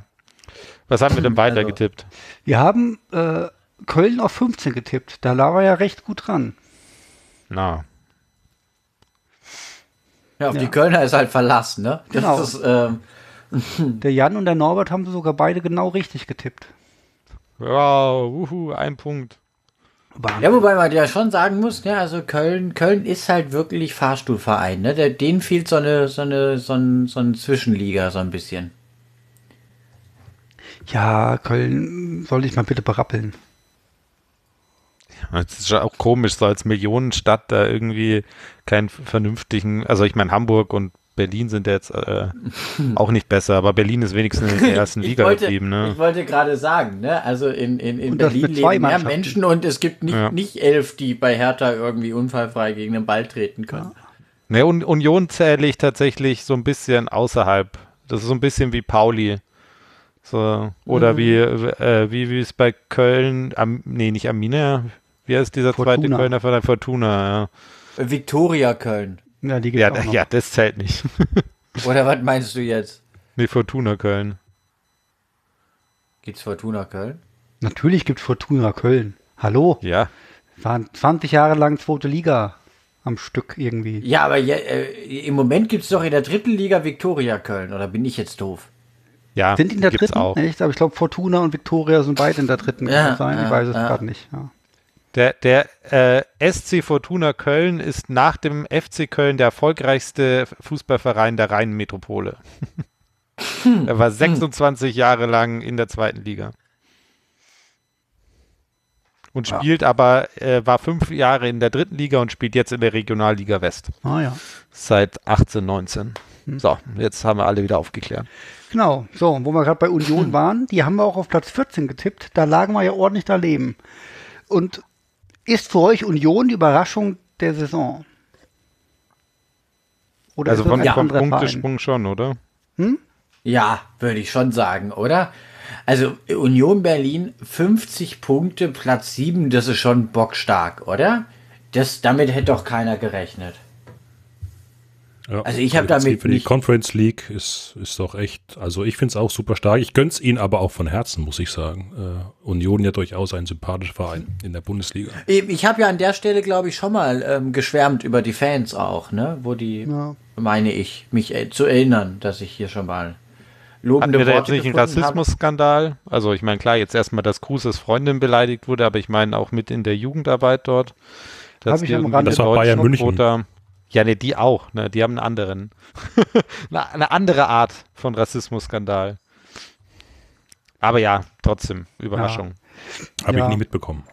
Was haben wir denn weiter Also- getippt? Wir haben äh, Köln auf 15 getippt. Da lag er ja recht gut dran. Na. Ja, auf Ja. die Kölner ist halt verlassen, ne? Das Genau. Ist, ähm, Der Jan und der Norbert haben sogar beide genau richtig getippt. Wow, uhu, ein Punkt. Wahnsinn. ja, wobei man ja schon sagen muss, ne, also Köln, Köln ist halt wirklich Fahrstuhlverein, ne? Der, denen fehlt so eine, so eine, so ein, so ein Zwischenliga, so ein bisschen. Ja, Köln soll ich mal bitte berappeln. Es ist auch komisch, so als Millionenstadt da irgendwie keinen vernünftigen, also ich meine Hamburg und Berlin sind jetzt äh, auch nicht besser, aber Berlin ist wenigstens in der ersten Liga wollte, geblieben, ne? ich wollte gerade sagen, ne? also in, in, in Berlin leben mehr. Menschen und es gibt nicht, Ja. nicht elf, die bei Hertha irgendwie unfallfrei gegen den Ball treten können. Ne, und Union zähle ich tatsächlich so ein bisschen außerhalb. Das ist so ein bisschen wie Pauli. So, oder Mhm. wie, äh, wie, wie es bei Köln, am, nee, nicht Arminia, wie heißt dieser zweite Fortuna. Kölner Verein? Fortuna, Viktoria Köln. Ja, die ja. gibt's Ja, ja, das zählt nicht. Oder was meinst du jetzt? nee, Fortuna Köln. Gibt's Fortuna Köln? Natürlich gibt Fortuna Köln. Hallo? Ja. Waren 20 Jahre lang zweite Liga am Stück irgendwie. Ja, aber je, äh, im Moment gibt's doch in der dritten Liga Viktoria Köln. Oder bin ich jetzt doof? Ja, Sind die in der gibt's dritten? auch. Echt? Aber ich glaube, Fortuna und Viktoria sind beide in der dritten. Kann Ja, sein? ja, ich weiß es ja. gerade nicht. Ja. Der, der äh, SC Fortuna Köln ist nach dem FC Köln der erfolgreichste Fußballverein der Rheinmetropole. er war 26 Jahre lang in der zweiten Liga. Und spielt aber, äh, war fünf Jahre in der dritten Liga und spielt jetzt in der Regionalliga West. Ah ja. Seit 18, 19. Hm. So, jetzt haben wir alle wieder aufgeklärt. Genau. So, wo wir gerade bei Union waren, die haben wir auch auf Platz 14 getippt. Da lagen wir ja ordentlich daneben. Und ist für euch Union die Überraschung der Saison? Oder Also von, anderer Verein? Punktesprung schon, oder? Ja, würde ich schon sagen, oder? Also Union Berlin 50 Punkte, Platz 7, das ist schon bockstark, oder? Das, damit hätte doch keiner gerechnet. Ja, Also ich hab Qualifiziert damit Für die Conference League ist, ist doch echt, also ich finde es auch super stark. Ich gönn's ihnen aber auch von Herzen, muss ich sagen. Äh, Union ja durchaus ein sympathischer Verein in der Bundesliga. Ich habe ja an der Stelle, glaube ich, schon mal ähm, geschwärmt über die Fans auch, ne? Wo die, Ja. meine ich, mich äh, zu erinnern, dass ich hier schon mal Hatten lobende wir da jetzt nicht einen habe. Rassismusskandal? Also ich meine, klar, jetzt erstmal, dass Kruses Freundin beleidigt wurde, aber ich meine auch mit in der Jugendarbeit dort. dass Hab ich am Rande- Das war Bayern München. Ja, ne, die auch, ne? Die haben einen anderen. eine, eine andere Art von Rassismusskandal. Aber ja, trotzdem, Überraschung. Habe Ja. ich nie mitbekommen.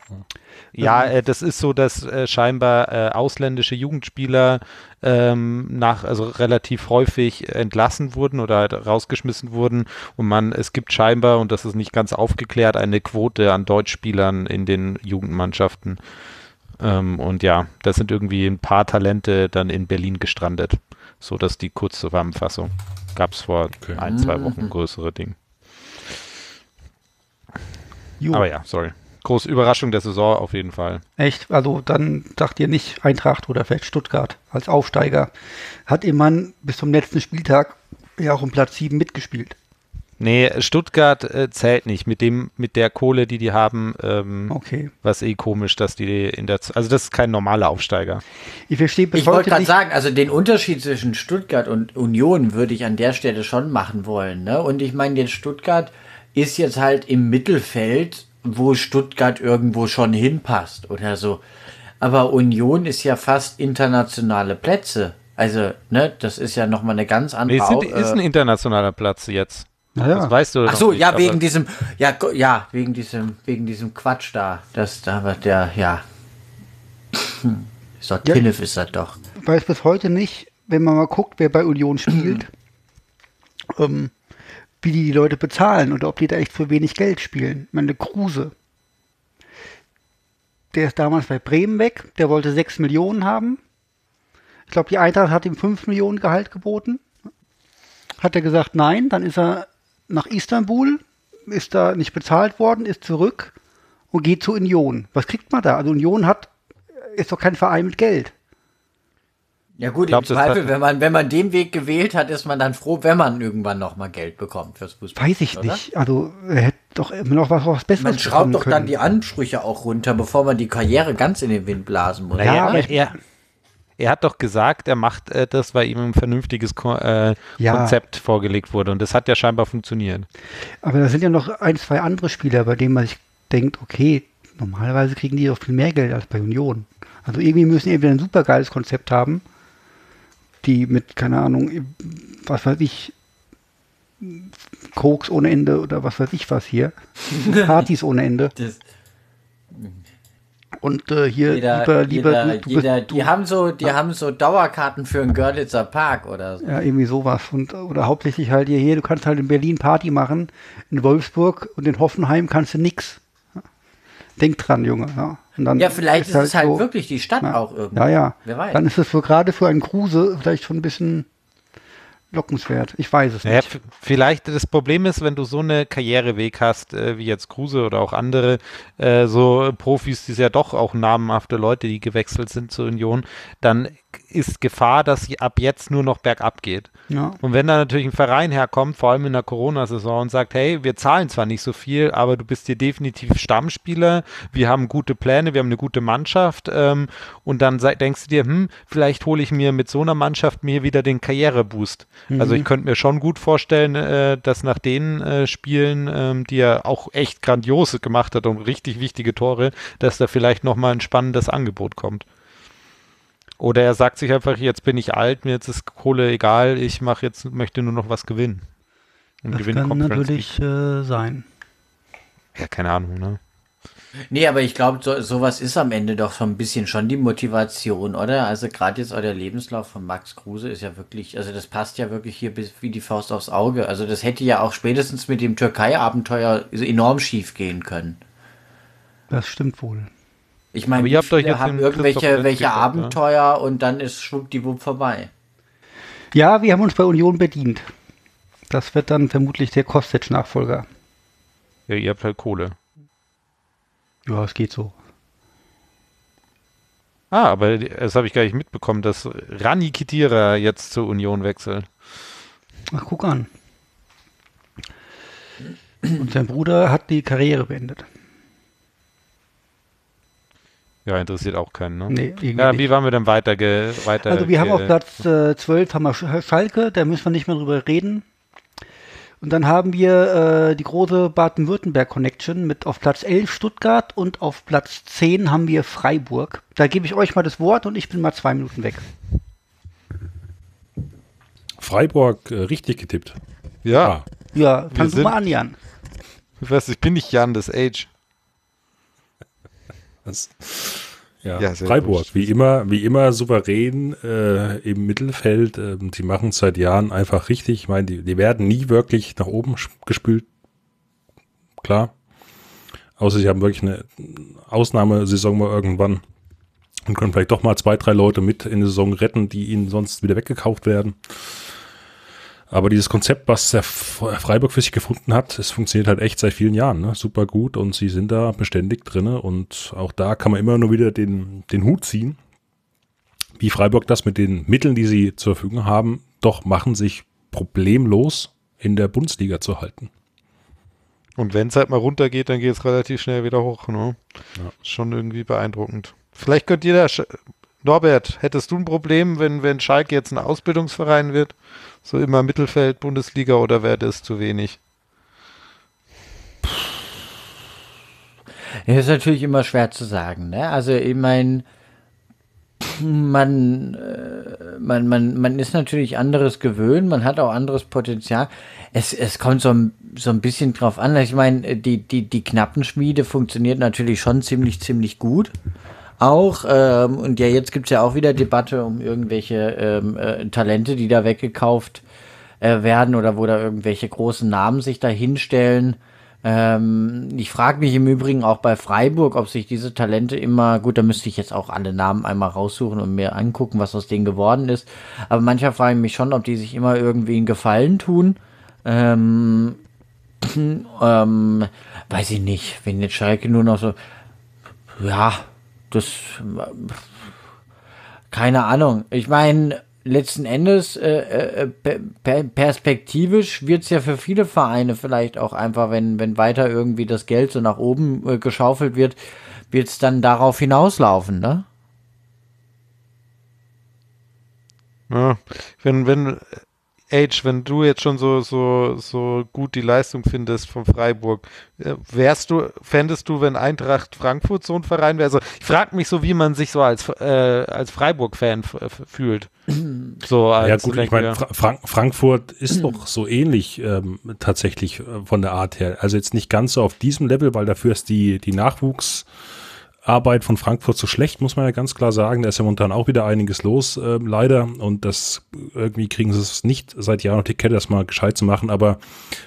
Ja, äh, das ist so, dass äh, scheinbar äh, ausländische Jugendspieler ähm, nach, also relativ häufig entlassen wurden oder halt rausgeschmissen wurden und man, es gibt scheinbar, und das ist nicht ganz aufgeklärt, eine Quote an Deutschspielern in den Jugendmannschaften. Ähm, und ja, da sind irgendwie ein paar Talente dann in Berlin gestrandet. So dass die Kurzzusammenfassung. Gab es vor Okay. ein, zwei Wochen größere Ding. Jo, Aber ja, sorry. Große Überraschung der Saison auf jeden Fall. Echt? Also dann sagt ihr nicht Eintracht oder vielleicht Stuttgart als Aufsteiger. Hat ihr Mann bis zum letzten Spieltag ja auch um Platz 7 mitgespielt. Nee, Stuttgart äh, zählt nicht. Mit dem, mit der Kohle, die die haben, ähm, Okay. was eh komisch, dass die in der, also das ist kein normaler Aufsteiger. Ich verstehe bis Ich wollte gerade sagen, also den Unterschied zwischen Stuttgart und Union würde ich an der Stelle schon machen wollen. Ne? Und ich meine, jetzt Stuttgart ist jetzt halt im Mittelfeld, wo Stuttgart irgendwo schon hinpasst oder so. Aber Union ist ja fast internationale Plätze. Also, ne, das ist ja nochmal eine ganz andere Nee, Au- ist ein äh, internationaler Platz jetzt. Naja. Das weißt du Ach so, nicht, ja, wegen diesem, ja, ja, wegen diesem, wegen diesem Quatsch da. Das, da wird der, ja. Hm. So, Ja. Ist das doch. Ich weiß bis heute nicht, wenn man mal guckt, wer bei Union spielt, ähm, wie die die Leute bezahlen oder ob die da echt für wenig Geld spielen. Ich meine, Kruse, der ist damals bei Bremen weg, der wollte 6 Millionen haben. Ich glaube, die Eintracht hat ihm 5 Millionen Gehalt geboten. Hat er gesagt, nein, dann ist er nach Istanbul, ist da nicht bezahlt worden, ist zurück und geht zu Union. Was kriegt man da? Also Union hat, ist doch kein Verein mit Geld. Ja gut, Glaubst im Zweifel, wenn man, wenn man den Weg gewählt hat, ist man dann froh, wenn man irgendwann nochmal Geld bekommt fürs Fußball. Weiß ich oder? nicht. Also er hätte doch immer noch was, was Besseres Man schraubt doch dann können. die Ansprüche auch runter, bevor man die Karriere ganz in den Wind blasen muss. Naja, Ja, aber er, ich- er, er hat doch gesagt, er macht äh, das, weil ihm ein vernünftiges Ko äh, Ja. Konzept vorgelegt wurde. Und das hat ja scheinbar funktioniert. Aber da sind ja noch ein, zwei andere Spieler, bei denen man sich denkt, okay, normalerweise kriegen die doch viel mehr Geld als bei Union. Also irgendwie müssen die entweder ein supergeiles Konzept haben, die mit, keine Ahnung, was weiß ich, Koks ohne Ende oder was weiß ich was hier. Partys ohne Ende. Das, Und äh, hier, jeder, lieber, lieber, jeder, du, du jeder, bist, die haben so, die haben so Dauerkarten für einen Görlitzer Park oder so. ja, irgendwie sowas. Und, oder hauptsächlich halt hier, hier, du kannst halt in Berlin Party machen, in Wolfsburg und in Hoffenheim kannst du nix. Denk dran, Junge. Ja, dann Ja, vielleicht ist, es halt so- wirklich die Stadt Ja. auch irgendwie. Ja, ja. Wer weiß. Dann ist es für, gerade für einen Kruse vielleicht schon ein bisschen lockenswert. Ich weiß es Naja, nicht. vielleicht das Problem ist, wenn du so eine Karriereweg hast, äh, wie jetzt Kruse oder auch andere, äh, so Profis, die sind ja doch auch namenhafte Leute, die gewechselt sind zur Union, dann ist Gefahr, dass sie ab jetzt nur noch bergab geht. Ja. Und wenn da natürlich ein Verein herkommt, vor allem in der Corona-Saison, und sagt, hey, wir zahlen zwar nicht so viel, aber du bist hier definitiv Stammspieler, wir haben gute Pläne, wir haben eine gute Mannschaft, ähm, und dann denkst du dir, hm, vielleicht hole ich mir mit so einer Mannschaft mir wieder den Karriereboost. Also ich könnte mir schon gut vorstellen, äh, dass nach den äh, Spielen, ähm, die er auch echt grandios gemacht hat und richtig wichtige Tore, dass da vielleicht nochmal ein spannendes Angebot kommt. Oder er sagt sich einfach, jetzt bin ich alt, mir jetzt ist Kohle egal, ich mache jetzt, möchte nur noch was gewinnen. Und Das gewinne kann Conference natürlich äh, sein. Ja, keine Ahnung, ne? Nee, aber ich glaube, so, sowas ist am Ende doch so ein bisschen schon die Motivation, oder? Also gerade jetzt auch der Lebenslauf von Max Kruse ist ja wirklich, also das passt ja wirklich hier bis wie die Faust aufs Auge. Also das hätte ja auch spätestens mit dem Türkei-Abenteuer so enorm schief gehen können. Das stimmt wohl. Ich meine, ihr habt euch jetzt haben irgendwelche welche ne? Abenteuer und dann ist schwuppdiwupp vorbei. Ja, wir haben uns bei Union bedient. Das wird dann vermutlich der Kostic-Nachfolger. Ja, ihr habt halt Kohle. Ja, es geht so. Ah, aber das habe ich gar nicht mitbekommen, dass Rani Kitira jetzt zur Union wechselt. Ach, guck an. Und sein Bruder hat die Karriere beendet. Ja, interessiert auch keinen, ne? Nee, irgendwie Ja, nicht. wie waren wir denn weiter, ge, weiter Also wir haben auf Platz äh, 12 haben wir Sch- Schalke, da müssen wir nicht mehr drüber reden. Und dann haben wir äh, die große Baden-Württemberg-Connection mit auf Platz 11 Stuttgart und auf Platz 10 haben wir Freiburg. Da gebe ich euch mal das Wort und ich bin mal zwei Minuten weg. Freiburg äh, richtig getippt. Ja, Ah, Ja, fang du sind- mal an, Jan. ich weiß, ich bin nicht Jan des Age. Das, ja, Ja, Freiburg, wie immer, wie immer souverän äh, im Mittelfeld. Ähm, die machen es seit Jahren einfach richtig. Ich meine, die, die werden nie wirklich nach oben gespült. Klar. Außer sie haben wirklich eine Ausnahmesaison mal irgendwann und können vielleicht doch mal zwei, drei Leute mit in die Saison retten, die ihnen sonst wieder weggekauft werden. Aber dieses Konzept, was der F- Freiburg für sich gefunden hat, es funktioniert halt echt seit vielen Jahren, ne? super gut und sie sind da beständig drinne und auch da kann man immer nur wieder den, den Hut ziehen, wie Freiburg das mit den Mitteln, die sie zur Verfügung haben, doch machen, sich problemlos in der Bundesliga zu halten. Und wenn es halt mal runtergeht, dann geht es relativ schnell wieder hoch, ne? Ja. Schon irgendwie beeindruckend. Vielleicht könnt ihr da, Norbert, hättest du ein Problem, wenn, wenn Schalke jetzt ein Ausbildungsverein wird? So immer Mittelfeld, Bundesliga oder wäre das zu wenig? Ja, ist natürlich immer schwer zu sagen, ne? Also ich meine, man, äh, man, man, man ist natürlich anderes gewöhnt, man hat auch anderes Potenzial. Es, es kommt so, ein- so ein bisschen drauf an. Ich meine, die, die, die Knappenschmiede funktioniert natürlich schon ziemlich, ziemlich gut. Auch, ähm, und ja, jetzt gibt's ja auch wieder Debatte um irgendwelche ähm, äh, Talente, die da weggekauft äh, werden oder wo da irgendwelche großen Namen sich da hinstellen. Ähm, ich frage mich im Übrigen auch bei Freiburg, ob sich diese Talente immer, gut, da müsste ich jetzt auch alle Namen einmal raussuchen und mir angucken, was aus denen geworden ist. Aber mancher frage ich mich schon, ob die sich immer irgendwie einen Gefallen tun. Ähm, ähm, weiß ich nicht, wenn jetzt Schalke nur noch so, ja, das, keine Ahnung. Ich meine, letzten Endes, äh, äh, per- per perspektivisch wird es ja für viele Vereine vielleicht auch einfach, wenn, wenn weiter irgendwie das Geld so nach oben äh, geschaufelt wird, wird es dann darauf hinauslaufen, ne? Ja, wenn, wenn Age, wenn du jetzt schon so, so, so gut die Leistung findest von Freiburg, äh, wärst du, fändest du, wenn Eintracht Frankfurt so ein Verein wäre? Also ich frage mich so, wie man sich so als, äh, als Freiburg-Fan fühlt. So als ja gut, ich meine, Fra Frankfurt ist doch so ähnlich ähm, tatsächlich äh, von der Art her. Also jetzt nicht ganz so auf diesem Level, weil dafür ist die, die Nachwuchs- Arbeit von Frankfurt so schlecht, muss man ja ganz klar sagen. Da ist ja momentan auch wieder einiges los, äh, leider. Und das irgendwie kriegen sie es nicht seit Jahren auf die Kette, das mal gescheit zu machen. Aber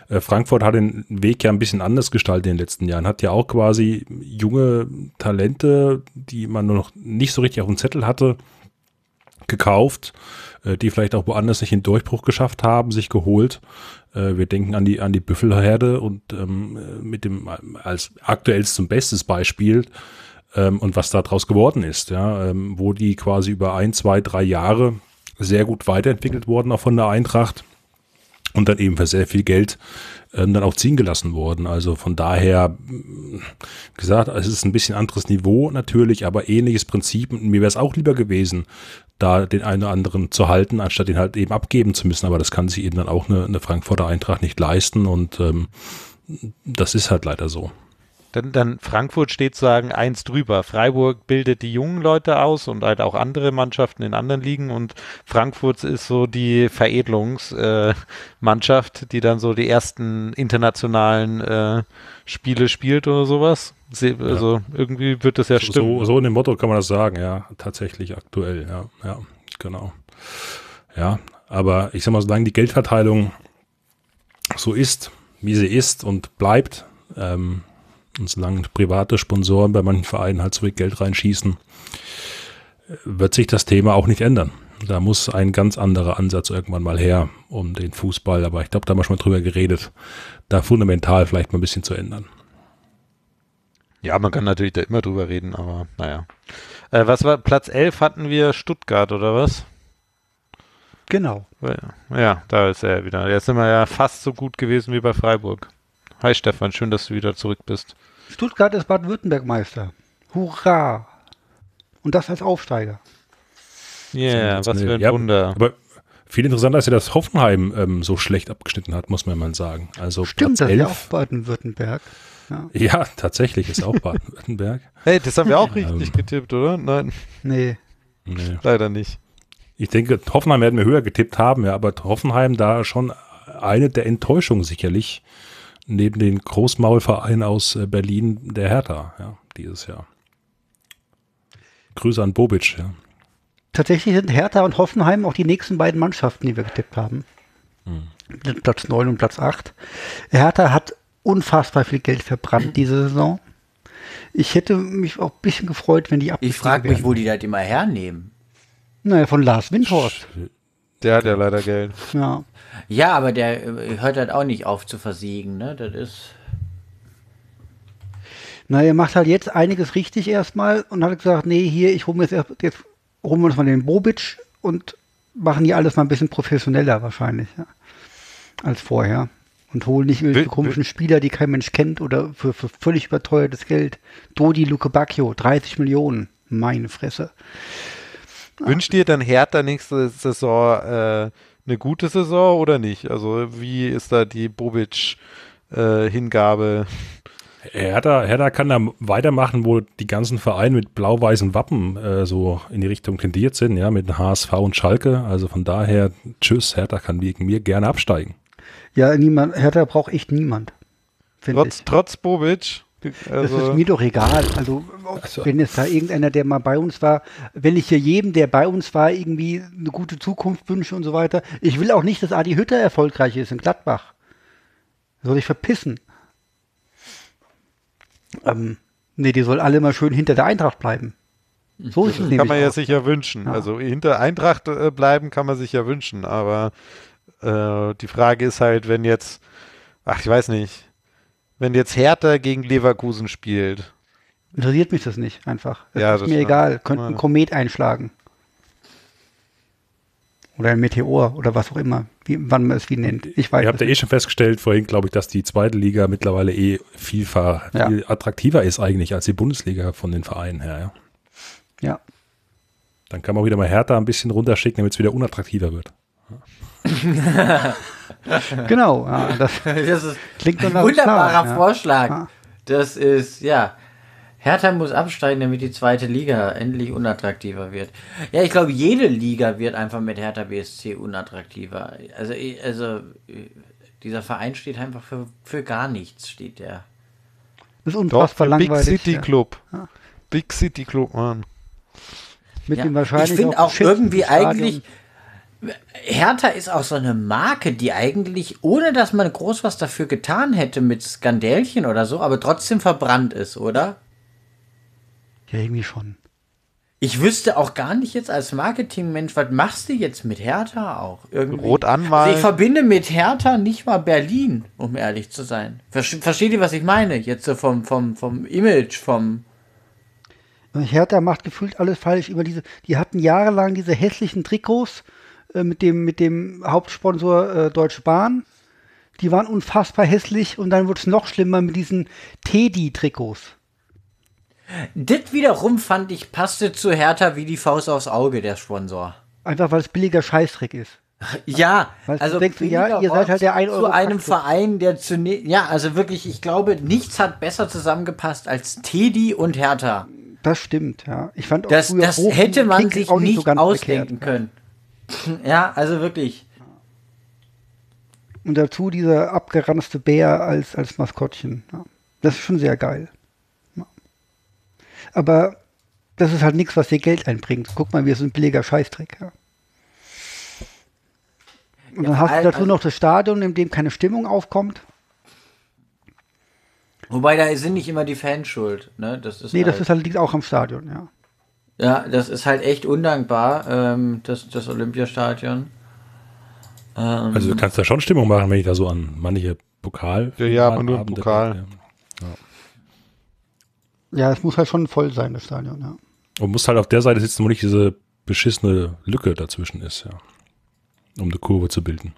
äh, Frankfurt hat den Weg ja ein bisschen anders gestaltet in den letzten Jahren. Hat ja auch quasi junge Talente, die man nur noch nicht so richtig auf dem Zettel hatte, gekauft, äh, die vielleicht auch woanders nicht den Durchbruch geschafft haben, sich geholt. Äh, wir denken an die, an die Büffelherde und ähm, mit dem als aktuellstes zum bestes Beispiel ähm, und was daraus geworden ist, ja, ähm, wo die quasi über ein, zwei, drei Jahre sehr gut weiterentwickelt wurden, auch von der Eintracht und dann eben für sehr viel Geld ähm, dann auch ziehen gelassen wurden. Also von daher, gesagt, es ist ein bisschen anderes Niveau natürlich, aber ähnliches Prinzip. Mir wäre es auch lieber gewesen, da den einen oder anderen zu halten, anstatt den halt eben abgeben zu müssen. Aber das kann sich eben dann auch eine, eine Frankfurter Eintracht nicht leisten und ähm, das ist halt leider so. Dann, dann Frankfurt steht sozusagen eins drüber. Freiburg bildet die jungen Leute aus und halt auch andere Mannschaften in anderen Ligen und Frankfurt ist so die Veredelungsmannschaft, äh, die dann so die ersten internationalen äh, Spiele spielt oder sowas. Se also ja. irgendwie wird das ja so, stimmen. So, so in dem Motto kann man das sagen, ja, tatsächlich aktuell, ja, ja, genau. Ja, aber ich sag mal, solange die Geldverteilung so ist, wie sie ist und bleibt, ähm, und solange private Sponsoren bei manchen Vereinen halt so viel Geld reinschießen, wird sich das Thema auch nicht ändern. Da muss ein ganz anderer Ansatz irgendwann mal her, um den Fußball, aber ich glaube, da haben wir schon mal drüber geredet, da fundamental vielleicht mal ein bisschen zu ändern. Ja, man kann natürlich da immer drüber reden, aber naja. Äh, was war Platz 11 hatten wir Stuttgart oder was? Genau. Ja, da ist er wieder. Jetzt sind wir ja fast so gut gewesen wie bei Freiburg. Hi Stefan, schön, dass du wieder zurück bist. Stuttgart ist Baden-Württemberg-Meister. Hurra! Und das als Aufsteiger. Ja, yeah, was für ein ja, Wunder. Aber viel interessanter ist ja, dass Hoffenheim ähm, so schlecht abgeschnitten hat, muss man mal sagen. Also Stimmt, Platz das ist ja auch Baden-Württemberg. Ja. ja. tatsächlich ist auch Baden-Württemberg. hey, das haben wir auch richtig ähm, getippt, oder? Nein. Nee. nee. Leider nicht. Ich denke, Hoffenheim werden wir höher getippt haben, ja, aber Hoffenheim da schon eine der Enttäuschungen sicherlich neben den Großmaulvereinen aus äh, Berlin der Hertha, ja, dieses Jahr. Grüße an Bobic, ja. Tatsächlich sind Hertha und Hoffenheim auch die nächsten beiden Mannschaften, die wir getippt haben. Hm. Platz 9 und Platz 8. Hertha hat unfassbar viel Geld verbrannt diese Saison. Ich hätte mich auch ein bisschen gefreut, wenn die ab. Ich frage mich, wo die das immer hernehmen. Naja, von Lars Windhorst. Der hat ja leider Geld. Ja. Ja, aber der äh, hört halt auch nicht auf zu versiegen, ne? Das ist. Na, er macht halt jetzt einiges richtig erstmal und hat gesagt, nee, hier, ich hole mir jetzt, erst, jetzt holen wir uns mal den Bobic und machen hier alles mal ein bisschen professioneller wahrscheinlich, ja, als vorher. Und holen nicht irgendwelche komischen Spieler, die kein Mensch kennt oder für, für völlig überteuertes Geld. Dodi Luke Bacchio, 30 Millionen. Meine Fresse. Wünscht ihr dann Hertha nächste Saison äh, eine gute Saison oder nicht? Also wie ist da die Bobic-Hingabe? Äh, Hertha, Hertha kann da weitermachen, wo die ganzen Vereine mit blau-weißen Wappen äh, so in die Richtung tendiert sind, ja, mit HSV und Schalke. Also von daher, tschüss, Hertha kann wegen mir gerne absteigen. Ja, niemand, Hertha braucht echt niemand. Trotz, trotz Bobic? Also das ist mir doch egal. Also, also, wenn es da irgendeiner, der mal bei uns war, wenn ich hier jedem, der bei uns war, irgendwie eine gute Zukunft wünsche und so weiter. Ich will auch nicht, dass Adi Hütter erfolgreich ist in Gladbach. Soll ich verpissen? Ähm, nee, die soll alle mal schön hinter der Eintracht bleiben. So ist es Kann man ja sicher wünschen. Ja. Also hinter Eintracht äh, bleiben kann man sich ja wünschen, aber äh, die Frage ist halt, wenn jetzt, ach, ich weiß nicht, wenn jetzt Hertha gegen Leverkusen spielt. Interessiert mich das nicht einfach. Das ja, ist das mir egal. Könnte ein Komet einschlagen. Oder ein Meteor oder was auch immer, wie, wann man es wie nennt. Ich weiß. Ihr habt ja eh schon festgestellt vorhin, glaube ich, dass die zweite Liga mittlerweile eh vielfach ja. viel attraktiver ist eigentlich als die Bundesliga von den Vereinen her. Ja. ja. Dann kann man wieder mal Hertha ein bisschen runterschicken, damit es wieder unattraktiver wird. Genau, ja, das Das ist klingt doch ein nach wunderbarer ja. Vorschlag. Ja. Das ist, ja. Hertha muss absteigen, damit die zweite Liga endlich unattraktiver wird. Ja, ich glaube, jede Liga wird einfach mit Hertha BSC unattraktiver. Also, ich- also äh, dieser Verein steht einfach für, für gar nichts, steht der. Das ist Doch, unfassbar für Big. City ja. Club. Big City Club, Mann. Mit Ja. dem wahrscheinlich ich finde auch beschissensten irgendwie Stadion. eigentlich. Hertha ist auch so eine Marke, die eigentlich, ohne dass man groß was dafür getan hätte mit Skandälchen oder so, aber trotzdem verbrannt ist, oder? Ja, irgendwie schon. Ich wüsste auch gar nicht jetzt als Marketingmensch, was machst du jetzt mit Hertha auch? Irgendwie. Rot anmalen. Also ich verbinde mit Hertha nicht mal Berlin, um ehrlich zu sein. Verste- Versteht ihr, was ich meine? Jetzt so vom, vom, vom Image, vom. Hertha macht gefühlt alles falsch über diese. Die hatten jahrelang diese hässlichen Trikots äh, mit dem mit dem Hauptsponsor äh, Deutsche Bahn. Die waren unfassbar hässlich und dann wurde es noch schlimmer mit diesen Teddy-Trikots. Das wiederum fand ich passte zu Hertha wie die Faust aufs Auge, der Sponsor. Einfach weil es billiger Scheißdreck ist. Ja, du, also denkst ja, ihr seid halt der 1 zu einem Faktor. Verein, der zu ja, also wirklich, ich glaube, nichts hat besser zusammengepasst als Teddy und Hertha. Das stimmt, ja. Ich fand auch Das, früher das hätte man sich auch nicht, so ganz ausdenken verkehrt. können. Ja, also wirklich. Und dazu dieser abgeranzte Bär als, als Maskottchen. Ja. Das ist schon sehr geil. Ja. Aber das ist halt nichts, was dir Geld einbringt. Guck mal, wir sind billiger Scheißdreck. Ja. Und Ja, dann hast du dazu also- noch das Stadion, in dem keine Stimmung aufkommt. Wobei da sind nicht immer die Fans schuld. Ne? Das ist Nee, das halt, ist halt liegt auch am Stadion, ja. Ja, das ist halt echt undankbar, ähm, das, das Olympiastadion. Ähm, Also du kannst da schon Stimmung machen, wenn ich da so an manche Pokal. Ja, ja, aber nur Abende Pokal. denke, ja. Ja, es muss halt schon voll sein, das Stadion, ja. Und musst halt auf der Seite sitzen, wo nicht diese beschissene Lücke dazwischen ist, ja. Um eine Kurve zu bilden.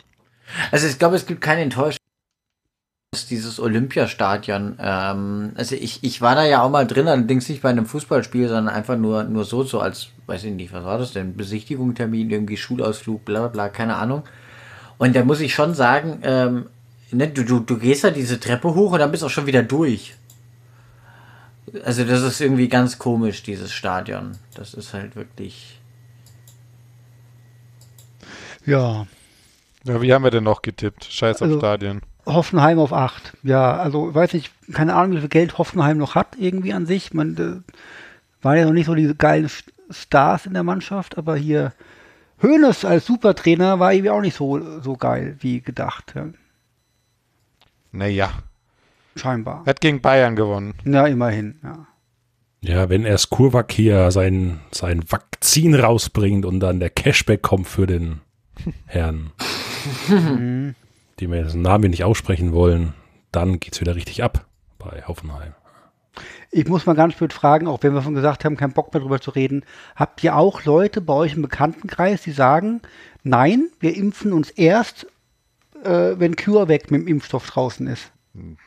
Also ich glaube, es gibt keine Enttäuschung. Dass Dieses Olympiastadion, ähm, also ich, ich war da ja auch mal drin, allerdings nicht bei einem Fußballspiel, sondern einfach nur, nur so, so als, weiß ich nicht, was war das denn? Besichtigungstermin, irgendwie Schulausflug, bla bla bla, keine Ahnung. Und da muss ich schon sagen, ähm, ne, du, du, du gehst da diese Treppe hoch und dann bist du auch schon wieder durch. Also das ist irgendwie ganz komisch, dieses Stadion. Das ist halt wirklich. Ja, Ja, wie haben wir denn noch getippt? Scheiß auf Also- Stadien. Hoffenheim auf 8. Ja, also weiß nicht, keine Ahnung, wie viel Geld Hoffenheim noch hat irgendwie an sich. Man äh, waren ja noch nicht so diese geilen Stars in der Mannschaft, aber hier Hoeneß als Supertrainer war irgendwie auch nicht so, so geil wie gedacht. Ja. Naja, Scheinbar. er hat gegen Bayern gewonnen. Ja, immerhin. Ja. Ja, wenn erst Kurvak hier sein, sein Vakzin rausbringt und dann der Cashback kommt für den Herrn, den wir den Namen nicht aussprechen wollen, dann geht's wieder richtig ab bei Hoffenheim. Ich muss mal ganz blöd fragen, auch wenn wir schon gesagt haben, keinen Bock mehr drüber zu reden. Habt ihr auch Leute bei euch im Bekanntenkreis, die sagen, nein, wir impfen uns erst, äh, wenn CureVac mit dem Impfstoff draußen ist?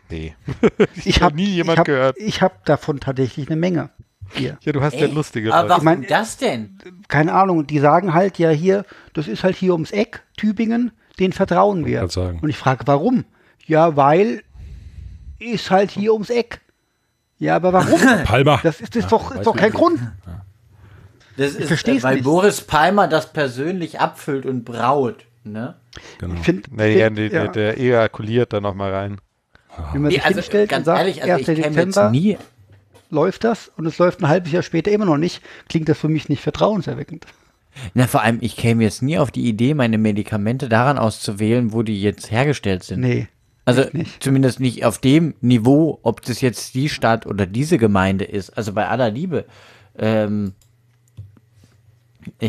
Nee. Ich hab habe nie jemand ich hab, gehört. Ich habe davon tatsächlich eine Menge. Hier. Ja, du hast ja Ey, lustige Aber warum mein- das denn? Keine Ahnung, die sagen halt ja hier, das ist halt hier ums Eck, Tübingen, den vertrauen wir. Und ich frage, warum? Ja, weil ist halt hier ums Eck. Ja, aber warum? Palmer. Das ist, das ist doch, ist doch kein Grund. Das ist, versteh's äh, weil nicht. Boris Palmer das persönlich abfüllt und braut. Ne? genau. Ich find, Nee, ja, find, der, ja, der, der ejakuliert da nochmal rein. wenn man Nee, sich also hinstellt ganz und sagt, ehrlich, also 1. ich Dezember nie. läuft das und es läuft ein halbes Jahr später immer noch nicht, klingt das für mich nicht vertrauenserweckend. Na, vor allem, ich käme jetzt nie auf die Idee, meine Medikamente daran auszuwählen, wo die jetzt hergestellt sind. Nee. also nicht. zumindest nicht auf dem Niveau, ob das jetzt die Stadt oder diese Gemeinde ist. Also bei aller Liebe. Ähm,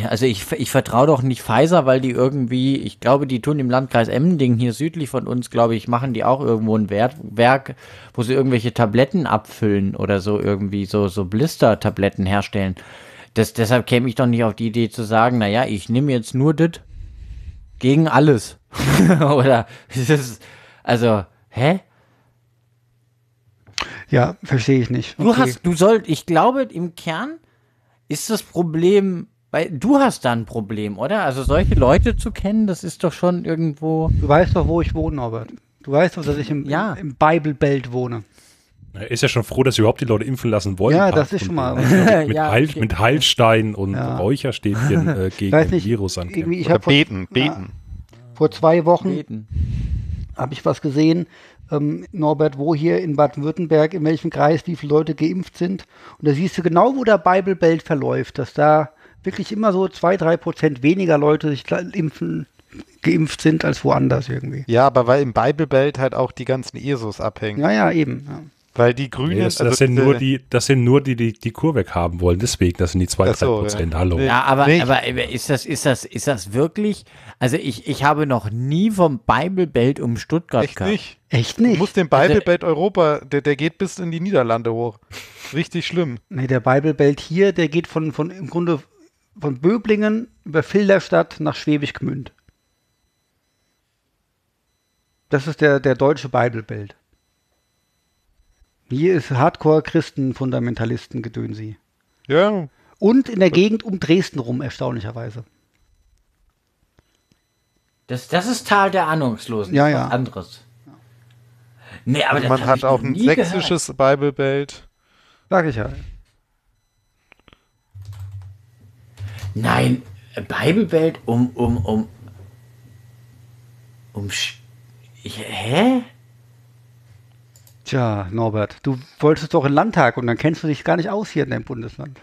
also ich, ich vertraue doch nicht Pfizer, weil die irgendwie, ich glaube, die tun im Landkreis Emmending hier südlich von uns, glaube ich, machen die auch irgendwo ein Werk, wo sie irgendwelche Tabletten abfüllen oder so irgendwie so, so Blister-Tabletten herstellen. Das, deshalb käme ich doch nicht auf die Idee zu sagen, naja, ich nehme jetzt nur das gegen alles. oder ist es, also, hä? Ja, verstehe ich nicht. Du Okay. hast, du sollst, ich glaube, im Kern ist das Problem Weil du hast da ein Problem, oder? Also solche Leute zu kennen, das ist doch schon irgendwo. Du weißt doch, wo ich wohne, Norbert. Du weißt doch, dass ich im, Ja. im Bible Belt wohne. Er ist ja schon froh, dass überhaupt die Leute impfen lassen wollen. Ja, das ist schon mal-. Mit, Ja, Heil, okay. mit Heilstein und Ja. Räucherstäbchen äh, gegen den nicht, Virus ankämpfen. ich vor, beten, beten. vor zwei Wochen habe ich was gesehen, ähm, Norbert, wo hier in Baden-Württemberg, in welchem Kreis, wie viele Leute geimpft sind. Und da siehst du genau, wo der Bible Belt verläuft, dass da wirklich immer so zwei, drei Prozent weniger Leute sich impfen, geimpft sind als woanders irgendwie. Ja, aber weil im Bible Belt halt auch die ganzen ESOs abhängen. Ja, ja, eben. Ja. Weil die Grünen. Nee, das, also das, sind diese- nur die, das sind nur die, die die Kur weg haben wollen. Deswegen, das sind die 2, Ach so, 3 Prozent. ja. Hallo. Ja, aber, Nee, aber ist das, ist das, ist das wirklich? Also ich, ich habe noch nie vom Bible Belt um Stuttgart Echt gehört. nicht. Echt Du nicht? musst den Bible Also- Belt Europa, der, der geht bis in die Niederlande hoch. Richtig schlimm. Nee, der Bible Belt hier, der geht von, von im Grunde von Böblingen über Filderstadt nach Schwäbisch Gmünd. Das ist der, der deutsche Bible Belt. Hier ist Hardcore-Christen-Fundamentalisten gedönsi. Ja, Und in der Gegend um Dresden rum, erstaunlicherweise. Das, das ist Tal der Ahnungslosen. Ja, das ist ja. was anderes. Nee, aber das man hat ich auch ein gehört. sächsisches Bible Belt. Sag ich ja. Nein, Bible Belt um, um, um, um, Sch- ich, hä? Tja, Norbert, du wolltest doch in den Landtag und dann kennst du dich gar nicht aus hier in deinem Bundesland.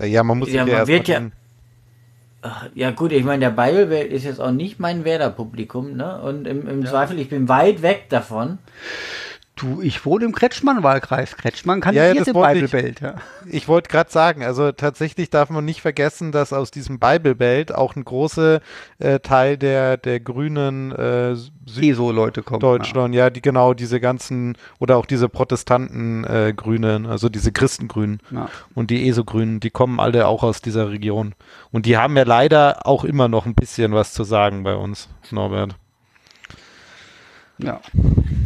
Ja, man muss Ja, man erst wird mal ja- Ach, Ja gut, ich meine, der Bible Belt ist jetzt auch nicht mein Werder-Publikum, ne? Und im, im Zweifel, ich bin weit weg davon. Du, ich wohne im Kretschmann-Wahlkreis. Kretschmann Ja, ja, im wollte Bible ich- Belt, ja. Ich wollte gerade sagen, also tatsächlich darf man nicht vergessen, dass aus diesem Bible Belt auch ein großer äh, Teil der, der grünen äh, ESO-Leute kommen. Süddeutschland, ja, die genau diese ganzen oder auch diese Protestanten äh, Grünen, also diese Christengrünen Ja. und die ESO-Grünen, die kommen alle auch aus dieser Region. Und die haben ja leider auch immer noch ein bisschen was zu sagen bei uns, Norbert. Ja.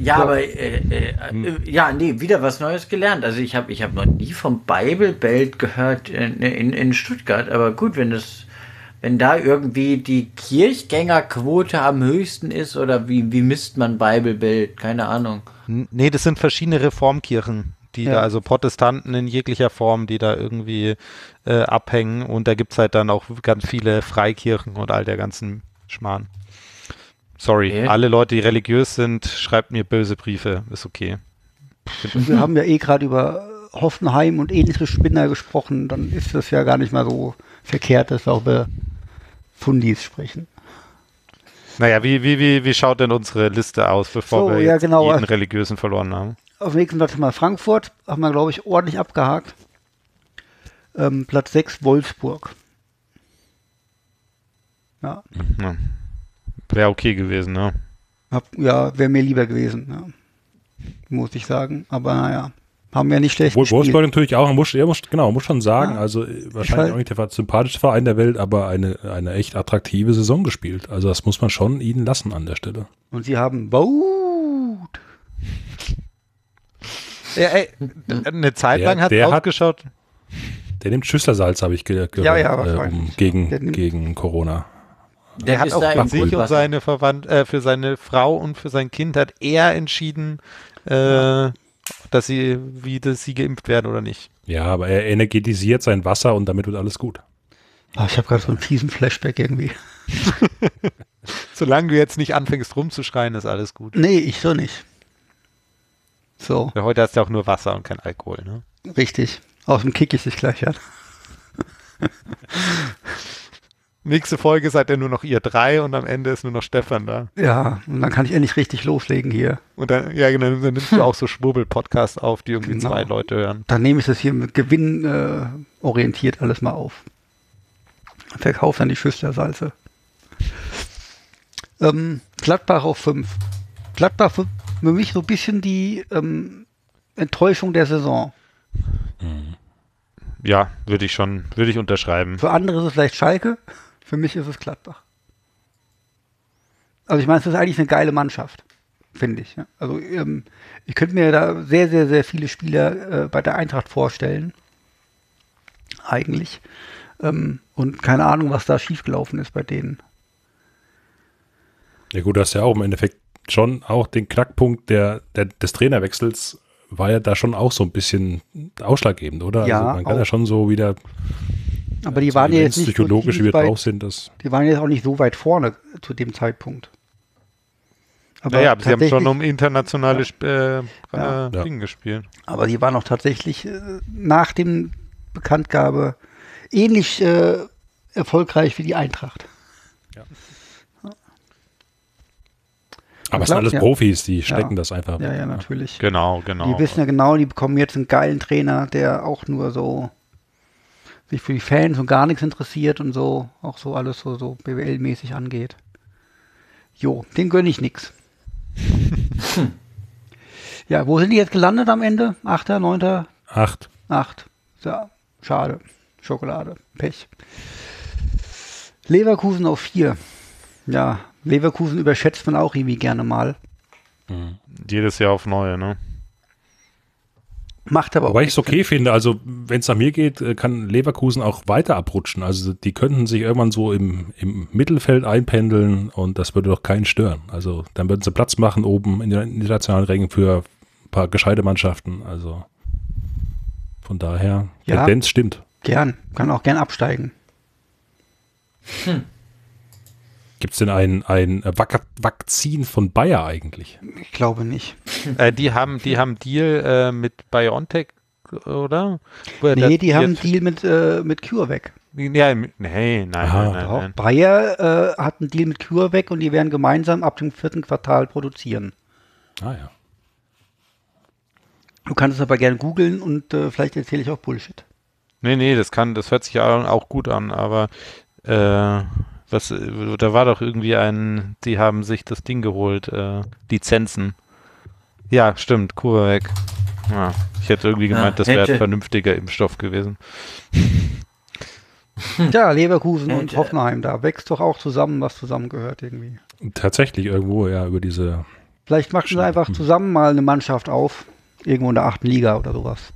Ja, aber äh, äh, äh, ja, nee, wieder was Neues gelernt. Also ich habe ich hab noch nie vom Bible Belt gehört in, in, in Stuttgart. Aber gut, wenn das, wenn da irgendwie die Kirchgängerquote am höchsten ist oder wie, wie misst man Bible Belt? Keine Ahnung. Nee, das sind verschiedene Reformkirchen, die Ja. da, also Protestanten in jeglicher Form, die da irgendwie äh, abhängen. Und da gibt es halt dann auch ganz viele Freikirchen und all der ganzen Schmarrn. Sorry, Okay. alle Leute, die religiös sind, schreibt mir böse Briefe, ist okay. Und wir haben ja eh gerade über Hoffenheim und ähnliche Spinner gesprochen. Dann ist das ja gar nicht mal so verkehrt, dass wir auch über Fundis sprechen. Naja, wie, wie, wie, wie schaut denn unsere Liste aus, bevor So, wir ja, genau. jeden Religiösen verloren haben? Auf dem nächsten Platz mal Frankfurt. Haben wir, glaube ich, ordentlich abgehakt. Ähm, Platz 6 Wolfsburg. Ja, Ja. Wäre okay gewesen, ne? hab, ja wäre mir lieber gewesen. Ja. Muss ich sagen. Aber naja, haben wir nicht schlecht Wo- gespielt. Wolfsburg natürlich auch, muss, ja, muss, genau, muss schon sagen, Ja. also äh, wahrscheinlich auch nicht der sympathischste Verein der Welt, aber eine, eine echt attraktive Saison gespielt. Also das muss man schon ihnen lassen an der Stelle. Und sie haben Boot. Ja, ey, eine Zeit Der- lang hat der hat- ausgeschaut. Der nimmt Schüsslersalz, habe ich ge gehört, Ja, ja, äh, gegen, nimmt- gegen Corona. Der hat auch für sich und seine Verwandt äh, für seine Frau und für sein Kind hat er entschieden, äh, dass sie, wie das sie geimpft werden oder nicht. Ja, aber er energetisiert sein Wasser und damit wird alles gut. Ah, ich habe gerade so einen fiesen Flashback irgendwie. Solange du jetzt nicht anfängst rumzuschreien, ist alles gut. Nee, ich so nicht. So, Weil heute hast du ja auch nur Wasser und kein Alkohol, ne? richtig. Aus dem Kick ich sich gleich an. Nächste Folge seid ihr nur noch ihr drei und am Ende ist nur noch Stefan da. Ja, und dann kann ich endlich richtig loslegen hier. Und dann, ja, genau, dann nimmst du auch so Schwurbel-Podcasts auf, die irgendwie Genau. zwei Leute hören. Dann nehme ich das hier mit Gewinn äh, orientiert alles mal auf. Verkaufe dann die Schüsslersalze. Ähm, Gladbach auf 5. Gladbach für, für mich so ein bisschen die ähm, Enttäuschung der Saison. Ja, würde ich schon, würde ich unterschreiben. Für andere ist es vielleicht Schalke, für mich ist es Gladbach. Also ich meine, es ist eigentlich eine geile Mannschaft, finde ich. Also ähm, ich könnte mir da sehr, sehr, sehr viele Spieler äh, bei der Eintracht vorstellen. Eigentlich. Ähm, und keine Ahnung, was da schiefgelaufen ist bei denen. Ja gut, das ist ja auch im Endeffekt schon auch den Knackpunkt der, der, des Trainerwechsels war ja da schon auch so ein bisschen ausschlaggebend, oder? Ja, also man kann auch. ja schon so wieder Aber die so waren ja jetzt nicht psychologisch, so wie wir weit, drauf sind, das Die waren jetzt auch nicht so weit vorne zu dem Zeitpunkt. Aber naja, aber sie haben schon um internationale Sp- äh, Ja. äh, Ja. Dinge gespielt. Aber die waren auch tatsächlich äh, nach dem Bekanntgabe ähnlich äh, erfolgreich wie die Eintracht. Aber es sind alles ja. Profis, die stecken Ja. das einfach. Ja, ja, natürlich. Genau, genau. Die wissen ja genau, die bekommen jetzt einen geilen Trainer, der auch nur so sich für die Fans und gar nichts interessiert und so, auch so alles so, so BWL-mäßig angeht. Jo, den gönne ich nix. ja, wo sind die jetzt gelandet am Ende? Achter, neunter, Acht. acht. Ja, schade. Schokolade. Pech. Leverkusen auf vier. Ja, Leverkusen überschätzt man auch irgendwie gerne mal. Jedes Jahr auf neue, ne? Macht aber Wobei auch ich es okay finde, also wenn es nach mir geht, äh, kann Leverkusen auch weiter abrutschen. Also die könnten sich irgendwann so im, im Mittelfeld einpendeln und das würde doch keinen stören. Also dann würden sie Platz machen oben in den internationalen Rängen für ein paar gescheite Mannschaften. Also von daher, Ja. Tendenz stimmt. gern. Kann auch gern absteigen. Gibt es denn ein, ein Vak Vakzin von Bayer eigentlich? Ich glaube nicht. Äh, die haben, die haben Deal äh, mit BioNTech, oder? Wo er Nee, die haben Deal mit, äh, mit CureVac. Ja, nee, nein, Aha, nein, nein, Doch, nein. Bayer äh, hat einen Deal mit CureVac und die werden gemeinsam ab dem vierten Quartal produzieren. Ah ja. Du kannst es aber gerne googeln und äh, vielleicht erzähle ich auch Bullshit. Nee, nee, das kann, das hört sich auch auch gut an, aber äh, was, da war doch irgendwie ein, die haben sich das Ding geholt, äh, Lizenzen. Ja, stimmt, CureVac. Ja, ich hätte irgendwie Ja, gemeint, das wäre ein vernünftiger Impfstoff gewesen. Ja, Leverkusen Und, und Hoffenheim, da wächst doch auch zusammen, was zusammengehört irgendwie. Tatsächlich irgendwo, ja, über diese. Vielleicht machen sie einfach zusammen mal eine Mannschaft auf, irgendwo in der achten Liga oder sowas.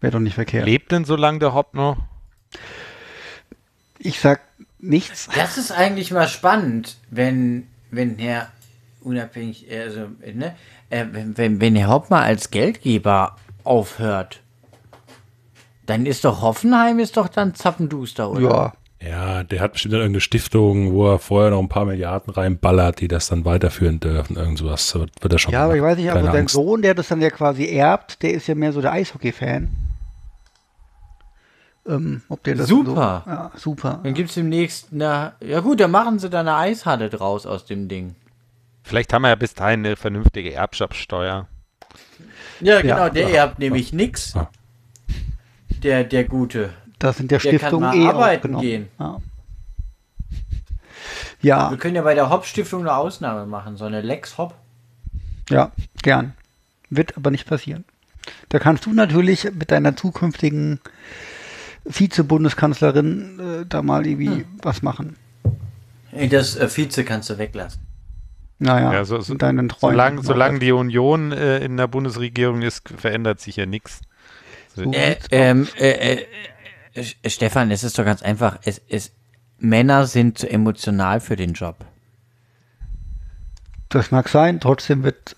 Wäre doch nicht verkehrt. Lebt denn so lange der Hopp noch? Ich sag nichts. Das ist eigentlich mal spannend, wenn, wenn Herr unabhängig, also, ne, äh, wenn, wenn, wenn Herr Hopp mal als Geldgeber aufhört, dann ist doch Hoffenheim ist doch dann zappenduster, oder? Ja, Ja, der hat bestimmt dann irgendeine Stiftung, wo er vorher noch ein paar Milliarden reinballert, die das dann weiterführen dürfen. Irgend sowas wird, er schon ja aber ich weiß nicht, also Keine sein Angst. Sohn, der das dann ja quasi erbt, der ist ja mehr so der Eishockey-Fan. Ähm, ob der das Super. So, ja, super. Dann gibt's demnächst, na, ja gut, dann machen sie da eine Eishalle draus aus dem Ding. Vielleicht haben wir ja bis dahin eine vernünftige Erbschaftssteuer. Ja, genau, Ja. der erbt nämlich. Ah. Der, der Gute. Das sind der Der kann Stiftungen mal eh arbeiten gehen. Ja. ja, Wir können ja bei der Hopp-Stiftung eine Ausnahme machen, so eine Lex Hopp. ja, gern. Wird aber nicht passieren. Da kannst du natürlich mit deiner zukünftigen Vize-Bundeskanzlerin äh, da mal irgendwie Hm. was machen. Das äh, Vize kannst du weglassen. Naja, Ja, so- so- deinen Träumen. Solange, solange die Union äh, in der Bundesregierung ist, verändert sich ja nichts. So Äh, ähm, äh, äh, äh, Stefan, es ist doch ganz einfach. Es, es, Männer sind zu emotional für den Job. Das mag sein, trotzdem wird,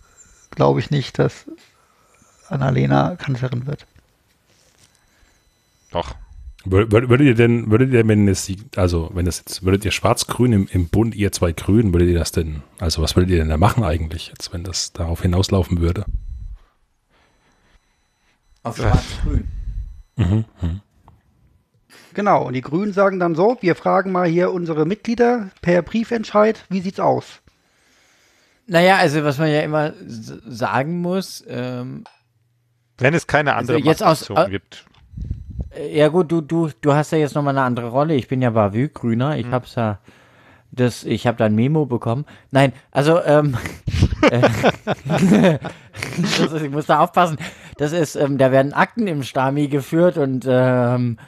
glaube ich nicht, dass Annalena Kanzlerin wird. Doch. Wür- wür- Würdet ihr denn, würdet ihr, wenn es, die- also wenn es jetzt, würdet ihr Schwarz-Grün im, im Bund, ihr zwei Grünen, würdet ihr das denn, also was würdet ihr denn da machen eigentlich, jetzt, wenn das darauf hinauslaufen würde? Auf schwarz-grün. Mhm. mhm. Genau, und die Grünen sagen dann so, wir fragen mal hier unsere Mitglieder per Briefentscheid, wie sieht's aus? Naja, also was man ja immer sagen muss, ähm, Wenn es keine andere Also aus- Machtaktion gibt. Äh, ja gut, du, du, du hast ja jetzt nochmal eine andere Rolle. Ich bin ja Bavü-Grüner. Ich hab's ja, das, ich habe da ein Memo bekommen. Nein, also, ähm, äh, ist, ich muss da aufpassen. Das ist, ähm, da werden Akten im Stami geführt und, ähm,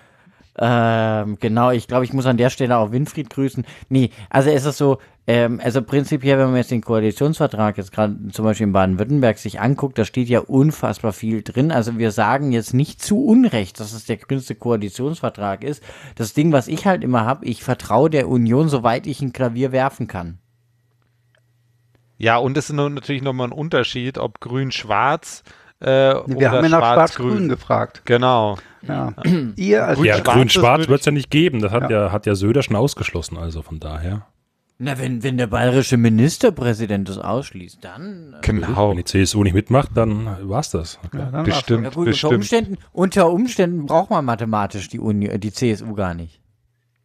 ähm, genau, ich glaube, ich muss an der Stelle auch Winfried grüßen. Nee, also es ist so, Ähm, also prinzipiell, wenn man jetzt den Koalitionsvertrag jetzt gerade zum Beispiel in Baden-Württemberg sich anguckt, da steht ja unfassbar viel drin. Also wir sagen jetzt nicht zu Unrecht, dass es der grünste Koalitionsvertrag ist. Das Ding, was ich halt immer habe, ich vertraue der Union, soweit ich ein Klavier werfen kann. Ja, und es ist nun natürlich nochmal ein Unterschied, ob grün-schwarz äh, Wir oder haben ja nach schwarz-grün. Schwarz-Grün gefragt. Genau. Ja. Ihr als Ja, Grün-Schwarz wird es ja nicht geben. Das hat Ja. ja. hat ja Söder schon ausgeschlossen, also von daher. Na, wenn, wenn der bayerische Ministerpräsident das ausschließt, dann. äh, Genau. Wenn die CSU nicht mitmacht, dann war's das. ja, dann war's Bestimmt. Ja gut, unter bestimmt. Umständen, unter Umständen braucht man mathematisch die, Uni, äh, die CSU gar nicht.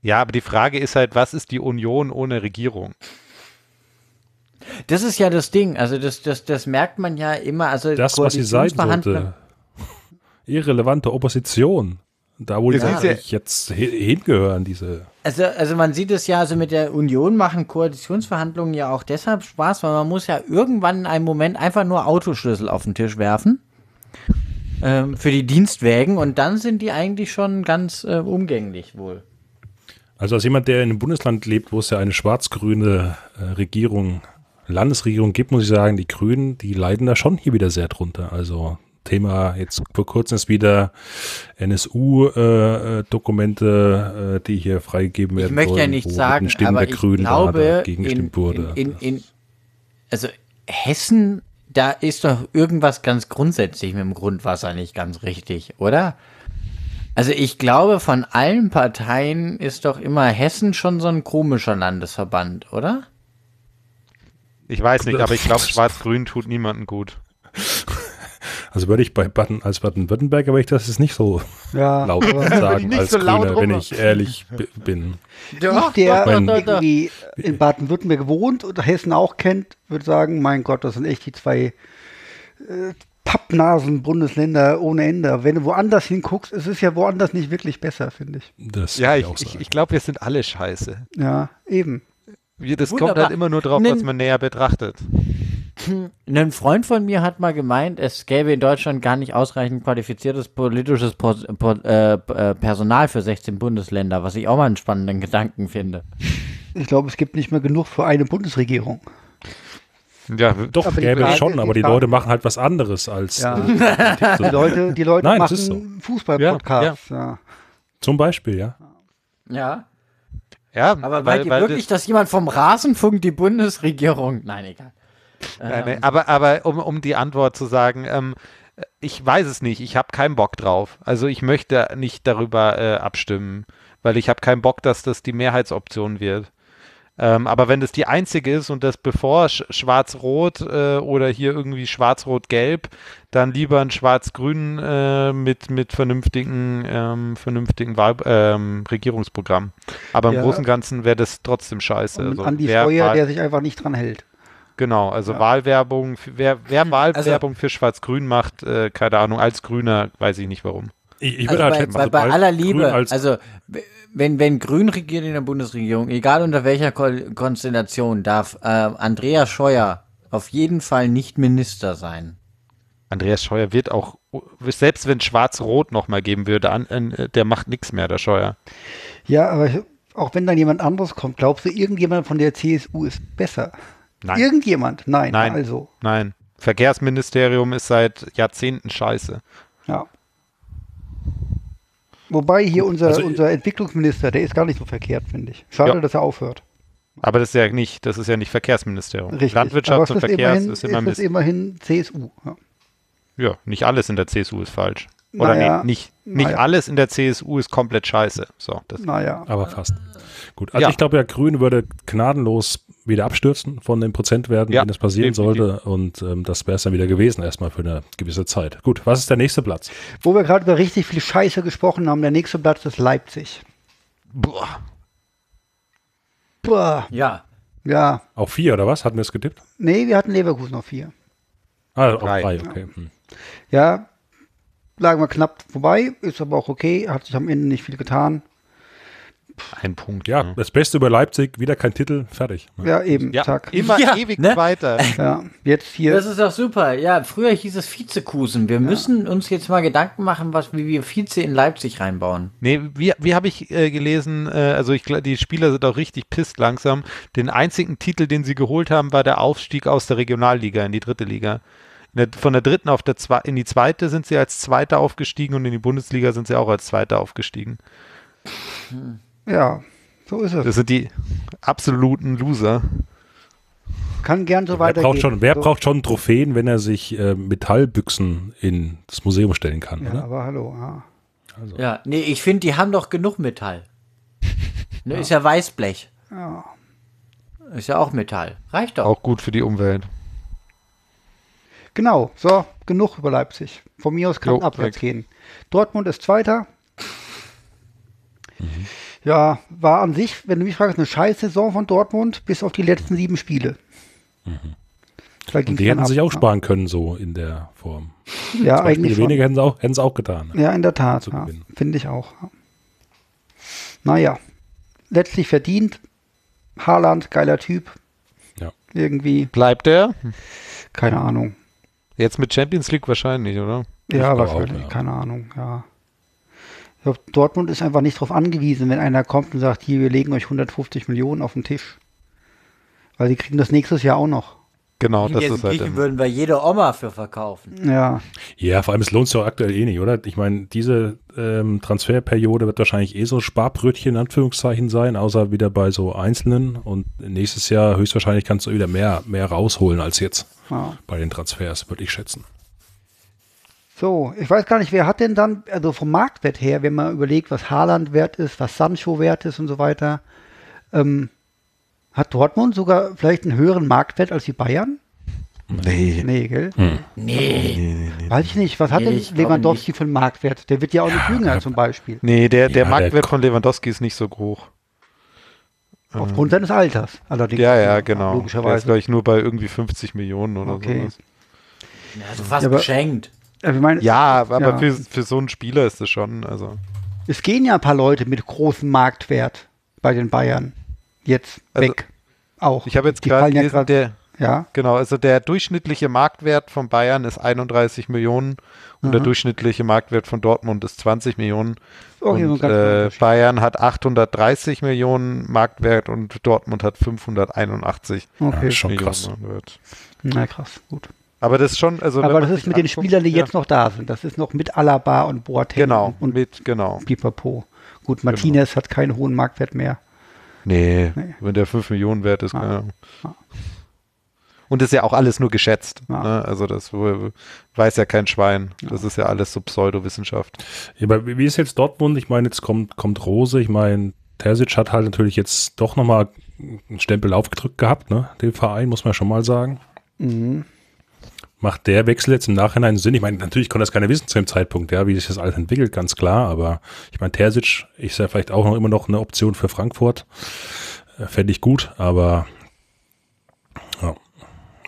Ja, aber die Frage ist halt, was ist die Union ohne Regierung? Das ist ja das Ding. Also das, das, das merkt man ja immer. Also Das, was sie sein sollte. Irrelevante Opposition. Da, wo die Ja. jetzt hi- hingehören, diese. Also, also man sieht es ja, also mit der Union machen Koalitionsverhandlungen ja auch deshalb Spaß, weil man muss ja irgendwann in einem Moment einfach nur Autoschlüssel auf den Tisch werfen ähm, für die Dienstwägen und dann sind die eigentlich schon ganz äh, umgänglich wohl. Also als jemand, der in einem Bundesland lebt, wo es ja eine schwarz-grüne äh, Regierung, Landesregierung gibt, muss ich sagen, die Grünen, die leiden da schon hier wieder sehr drunter. Also Thema jetzt vor kurzem ist wieder NSU-Dokumente, äh, die hier freigegeben werden Ich möchte ja sollen, nicht sagen, den Stimmen aber der ich Grünen glaube, dagegen in, gestimmt wurde. in, in, in, also Hessen, da ist doch irgendwas ganz grundsätzlich mit dem Grundwasser nicht ganz richtig, oder? Also ich glaube, von allen Parteien ist doch immer Hessen schon so ein komischer Landesverband, oder? Ich weiß nicht, aber ich glaube, schwarz-grün tut niemandem gut. Also würde ich bei Baden, als Baden-Württemberger, aber ich das ist nicht so Ja, laut sagen nicht als so laut Grüner, wenn ich ehrlich bin. ich, der doch. irgendwie in Baden-Württemberg wohnt und Hessen auch kennt, würde sagen, mein Gott, das sind echt die zwei äh, Pappnasen-Bundesländer ohne Ende. Wenn du woanders hinguckst, es ist ja woanders nicht wirklich besser, finde ich. Das Ja, ich, ich, ich glaube, wir sind alle scheiße. Ja, eben. Das Wunderbar. kommt halt immer nur drauf, Nimm- was man näher betrachtet. Ein Freund von mir hat mal gemeint, es gäbe in Deutschland gar nicht ausreichend qualifiziertes politisches Po- Po- äh, äh, Personal für 16 Bundesländer, was ich auch mal einen spannenden Gedanken finde. Ich glaube, es gibt nicht mehr genug für eine Bundesregierung. Ja, Doch, Aber gäbe Frage- es schon, aber die Leute machen halt was anderes als Ja. äh, Die Leute, die Leute Nein, machen Fußball-Podcasts. Ja, zum Beispiel, ja. Ja. ja, Aber weil, meint ihr weil wirklich, dass jemand vom Rasenfunk die Bundesregierung. Nein, egal. Nein, nein, aber, aber um, um die Antwort zu sagen, ähm, ich weiß es nicht, ich habe keinen Bock drauf. Also ich möchte nicht darüber äh, abstimmen, weil ich habe keinen Bock, dass das die Mehrheitsoption wird. Ähm, aber wenn das die einzige ist und das bevor Sch Schwarz-Rot äh, oder hier irgendwie Schwarz-Rot-Gelb, dann lieber ein Schwarz-Grün äh, mit, mit vernünftigen, ähm, vernünftigen Wahl ähm, Regierungsprogramm. Aber im Ja. Großen und Ganzen wäre das trotzdem scheiße. und Also Andi wer Feuer, der sich einfach nicht dran hält. Genau, also Wahlwerbung, f- wer, wer Wahlwerbung Also für Schwarz-Grün macht, äh, keine Ahnung, als Grüner weiß ich nicht warum. Ich, ich Also würde halt bei, schätzen, bei, also bei aller Liebe, als, also wenn, wenn Grün regiert in der Bundesregierung, egal unter welcher Ko Konstellation, darf äh, Andreas Scheuer auf jeden Fall nicht Minister sein. Andreas Scheuer wird auch, selbst wenn Schwarz-Rot nochmal geben würde, an, äh, der macht nichts mehr, der Scheuer. Ja, aber auch wenn dann jemand anderes kommt, glaubst du, irgendjemand von der CSU ist besser? Nein. Irgendjemand? Nein. Nein. Also, Nein. Verkehrsministerium ist seit Jahrzehnten scheiße. ja. Wobei hier unser, also- unser Entwicklungsminister, der ist gar nicht so verkehrt, finde ich. Schade, Ja. dass er aufhört. Aber das ist ja nicht, das ist ja nicht Verkehrsministerium. Richtig. Landwirtschaft und ist Verkehr immerhin, ist immer ist immerhin CSU. Ja. Ja, nicht alles in der CSU ist falsch. Oder Naja, nee, nicht, nicht naja. alles in der CSU ist komplett scheiße. So, das, Naja. aber fast. Gut, also Ja. ich glaube, der Grün würde gnadenlos wieder abstürzen von den Prozentwerten, Ja, wenn das passieren definitiv. sollte. Und ähm, das wäre es dann wieder gewesen, erstmal für eine gewisse Zeit. Gut, was ist der nächste Platz? Wo wir gerade über richtig viel Scheiße gesprochen haben, der nächste Platz ist Leipzig. boah, Boah. Ja. Ja. Auf vier oder was? Hatten wir es getippt? Nee, wir hatten Leverkusen auf vier. Ah, auf Drei. drei, okay. Hm. Ja, lagen wir knapp vorbei, ist aber auch okay, hat sich am Ende nicht viel getan. Ein Punkt. Ja, ne? das Beste über Leipzig, wieder kein Titel, fertig. Ja, eben, ja zack. immer Ja, ewig ne? weiter. Ja, jetzt hier. Das ist doch super. Ja, früher hieß es Vizekusen. Wir müssen uns jetzt mal Gedanken machen, was, wie wir Vize in Leipzig reinbauen. Nee, wie, wie habe ich äh, gelesen, äh, also ich die Spieler sind auch richtig pisst langsam. Den einzigen Titel, den sie geholt haben, war der Aufstieg aus der Regionalliga in die dritte Liga. Von der dritten auf der Zwe in die zweite sind sie als Zweiter aufgestiegen und in die Bundesliga sind sie auch als Zweiter aufgestiegen. Ja, so ist es. Das sind die absoluten Loser. Kann gern so Wer weitergehen. braucht, schon, wer so, braucht schon Trophäen, wenn er sich äh, Metallbüchsen in das Museum stellen kann? Ja, Oder? aber hallo. Ja. Ja, nee, ich finde, die haben doch genug Metall. Ne, Ist ja Weißblech. Ja. Ist ja auch Metall. Reicht doch. Auch gut für die Umwelt. Genau, so, genug über Leipzig. Von mir aus kann Jo, abwärts weg. gehen. Dortmund ist Zweiter. Mhm. Ja, war an sich, wenn du mich fragst, eine scheiß Saison von Dortmund, bis auf die letzten sieben Spiele. Ging's Und die hätten ab, sich auch ja. sparen können, so in der Form. Ja, Zwei Spiele eigentlich schon. weniger hätten sie auch, hätten sie auch getan. Ja, in der Tat. Ja. Finde ich auch. ja. Naja, letztlich verdient. Haaland, geiler Typ. Ja. Irgendwie, Bleibt er? keine Ahnung. Jetzt mit Champions League wahrscheinlich, oder? Ja, glaube auch, wahrscheinlich, ja. keine Ahnung, ja. Ich glaube, Dortmund ist einfach nicht darauf angewiesen, wenn einer kommt und sagt, hier, wir legen euch 150 Millionen auf den Tisch. Weil die kriegen das nächstes Jahr auch noch. Genau, das Hier ist halt. Griechen im- würden wir jede Oma für verkaufen. Ja, Ja, vor allem, es lohnt sich auch aktuell eh nicht, oder? Ich meine, diese ähm, Transferperiode wird wahrscheinlich eh so Sparbrötchen in Anführungszeichen sein, außer wieder bei so Einzelnen. Und nächstes Jahr höchstwahrscheinlich kannst du wieder mehr, mehr rausholen als jetzt ja. bei den Transfers, würde ich schätzen. So, ich weiß gar nicht, wer hat denn dann, also vom Marktwert her, wenn man überlegt, was Haaland wert ist, was Sancho wert ist und so weiter, ähm, hat Dortmund sogar vielleicht einen höheren Marktwert als die Bayern? Nee. Nee, gell? Nee. Weiß ich nicht. Was hat Nee, denn Lewandowski für einen Marktwert? Der wird ja auch nicht jünger zum Beispiel. Nee, der, der Ja, Marktwert der- von Lewandowski ist nicht so hoch. Aufgrund seines Alters. Allerdings. Ja, ja, genau. Der ist, Logischerweise. glaube ich, nur bei irgendwie 50 Millionen oder Okay. sowas. Also fast Ja, aber- geschenkt. Also meine, Ja, aber Ja. Für, für so einen Spieler ist es schon, also. es gehen ja ein paar Leute mit großem Marktwert bei den Bayern. Jetzt Also, weg. Auch. Ich habe jetzt gerade ja gelesen, grad- der, Ja, genau, also der durchschnittliche Marktwert von Bayern ist 31 Millionen und der Mhm. durchschnittliche Marktwert von Dortmund ist 20 Millionen. Okay, und äh. Bayern hat 830 Millionen Marktwert und Dortmund hat 581 okay. Ja, schon Millionen krass. Marktwert. Na krass, gut. Aber das ist schon, also Aber das ist mit den Spielern, die ja, jetzt noch da sind. Das ist noch mit Alaba und Boateng Genau, und mit, genau. Pipapo. Gut, Martinez hat keinen hohen Marktwert mehr. Nee, Nee. wenn der 5 Millionen wert ist, Ah. Ah. Und ist ja auch alles nur geschätzt. Ah. Ne? Also das weiß ja kein Schwein. Das ist ja alles so Pseudowissenschaft. Ja, aber wie ist jetzt Dortmund? Ich meine, jetzt kommt, kommt Rose. Ich meine, Terzic hat halt natürlich jetzt doch nochmal einen Stempel aufgedrückt gehabt, ne? Dem Verein, muss man schon mal sagen. Mhm. Macht der Wechsel jetzt im Nachhinein Sinn? Ich meine, natürlich konnte das keiner wissen zu dem Zeitpunkt, ja, wie sich das alles entwickelt, ganz klar. Aber ich meine, Terzic ist ja vielleicht auch noch immer noch eine Option für Frankfurt. Äh, Fände ich gut, aber ja,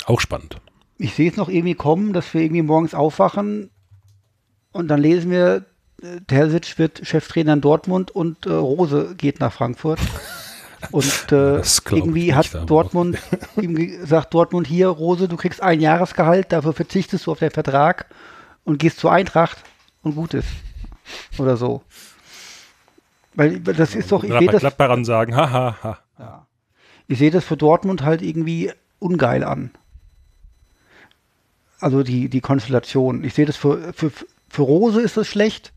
auch spannend. Ich sehe es noch irgendwie kommen, dass wir irgendwie morgens aufwachen und dann lesen wir, äh, Terzic wird Cheftrainer in Dortmund und äh, Rose geht nach Frankfurt. Und äh, irgendwie nicht, hat aber Dortmund ihm gesagt, Dortmund hier, Rose, du kriegst ein Jahresgehalt, dafür verzichtest du auf den Vertrag und gehst zur Eintracht und gut ist. Oder so. Weil das ist doch, ich sehe das, Gladbachern sagen, haha, ha, ja. ich sehe das für Dortmund halt irgendwie ungeil an. Also die, die Konstellation. Ich sehe das für, für, für Rose ist das schlecht.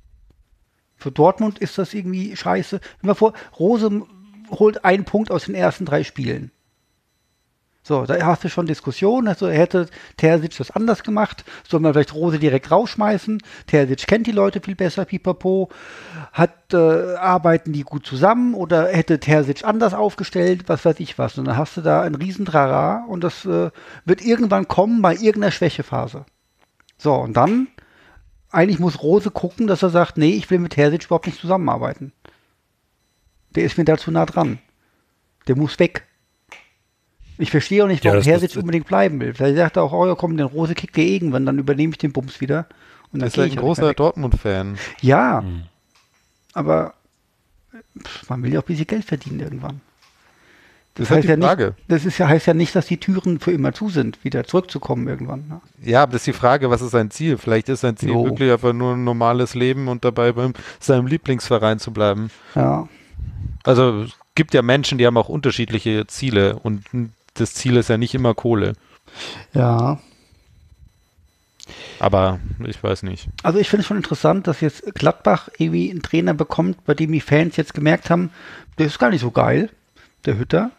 Für Dortmund ist das irgendwie scheiße. Immer vor, Rose holt einen Punkt aus den ersten drei Spielen. So, da hast du schon Diskussionen. Also hätte Terzic das anders gemacht, soll man vielleicht Rose direkt rausschmeißen. Terzic kennt die Leute viel besser, pipapo. Hat, äh, arbeiten die gut zusammen oder hätte Terzic anders aufgestellt, was weiß ich was. Und dann hast du da ein Riesentrara und das äh, wird irgendwann kommen bei irgendeiner Schwächephase. So, und dann eigentlich muss Rose gucken, dass er sagt, nee, ich will mit Terzic überhaupt nicht zusammenarbeiten. Der ist mir da zu nah dran. Der muss weg. Ich verstehe auch nicht, Ja, warum Terzic das- unbedingt bleiben will. Vielleicht sagt er auch, oh ja komm, den Rose kickt der irgendwann, dann übernehme ich den Bums wieder. Und dann ist halt ich ein nicht mehr großer. Dortmund-Fan. Ja, Mhm. aber pff, man will ja auch ein bisschen Geld verdienen irgendwann. Das, Das ist halt heißt die ja nicht, Frage. das ist ja, heißt ja nicht, dass die Türen für immer zu sind, wieder zurückzukommen irgendwann. Ne? Ja, aber das ist die Frage, was ist sein Ziel? Vielleicht ist sein Ziel Jo. wirklich einfach nur ein normales Leben und dabei beim seinem Lieblingsverein zu bleiben. Ja. Also es gibt ja Menschen, die haben auch unterschiedliche Ziele und das Ziel ist ja nicht immer Kohle. Ja. Aber ich weiß nicht. Also ich finde es schon interessant, dass jetzt Gladbach irgendwie einen Trainer bekommt, bei dem die Fans jetzt gemerkt haben, der ist gar nicht so geil, der Hütter.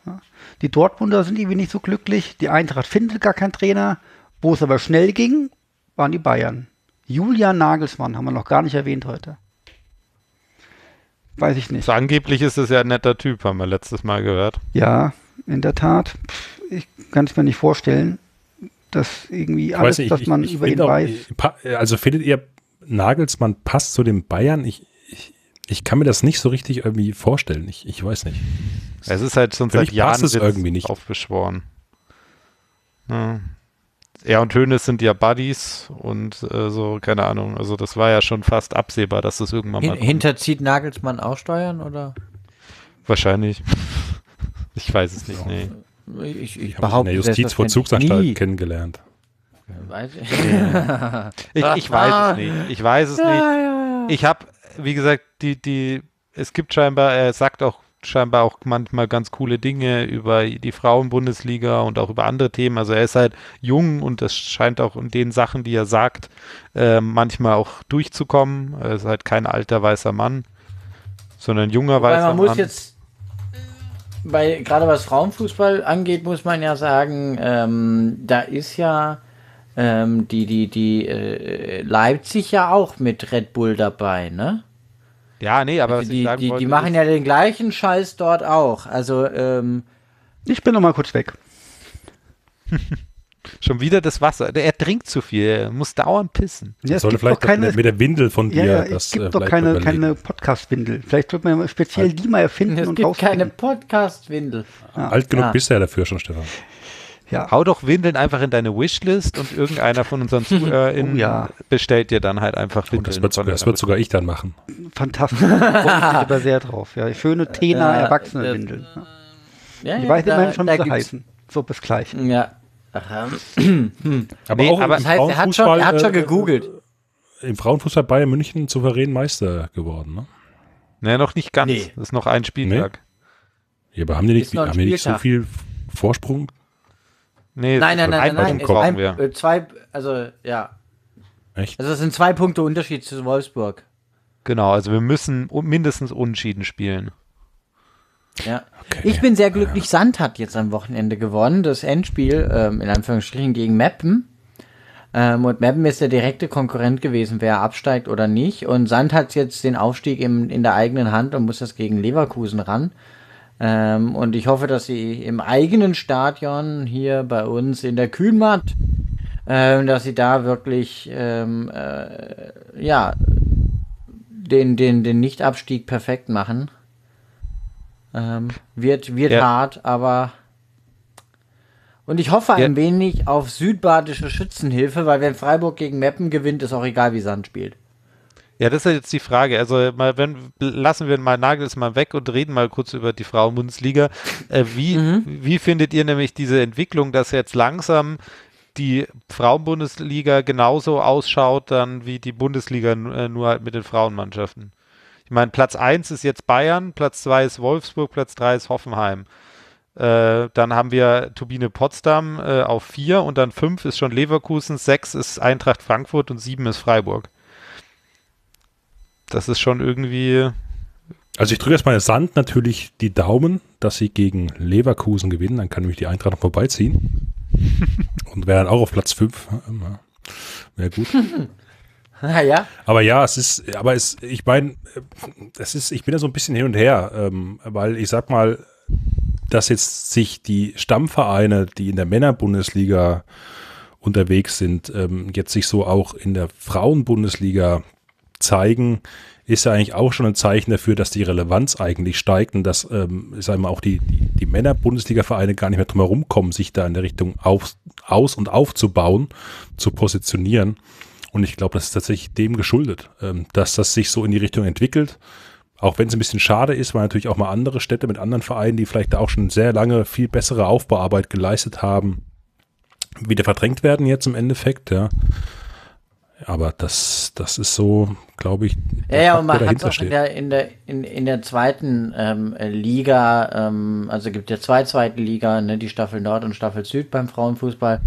Die Dortmunder sind irgendwie nicht so glücklich. Die Eintracht findet gar keinen Trainer. Wo es aber schnell ging, waren die Bayern. Julian Nagelsmann haben wir noch gar nicht erwähnt heute. Weiß ich nicht. So, angeblich ist es ja ein netter Typ, haben wir letztes Mal gehört. Ja, in der Tat. Ich kann es mir nicht vorstellen, dass irgendwie Ich alles, nicht, was ich, man ich über ihn auch, weiß. pa- Also findet ihr, Nagelsmann passt zu den Bayern? Ich, ich, ich kann mir das nicht so richtig irgendwie vorstellen. Ich, ich weiß nicht. Es ist halt schon Für seit Jahren irgendwie nicht. aufbeschworen. Ja. Er und Hönes sind ja Buddies und äh, so, keine Ahnung. Also das war ja schon fast absehbar, dass das irgendwann Hin, mal kommt. hinterzieht Nagelsmann auch Steuern oder? Wahrscheinlich. Ich weiß es nicht, nee. Ich, ich Ich habe in der Justizvollzugsanstalt kennengelernt. Weiß ich. Ich, ich weiß es nicht. Ich weiß es nicht. Ich habe, wie gesagt, die, die, es gibt scheinbar, er sagt auch scheinbar auch manchmal ganz coole Dinge über die Frauenbundesliga und auch über andere Themen. Also er ist halt jung und das scheint auch in den Sachen, die er sagt, äh, manchmal auch durchzukommen. Er ist halt kein alter weißer Mann, sondern ein junger Weil weißer man muss Mann. jetzt, bei, gerade was Frauenfußball angeht, muss man ja sagen, ähm, da ist ja ähm, die, die, die äh, Leipzig ja auch mit Red Bull dabei, ne? Ja, nee, aber was ich Die, sagen die, wollte, die machen ja den gleichen Scheiß dort auch. Also, ähm, Ich bin noch mal kurz weg. schon wieder das Wasser. Er trinkt zu viel, er muss dauernd pissen. Ja, es Sollte gibt doch vielleicht doch keine, mit, der Windel von ja, dir ja, das es gibt äh, doch vielleicht keine, keine Podcast-Windel. Vielleicht wird man speziell die mal erfinden es und gibt keine rausbringen. Podcast-Windel. Alt genug Ja. bist du ja dafür schon, Stefan. Ja. Hau doch Windeln einfach in deine Wishlist und irgendeiner von unseren ZuhörerInnen Oh ja. bestellt dir dann halt einfach Und Windeln. das wird, das wird sogar ich dann machen. Fantastisch. Da freue ich mich aber sehr drauf. Ja, schöne Tena Äh, Erwachsene-Windeln. Ja. Ja, Ich ja, weiß immerhin schon, wie sie heißen. So, bis gleich. Ja. Aha. Aber Nee, auch aber- im Das heißt, er hat schon, Frauenfußball, er hat schon äh, gegoogelt. Im Frauenfußball Bayern München souverän Meister geworden. Ne? Nee, noch nicht ganz. Nee. Das ist noch ein Spieltag. Ja, aber haben die nicht, haben die nicht so viel Vorsprung? Nee, Nein, nein, nein, ein nein, nein. Ein, wir. äh, zwei, also, ja. Echt? Also, es sind zwei Punkte Unterschied zu Wolfsburg. Genau, also wir müssen mindestens unentschieden spielen. Ja. Okay. Ich bin sehr glücklich, Sand hat jetzt am Wochenende gewonnen, das Endspiel, ähm, in Anführungsstrichen, gegen Meppen. Ähm, und Meppen ist der direkte Konkurrent gewesen, wer absteigt oder nicht. Und Sand hat jetzt den Aufstieg im, in der eigenen Hand und muss das gegen Leverkusen ran. Ähm, und ich hoffe, dass sie im eigenen Stadion hier bei uns in der Kühnmatt, ähm, dass sie da wirklich, ähm, äh, ja, den, den, den Nichtabstieg perfekt machen. Ähm, wird wird Ja. hart, aber. Und ich hoffe ein Ja. wenig auf südbadische Schützenhilfe, weil wenn Freiburg gegen Meppen gewinnt, ist auch egal, wie Sand spielt. Ja, das ist jetzt die Frage. Also mal, wenn lassen wir mal Nagelsmann weg und reden mal kurz über die Frauenbundesliga. Äh, wie, wie findet ihr nämlich diese Entwicklung, dass jetzt langsam die Frauenbundesliga genauso ausschaut dann wie die Bundesliga, äh, nur halt mit den Frauenmannschaften? Ich meine, Platz 1 ist jetzt Bayern, Platz 2 ist Wolfsburg, Platz 3 ist Hoffenheim. Äh, dann haben wir Turbine Potsdam äh, auf 4 und dann 5 ist schon Leverkusen, 6 ist Eintracht Frankfurt und 7 ist Freiburg. Das ist schon irgendwie. Also ich drücke jetzt mal Sand natürlich die Daumen, dass sie gegen Leverkusen gewinnen. Dann kann nämlich die Eintracht noch vorbeiziehen. Und wäre dann auch auf Platz 5. Wäre gut. Naja, Aber ja, es ist, aber es, ich meine, es ist, ich bin da so ein bisschen hin und her, ähm, weil ich sag mal, dass jetzt sich die Stammvereine, die in der Männerbundesliga unterwegs sind, ähm, jetzt sich so auch in der Frauenbundesliga zeigen, ist ja eigentlich auch schon ein Zeichen dafür, dass die Relevanz eigentlich steigt und dass, ähm, sagen wir auch die, die, die Männer-Bundesliga-Vereine gar nicht mehr drum herum kommen, sich da in der Richtung auf, aus- und aufzubauen, zu positionieren. Und ich glaube, das ist tatsächlich dem geschuldet, ähm, dass das sich so in die Richtung entwickelt. Auch wenn es ein bisschen schade ist, weil natürlich auch mal andere Städte mit anderen Vereinen, die vielleicht auch schon sehr lange viel bessere Aufbauarbeit geleistet haben, wieder verdrängt werden jetzt im Endeffekt, ja. Aber das, das ist so, glaube ich, ja, ja, und man hat auch in der, in der, in, in der zweiten ähm, Liga, ähm, also gibt ja zwei zweite Liga, ne, die Staffel Nord und Staffel Süd beim Frauenfußball.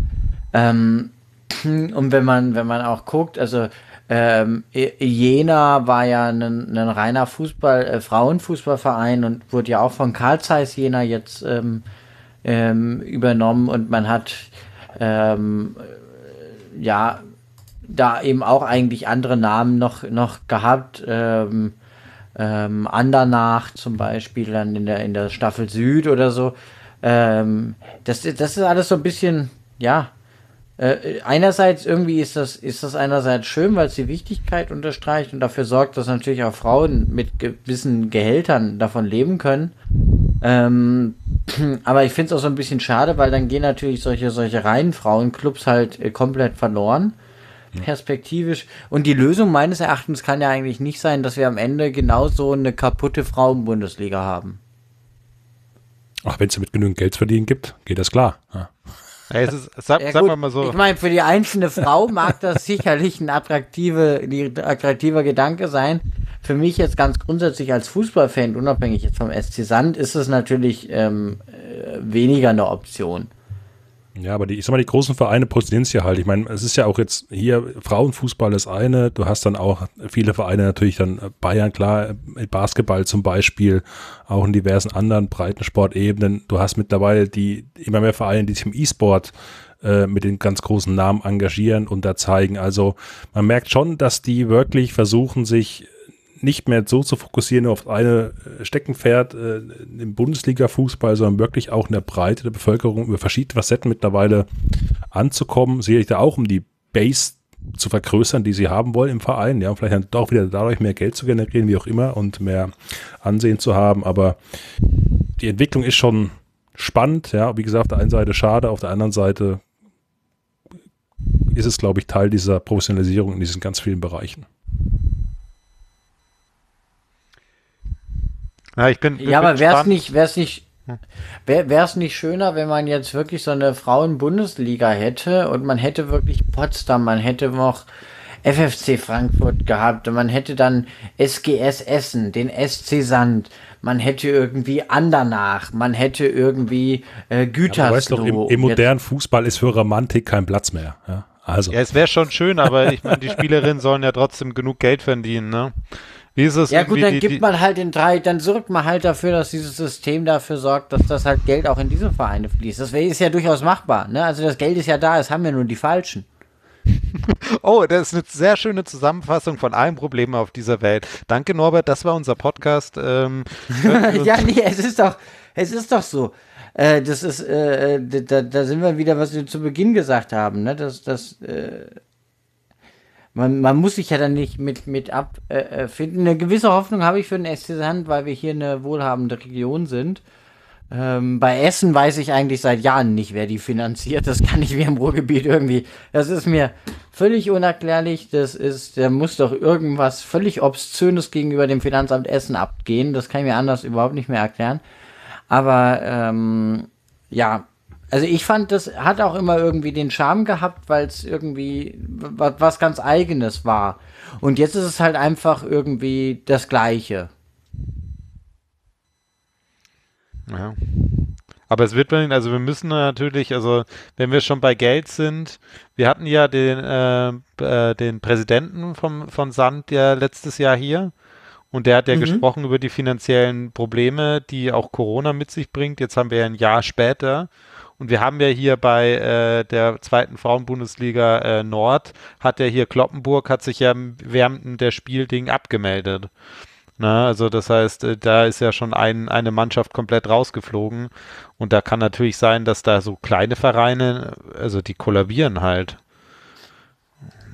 Ähm, und wenn man, wenn man auch guckt, also ähm, Jena war ja ein, ein reiner Fußball, äh, Frauenfußballverein und wurde ja auch von Karl Zeiss Jena jetzt ähm, ähm, übernommen und man hat ähm, ja da eben auch eigentlich andere Namen noch, noch gehabt. Ähm, ähm, Andernach zum Beispiel dann in der, in der Staffel Süd oder so. Ähm, das, das ist alles so ein bisschen, ja, äh, einerseits irgendwie ist das, ist das einerseits schön, weil es die Wichtigkeit unterstreicht und dafür sorgt, dass natürlich auch Frauen mit gewissen Gehältern davon leben können. Ähm, aber ich finde es auch so ein bisschen schade, weil dann gehen natürlich solche, solche reinen Frauenclubs halt äh, komplett verloren. Perspektivisch. Und die Lösung meines Erachtens kann ja eigentlich nicht sein, dass wir am Ende genauso eine kaputte Frauenbundesliga haben. Ach, wenn es damit genügend Geld zu verdienen gibt, geht das klar. Ja. Ja, ist, sag, ja, sag mal, mal so. Ich meine, für die einzelne Frau mag das sicherlich ein attraktive, attraktiver Gedanke sein. Für mich jetzt ganz grundsätzlich als Fußballfan, unabhängig jetzt vom SC Sand, ist es natürlich ähm, äh, weniger eine Option. Ja, aber die, ich sag mal, die großen Vereine positionieren es ja halt. Ich meine, es ist ja auch jetzt hier Frauenfußball ist eine. Du hast dann auch viele Vereine natürlich dann Bayern, klar, Basketball zum Beispiel, auch in diversen anderen Breitensportebenen. Du hast mittlerweile die immer mehr Vereine, die sich im E-Sport äh, mit den ganz großen Namen engagieren und da zeigen. Also man merkt schon, dass die wirklich versuchen, sich nicht mehr so zu fokussieren auf eine äh, Steckenpferd äh, im Bundesliga-Fußball, sondern wirklich auch in der Breite der Bevölkerung über verschiedene Facetten mittlerweile anzukommen. Sehe ich da auch, um die Base zu vergrößern, die sie haben wollen im Verein, ja, und vielleicht doch wieder dadurch mehr Geld zu generieren, wie auch immer, und mehr Ansehen zu haben. Aber die Entwicklung ist schon spannend, ja, wie gesagt, auf der einen Seite schade, auf der anderen Seite ist es, glaube ich, Teil dieser Professionalisierung in diesen ganz vielen Bereichen. Ja, ich bin, bin ja aber wäre es nicht, wäre es nicht, wäre es nicht schöner, wenn man jetzt wirklich so eine Frauen-Bundesliga hätte und man hätte wirklich Potsdam, man hätte noch FFC Frankfurt gehabt und man hätte dann SGS Essen, den SC Sand, man hätte irgendwie Andernach, man hätte irgendwie äh, Gütersloh. Ja, weißt doch, im, im modernen Fußball ist für Romantik kein Platz mehr. Ja, also. ja es wäre schon schön, aber ich meine, die Spielerinnen sollen ja trotzdem genug Geld verdienen, ne? Wie ist es? Ja gut, dann die, gibt man halt den drei, dann sorgt man halt dafür, dass dieses System dafür sorgt, dass das halt Geld auch in diese Vereine fließt. Das ist ja durchaus machbar. Ne? Also das Geld ist ja da, es haben ja nur die Falschen. Oh, das ist eine sehr schöne Zusammenfassung von allen Problemen auf dieser Welt. Danke, Norbert, das war unser Podcast. Ähm, ja, nee, es ist doch, es ist doch so. Äh, das ist, äh, da, da, sind wir wieder, was wir zu Beginn gesagt haben, ne? Das, das, äh, man, man muss sich ja dann nicht mit, mit abfinden. Äh, eine gewisse Hoffnung habe ich für den SC Sand, weil wir hier eine wohlhabende Region sind. Ähm, bei Essen weiß ich eigentlich seit Jahren nicht, wer die finanziert. Das kann ich wie im Ruhrgebiet irgendwie. Das ist mir völlig unerklärlich. Das ist, da muss doch irgendwas völlig Obszönes gegenüber dem Finanzamt Essen abgehen. Das kann ich mir anders überhaupt nicht mehr erklären. Aber ähm, ja, also ich fand, das hat auch immer irgendwie den Charme gehabt, weil es irgendwie was ganz eigenes war. Und jetzt ist es halt einfach irgendwie das Gleiche. Ja. Aber es wird, also wir müssen natürlich, also wenn wir schon bei Geld sind, wir hatten ja den, äh, äh, den Präsidenten vom, von Sand ja letztes Jahr hier und der hat ja mhm. gesprochen über die finanziellen Probleme, die auch Corona mit sich bringt. Jetzt haben wir ja ein Jahr später und wir haben ja hier bei äh, der zweiten Frauenbundesliga äh, Nord, hat ja hier Kloppenburg, hat sich ja während der Spielding abgemeldet. Na, also das heißt, äh, da ist ja schon ein, eine Mannschaft komplett rausgeflogen. Und da kann natürlich sein, dass da so kleine Vereine, also die kollabieren halt.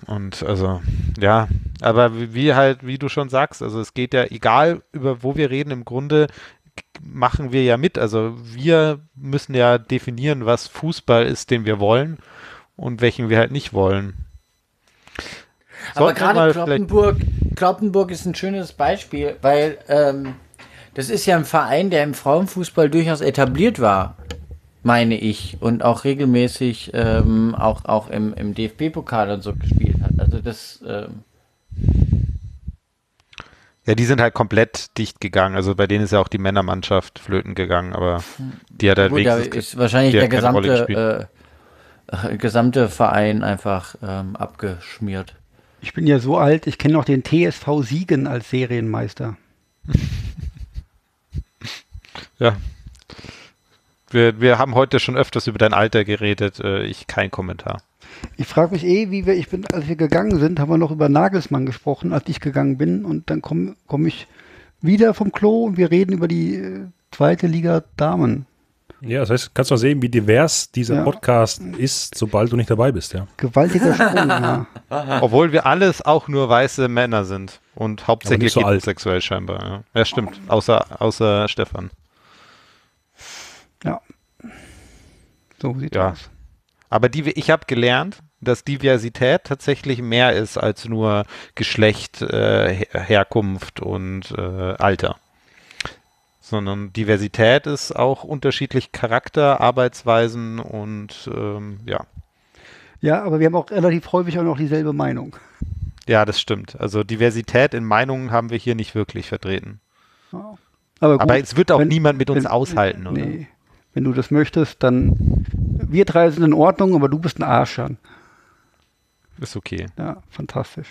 Und also, ja, aber wie halt, wie du schon sagst, also es geht ja, egal über wo wir reden, im Grunde machen wir ja mit. Also wir müssen ja definieren, was Fußball ist, den wir wollen und welchen wir halt nicht wollen. Aber gerade Kloppenburg, Kloppenburg ist ein schönes Beispiel, weil ähm, das ist ja ein Verein, der im Frauenfußball durchaus etabliert war, meine ich, und auch regelmäßig ähm, auch, auch im, im DFB-Pokal und so gespielt hat. Also das. Ähm, ja, die sind halt komplett dicht gegangen. Also bei denen ist ja auch die Männermannschaft flöten gegangen, aber die hat halt gut, da wenigstens ist wahrscheinlich der gesamte, äh, äh, gesamte Verein einfach ähm, abgeschmiert. Ich bin ja so alt, ich kenne noch den TSV Siegen als Serienmeister. Ja. Wir, wir haben heute schon öfters über dein Alter geredet. Äh, ich kein Kommentar. Ich frage mich eh, wie wir, ich bin, als wir gegangen sind, haben wir noch über Nagelsmann gesprochen, als ich gegangen bin. Und dann komme komm ich wieder vom Klo und wir reden über die äh, zweite Liga Damen. Ja, das heißt, kannst du mal sehen, wie divers dieser Ja. Podcast ist, sobald du nicht dabei bist, ja. Gewaltiger Sprung, ja. Obwohl wir alles auch nur weiße Männer sind. Und hauptsächlich so alt. sexuell scheinbar. Ja, ja stimmt. Außer, außer Stefan. ja. So sieht Ja. aus. Aber die, ich habe gelernt, dass Diversität tatsächlich mehr ist als nur Geschlecht, äh, Her- Herkunft und äh, Alter. Sondern Diversität ist auch unterschiedlich Charakter, Arbeitsweisen und ähm, ja. Ja, aber wir haben auch relativ häufig auch noch dieselbe Meinung. Ja, das stimmt. Also Diversität in Meinungen haben wir hier nicht wirklich vertreten. Aber, gut, Aber es wird auch wenn- niemand mit uns wenn- aushalten, oder? Nee. Wenn du das möchtest, dann wir drei sind in Ordnung, aber du bist ein Arsch, Jan. Ist okay. Ja, fantastisch.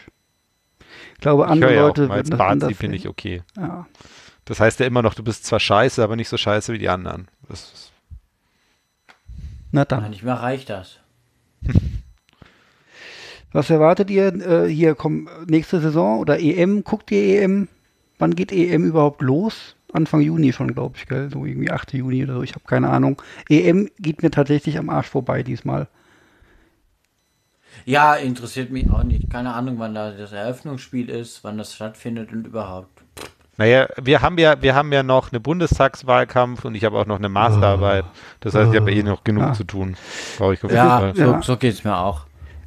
Ich glaube, Ich andere höre ja auch Leute als würden das anders bin sehen. ich okay. Ja. Das heißt ja immer noch, du bist zwar scheiße, aber nicht so scheiße wie die anderen. Das ist, Na dann. Manchmal reicht das. Was erwartet ihr äh, hier komm, nächste Saison oder EM? Guckt ihr EM? Wann geht EM überhaupt los? Anfang Juni schon, glaube ich, gell? So irgendwie 8. Juni oder so, ich habe keine Ahnung. EM geht mir tatsächlich am Arsch vorbei diesmal. Ja, interessiert mich auch nicht. Keine Ahnung, wann da das Eröffnungsspiel ist, wann das stattfindet und überhaupt. naja, wir haben ja, wir haben ja noch eine Bundestagswahlkampf und ich habe auch noch eine Masterarbeit. Das heißt, ich habe eh noch genug Ah. zu tun. Brauche ich auf jeden Ja, Fall. so, Ja. so geht es mir auch.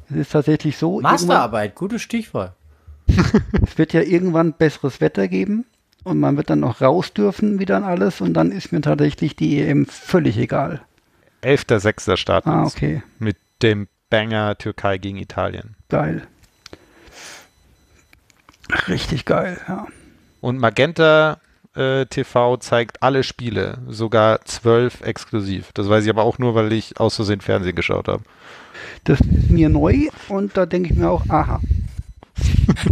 Es ist tatsächlich so, Masterarbeit, gutes Stichwort. es wird ja irgendwann besseres Wetter geben und man wird dann noch raus dürfen wieder an alles und dann ist mir tatsächlich die EM völlig egal. 11.06. starten Ah, okay, mit dem Banger Türkei gegen Italien. geil. Richtig geil, ja. Und Magenta äh, TV zeigt alle Spiele, sogar zwölf exklusiv. Das weiß ich aber auch nur, weil ich aus Versehen Fernsehen geschaut habe. Das ist mir neu und da denke ich mir auch, aha,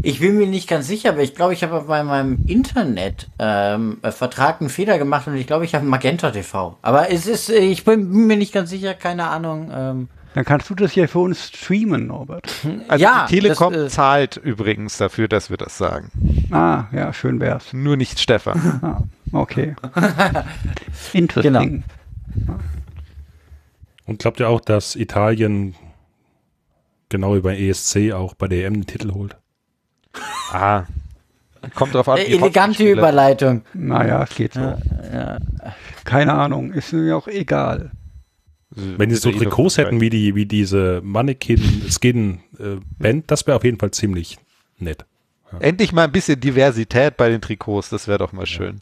Ich bin mir nicht ganz sicher, aber ich glaube, ich habe bei meinem Internet ähm, äh, Vertrag einen Fehler gemacht und ich glaube, ich habe Magenta TV. Aber es ist, äh, ich bin mir nicht ganz sicher, keine Ahnung. Ähm, dann kannst du das hier für uns streamen, Norbert. Also Ja, die Telekom das, äh, zahlt übrigens dafür, dass wir das sagen. Ah, ja, schön wär's. Nur nicht Stefan. Ah, okay. Interesting. Und glaubt ihr auch, dass Italien genau wie bei ESC auch bei der EM den Titel holt? ah. Kommt drauf an. äh, elegante Überleitung. Naja, es geht so. Keine Ahnung, ist mir auch egal. Wenn die so Trikots hätten wie, die, wie diese Mannequin-Skin-Band, das wäre auf jeden Fall ziemlich nett. Endlich mal ein bisschen Diversität bei den Trikots, das wäre doch mal schön.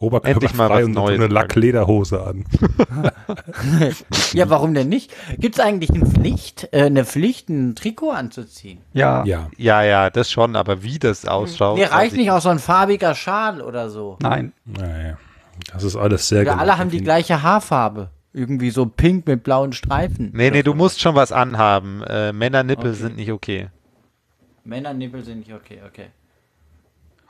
Oberkörper Endlich mal frei was und so Neues eine sagen. Lacklederhose an. Ja, warum denn nicht? Gibt es eigentlich eine Pflicht, äh, eine Pflicht, ein Trikot anzuziehen? Ja, Ja. Ja, ja, das schon, aber wie das ausschaut. Mir reicht ich nicht auch so ein farbiger Schal oder so. nein. Naja. Das ist alles sehr Wir alle haben die gleiche Haarfarbe. Irgendwie so pink mit blauen Streifen. Nee, nee, du musst schon was anhaben. Äh, Männernippel Okay. sind nicht okay. Männernippel sind nicht okay, okay.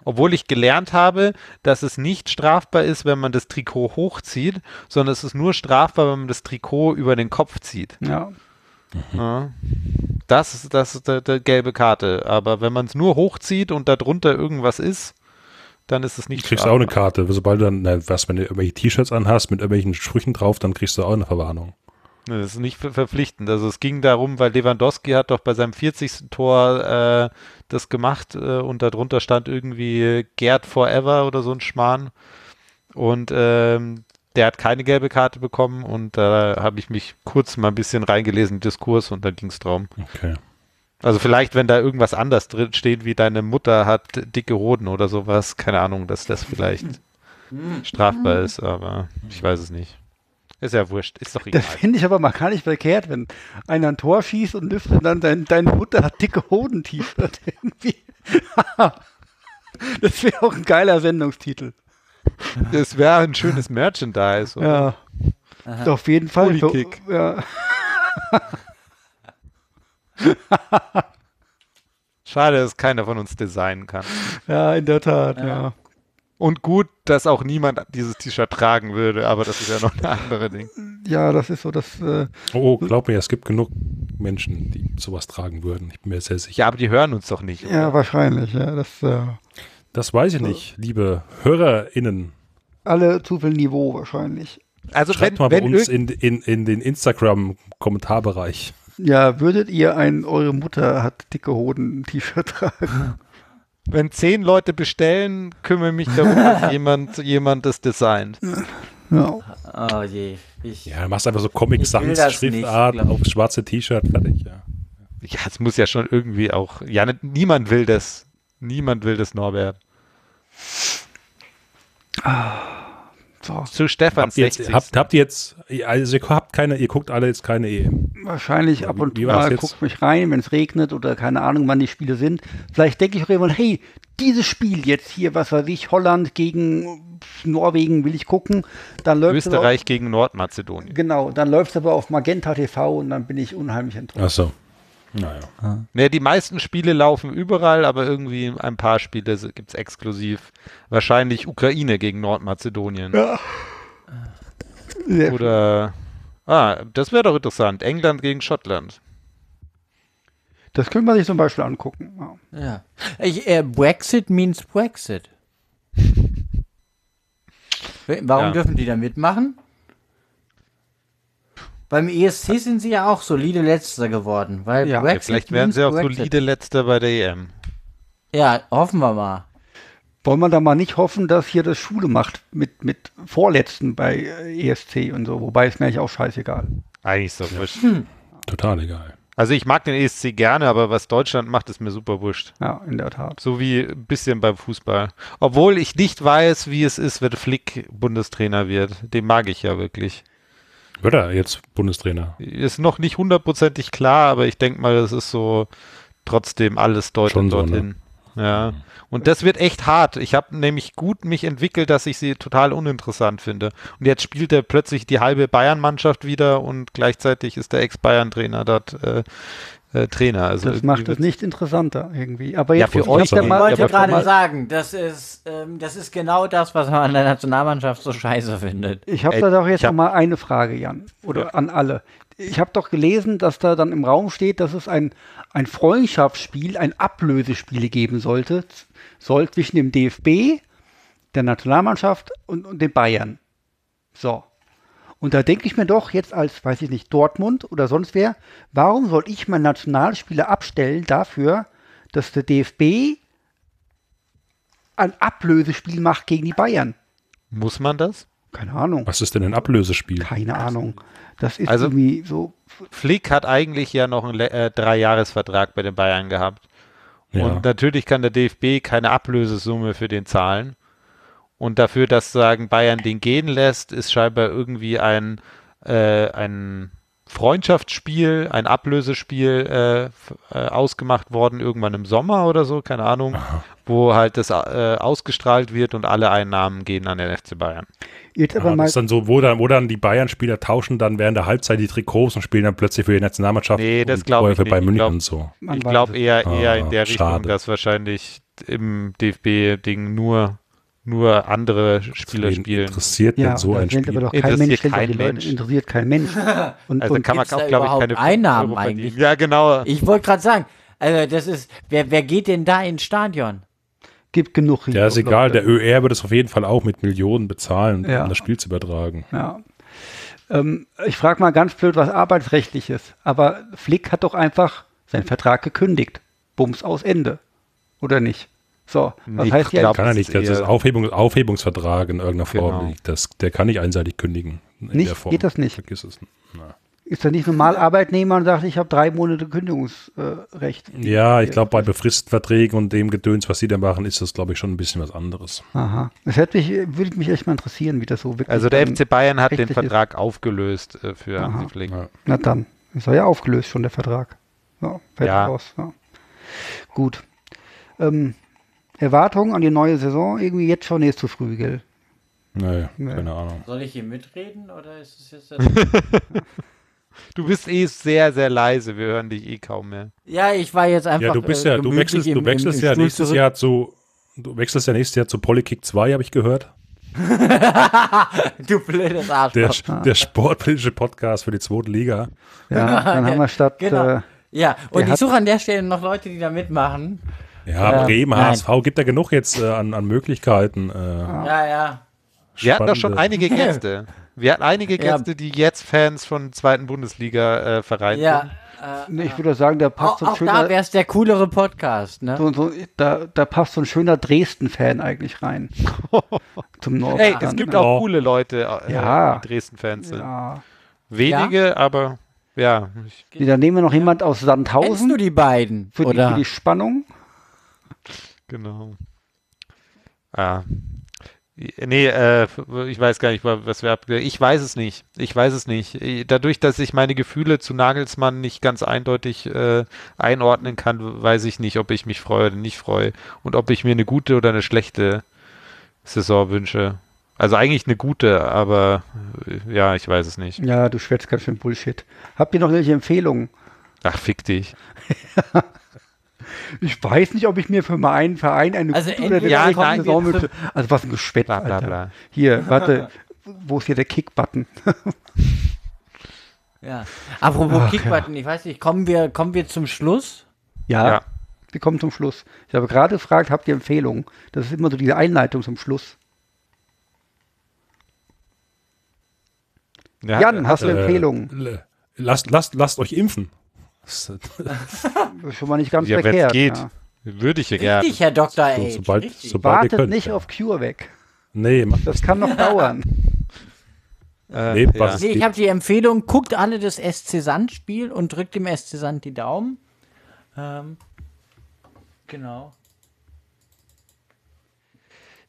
Obwohl ich gelernt habe, dass es nicht strafbar ist, wenn man das Trikot hochzieht, sondern es ist nur strafbar, wenn man das Trikot über den Kopf zieht. Ja. Ja. Das ist, das ist der, der gelbe Karte. Aber wenn man es nur hochzieht und darunter irgendwas ist, dann ist es nicht Kriegst du auch eine Karte. Sobald du dann, na, was, wenn du irgendwelche T-Shirts anhast mit irgendwelchen Sprüchen drauf, dann kriegst du auch eine Verwarnung. Nee, Das ist nicht ver- verpflichtend. Also es ging darum, weil Lewandowski hat doch bei seinem 40. Tor äh, das gemacht äh, und darunter stand irgendwie Gerd Forever oder so ein Schmarrn. Und ähm, der hat keine gelbe Karte bekommen und da habe ich mich kurz mal ein bisschen reingelesen im Diskurs und da ging es darum. Okay. Also vielleicht, wenn da irgendwas anders drin steht, wie deine Mutter hat dicke Hoden oder sowas, keine Ahnung, dass das vielleicht strafbar ist, aber ich weiß es nicht. Ist ja wurscht, ist doch egal. Das finde ich aber mal gar nicht verkehrt, wenn einer ein Tor schießt und lüftet dann dein, deine Mutter hat dicke irgendwie. das wäre auch ein geiler Sendungstitel. Das wäre ein schönes Merchandise. Oder? Ja. Auf jeden Fall. So, Kick. ja. Schade, dass keiner von uns designen kann. ja, in der Tat, ja. Und gut, dass auch niemand dieses T-Shirt tragen würde, aber das ist ja noch ein anderes Ding. Ja, das ist so das. Äh, Oh, glaub mir, es gibt genug Menschen, die sowas tragen würden. Ich bin mir sehr sicher. Ja, aber die hören uns doch nicht. ja, wahrscheinlich, ja. Das äh, Das weiß ich nicht, liebe HörerInnen. alle zu viel Niveau wahrscheinlich. Also Schreibt wenn, mal bei wenn uns in, in, in den Instagram-Kommentarbereich. Ja, würdet ihr ein, eure Mutter hat dicke Hoden T-Shirt tragen? wenn zehn Leute bestellen, kümmere mich darum, dass jemand, jemand das designt. Ja. Oh je. Ich, Ja, du machst einfach so Comic Sans Schriftart nicht, auf schwarze T-Shirt, fertig. Ja. Ja, es muss ja schon irgendwie auch. Ja, ne- niemand will das. Niemand will das, Norbert. So, Zu Stefan Habt ihr, jetzt, 60. habt, habt ihr jetzt, also ihr habt keine, ihr guckt alle jetzt keine EM. wahrscheinlich ab und zu mal guckt mich rein, wenn es regnet oder keine Ahnung, wann die Spiele sind. Vielleicht denke ich auch irgendwann, hey, dieses Spiel jetzt hier, was weiß ich, Holland gegen Norwegen will ich gucken. Dann läuft Österreich gegen Nordmazedonien. Genau, dann läuft es aber auf Magenta TV und dann bin ich unheimlich enttäuscht. Achso. Naja. Ne, die meisten Spiele laufen überall, aber irgendwie ein paar Spiele gibt es exklusiv. Wahrscheinlich Ukraine gegen Nordmazedonien. Sehr Oder. Ah, das wäre doch interessant. England gegen Schottland. Das könnte man sich zum Beispiel angucken. Ja. ja. Ich, äh, Brexit means Brexit. Warum Ja. dürfen die da mitmachen? Beim ESC sind sie ja auch solide Letzter geworden, weil Ja. Ja, Brexit vielleicht werden sie auch Brexit. solide Letzter bei der EM. Ja, hoffen wir mal. Wollen wir da mal nicht hoffen, dass hier das Schule macht mit, mit Vorletzten bei äh, ESC und so, wobei ist mir eigentlich auch scheißegal. Eigentlich so wurscht. Total egal. Also ich mag den ESC gerne, aber was Deutschland macht, ist mir super wurscht. Ja, in der Tat. So wie ein bisschen beim Fußball. Obwohl ich nicht weiß, wie es ist, wenn Flick Bundestrainer wird. Den mag ich ja wirklich. Wird er jetzt Bundestrainer? Ist noch nicht hundertprozentig klar, aber ich denke mal, das ist so trotzdem alles deutet Schon so, ne? dorthin. Ja. Und das wird echt hart. Ich habe nämlich gut mich entwickelt, dass ich sie total uninteressant finde. Und jetzt spielt er plötzlich die halbe Bayern-Mannschaft wieder und gleichzeitig ist der Ex-Bayern-Trainer dort äh, äh, Trainer. Also Das macht es nicht interessanter irgendwie. Aber Ja, jetzt für ich euch Ich mal, wollte aber gerade mal, sagen, das ist, ähm, das ist genau das, was man an der Nationalmannschaft so scheiße findet. Ich habe da doch jetzt hab- noch mal eine Frage, Jan, oder an alle. Ich habe doch gelesen, dass da dann im Raum steht, dass es ein, ein Freundschaftsspiel, ein Ablösespiel geben sollte, soll zwischen dem DFB, der Nationalmannschaft und, und den Bayern. So. Und da denke ich mir doch jetzt als, weiß ich nicht, Dortmund oder sonst wer, warum soll ich meinen Nationalspieler abstellen dafür, dass der DFB ein Ablösespiel macht gegen die Bayern? Muss man das? Keine Ahnung. Was ist denn ein Ablösespiel? Keine Ahnung. Das ist Also- irgendwie so. Flick hat eigentlich ja noch einen äh, Dreijahresvertrag bei den Bayern gehabt. Ja. Und natürlich kann der DFB keine Ablösesumme für den zahlen. Und dafür, dass sagen Bayern den gehen lässt, ist scheinbar irgendwie ein, äh, ein Freundschaftsspiel, ein Ablösespiel äh, äh, ausgemacht worden, irgendwann im Sommer oder so, keine Ahnung, wo halt das äh, ausgestrahlt wird und alle Einnahmen gehen an den FC Bayern. Jetzt aber Ja, mal. das ist dann so, wo dann, wo dann die Bayern-Spieler tauschen dann während der Halbzeit die Trikots und spielen dann plötzlich für die Nationalmannschaft. Nee, das und für nicht. Bayern Ich München glaub- und so. ich glaube eher, eher in Ah, der Richtung, schade. dass wahrscheinlich im DFB-Ding nur, nur andere Spieler Wen spielen. Interessiert Ja, denn so ein Spiel? aber doch kein Interessiert Mensch. kein die Leute. Mensch. Interessiert kein Mensch. Und, Also und kann man auch, glaube ich, keine Einnahmen Euro verdienen. eigentlich? Ja, genau. Ich wollte gerade sagen, also das ist, wer, wer geht denn da ins Stadion? gibt genug Ja, ist egal. Der ÖR wird es auf jeden Fall auch mit Millionen bezahlen, Ja. um das Spiel zu übertragen. Ja. Ähm, ich frage mal ganz blöd, was arbeitsrechtlich ist. Aber Flick hat doch einfach seinen Vertrag gekündigt. Bums aus Ende. Oder nicht? So, was Ich heißt ja, glaub- Kann er Das nicht. ist Das ist eher- Aufhebung, Aufhebungsvertrag in irgendeiner Form. Genau. Das, der kann nicht einseitig kündigen. In Nicht? der Form. Geht das nicht? Vergiss es. Na. Ist er nicht normal Arbeitnehmer und sagt, ich habe drei Monate Kündigungsrecht? Ja, ich glaube, bei befristeten Verträgen und dem Gedöns, was sie da machen, ist das, glaube ich, schon ein bisschen was anderes. Aha. Das hätte mich, würde mich echt mal interessieren, wie das so wirklich Also der FC Bayern hat den Vertrag aufgelöst äh, für Aha. Hansi Flick. Ja. Na dann. Ist ja aufgelöst schon der Vertrag. Ja, fällt Ja. raus. Ja. Gut. Ähm, Erwartungen an die neue Saison? Irgendwie jetzt schon, nee, ist zu früh, gell? Nee, Nee. keine Ahnung. Soll ich hier mitreden oder ist es jetzt. Du bist eh sehr, sehr leise, wir hören dich eh kaum mehr. ja, ich war jetzt einfach. Ja, du bist äh, ja, du gemütlich wechselst, im- du im- wechselst im ja Stuhl nächstes zurück. Jahr zu, du wechselst ja nächstes Jahr zu Polykick 2, habe ich gehört. Du blödes Arschloch. Der, der sportpolitische Podcast für die zweite Liga. Ja, dann haben wir statt. Genau. Äh, Ja, und ich suche an der Stelle noch Leute, die da mitmachen. Ja, Ja, Bremen, nein. HSV gibt ja genug jetzt äh, an, an Möglichkeiten. Äh, Ja, ja. Wir hatten doch schon einige Gäste. Wir hatten einige Ja. Gäste, die jetzt Fans von zweiten Bundesliga-Vereinen Ja. sind. Äh, nee, ich würde sagen, da passt auch so ein auch da schöner. wäre es der coolere Podcast, ne? So, so, da, da passt so ein schöner Dresden-Fan eigentlich rein. Zum Norden. Hey, es gibt auch Oh. coole Leute, äh, Ja. die Dresden-Fans sind. Ja. Wenige, aber ja. Ich, Nee, dann nehmen wir noch jemand aus Kennst du Sandhausen die beiden? für die, oder? für die Spannung. Genau. Ah. Nee, äh, ich weiß gar nicht, was wir abge Ich weiß es nicht. Ich weiß es nicht. Dadurch, dass ich meine Gefühle zu Nagelsmann nicht ganz eindeutig äh, einordnen kann, weiß ich nicht, ob ich mich freue oder nicht freue und ob ich mir eine gute oder eine schlechte Saison wünsche. Also eigentlich eine gute, aber äh, ja, ich weiß es nicht. Ja, du schwätzt ganz schön Bullshit. Habt ihr noch welche Empfehlungen? Ach, fick dich. Ich weiß nicht, ob ich mir für meinen Verein eine Also gute oder eine wir Saison zu- wünsche. Also was ein Geschwätz, Bla, bla, Alter. bla. Hier, warte. Wo ist hier der Kick-Button? Ja. Apropos Kickbutton, ich weiß nicht, kommen wir, kommen wir zum Schluss? Ja, Ja. wir kommen zum Schluss. Ich habe gerade gefragt, habt ihr Empfehlungen? Das ist immer so diese Einleitung zum Schluss. Ja, Jan, hast du äh, Empfehlungen? lasst, lasst, lasst euch impfen. schon mal nicht ganz Ja, wenn's verkehrt. geht. Ja. Würde ich ja gerne. Richtig, Herr Dr. H. so, sobald, richtig. sobald Wartet könnt. nicht ja. auf Cure weg. Nee, Das kann noch dauern. Äh, Nee, ja. Nee, ich habe die Empfehlung, guckt alle das SC Sand-Spiel und drückt dem SC Sand die Daumen. Ähm, genau.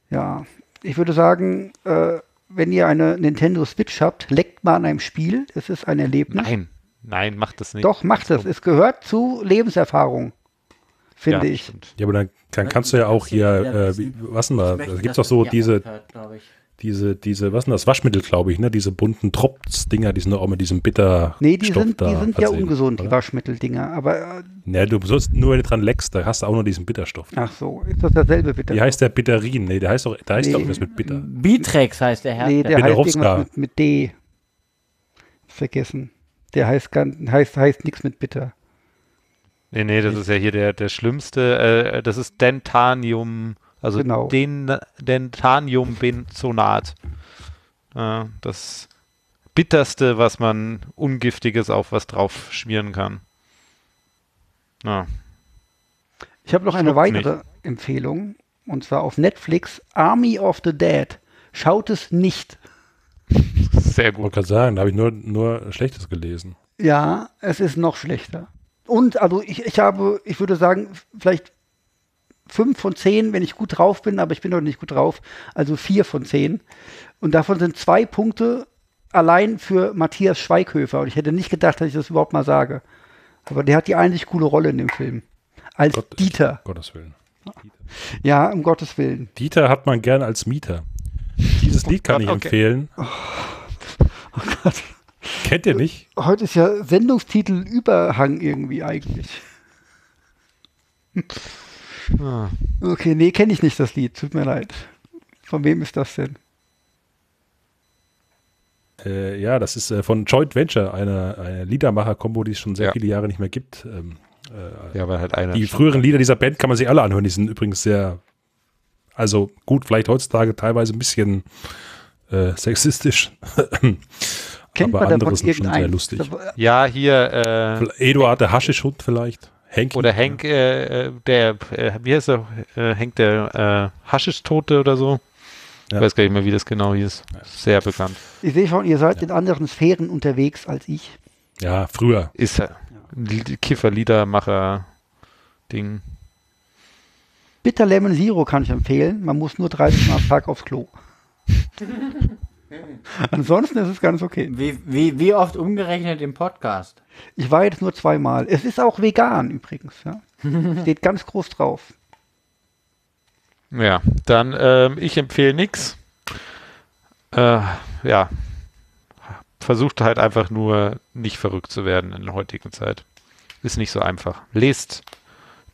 Ja, ich würde sagen, äh, wenn ihr eine Nintendo Switch habt, leckt mal an einem Spiel. Es ist ein Erlebnis. Nein, nein, macht das nicht. Doch, macht es. Es gehört zu Lebenserfahrung, finde Ja, ich. stimmt. Ja, aber dann, dann kannst du ja auch hier, äh, was denn da? Da gibt es doch so diese, diese, diese, was denn das? Waschmittel, glaube ich, ne? Diese bunten Drops-Dinger, die sind doch auch mit diesem bitter Nee, die Stoff sind, die da sind ja ungesund, die oder? Waschmitteldinger. Aber, äh, Ne, du sollst nur, wenn du dran leckst, da hast du auch nur diesen Bitterstoff. ach so, ist das dasselbe bitte? Wie heißt der Bitterin? Nee, der heißt doch, der heißt Nee. doch irgendwas mit Bitter. Bitrex heißt der Herr. nee, der heißt irgendwas mit, mit D. Vergessen. Der heißt, heißt, heißt nichts mit bitter. Nee, nee, das ist ja hier der, der schlimmste. Äh, das ist Dentanium, also Genau. den, Dentaniumbenzonat. Äh, das bitterste, was man ungiftiges auf was drauf schmieren kann. Ja. Ich habe noch eine Schluckt's weitere Empfehlung. Und zwar auf Netflix Army of the Dead. Schaut es nicht. Sehr Ich gut. wollte gerade sagen, da habe ich nur, nur Schlechtes gelesen. Ja, es ist noch schlechter. Und also ich, ich habe, ich würde sagen, vielleicht fünf von zehn, wenn ich gut drauf bin, aber ich bin noch nicht gut drauf. Also vier von zehn. Und davon sind zwei Punkte allein für Matthias Schweighöfer. Und ich hätte nicht gedacht, dass ich das überhaupt mal sage. Aber der hat die einzig coole Rolle in dem Film. Als Gott, Dieter. Gottes Willen. Ja, um Gottes Willen. Dieter hat man gern als Mieter. Dieses Lied kann Gott, ich okay. empfehlen. Kennt ihr nicht? Heute ist ja Sendungstitel Überhang irgendwie eigentlich. Ah. Okay, nee, kenne ich nicht das Lied. Tut mir leid. Von wem ist das denn? Äh, ja, das ist äh, von Joint Venture, eine, eine Liedermacher-Kombo, die es schon sehr Ja. viele Jahre nicht mehr gibt. Ähm, äh, Ja, weil halt einer. die früheren Lieder dieser Band kann man sich alle anhören. Die sind übrigens sehr, also gut, vielleicht heutzutage teilweise ein bisschen äh, sexistisch. Kennt aber man andere sind schon sehr lustig. Ja, hier, äh, Eduard der Haschischhund vielleicht. Henk. oder Henk, äh, äh, der, äh, wie heißt er? Äh, Henk der äh, Haschisch-Tote oder so. Ich Ja. weiß gar nicht mehr, wie das genau hieß. Sehr bekannt. Ich sehe schon, ihr seid in anderen Sphären unterwegs als ich. Ja, früher. Ist ja. Kiffer-Liedermacher-Ding. Bitter Lemon Zero kann ich empfehlen. Man muss nur 30 Mal am Tag aufs Klo. Ansonsten ist es ganz okay. Wie, wie, wie oft umgerechnet im Podcast? Ich war jetzt nur zweimal. Es ist auch vegan übrigens. Ja. Steht ganz groß drauf. Ja, dann ähm, ich empfehle nichts. Äh, ja, versucht halt einfach nur nicht verrückt zu werden in der heutigen Zeit. Ist nicht so einfach. Lest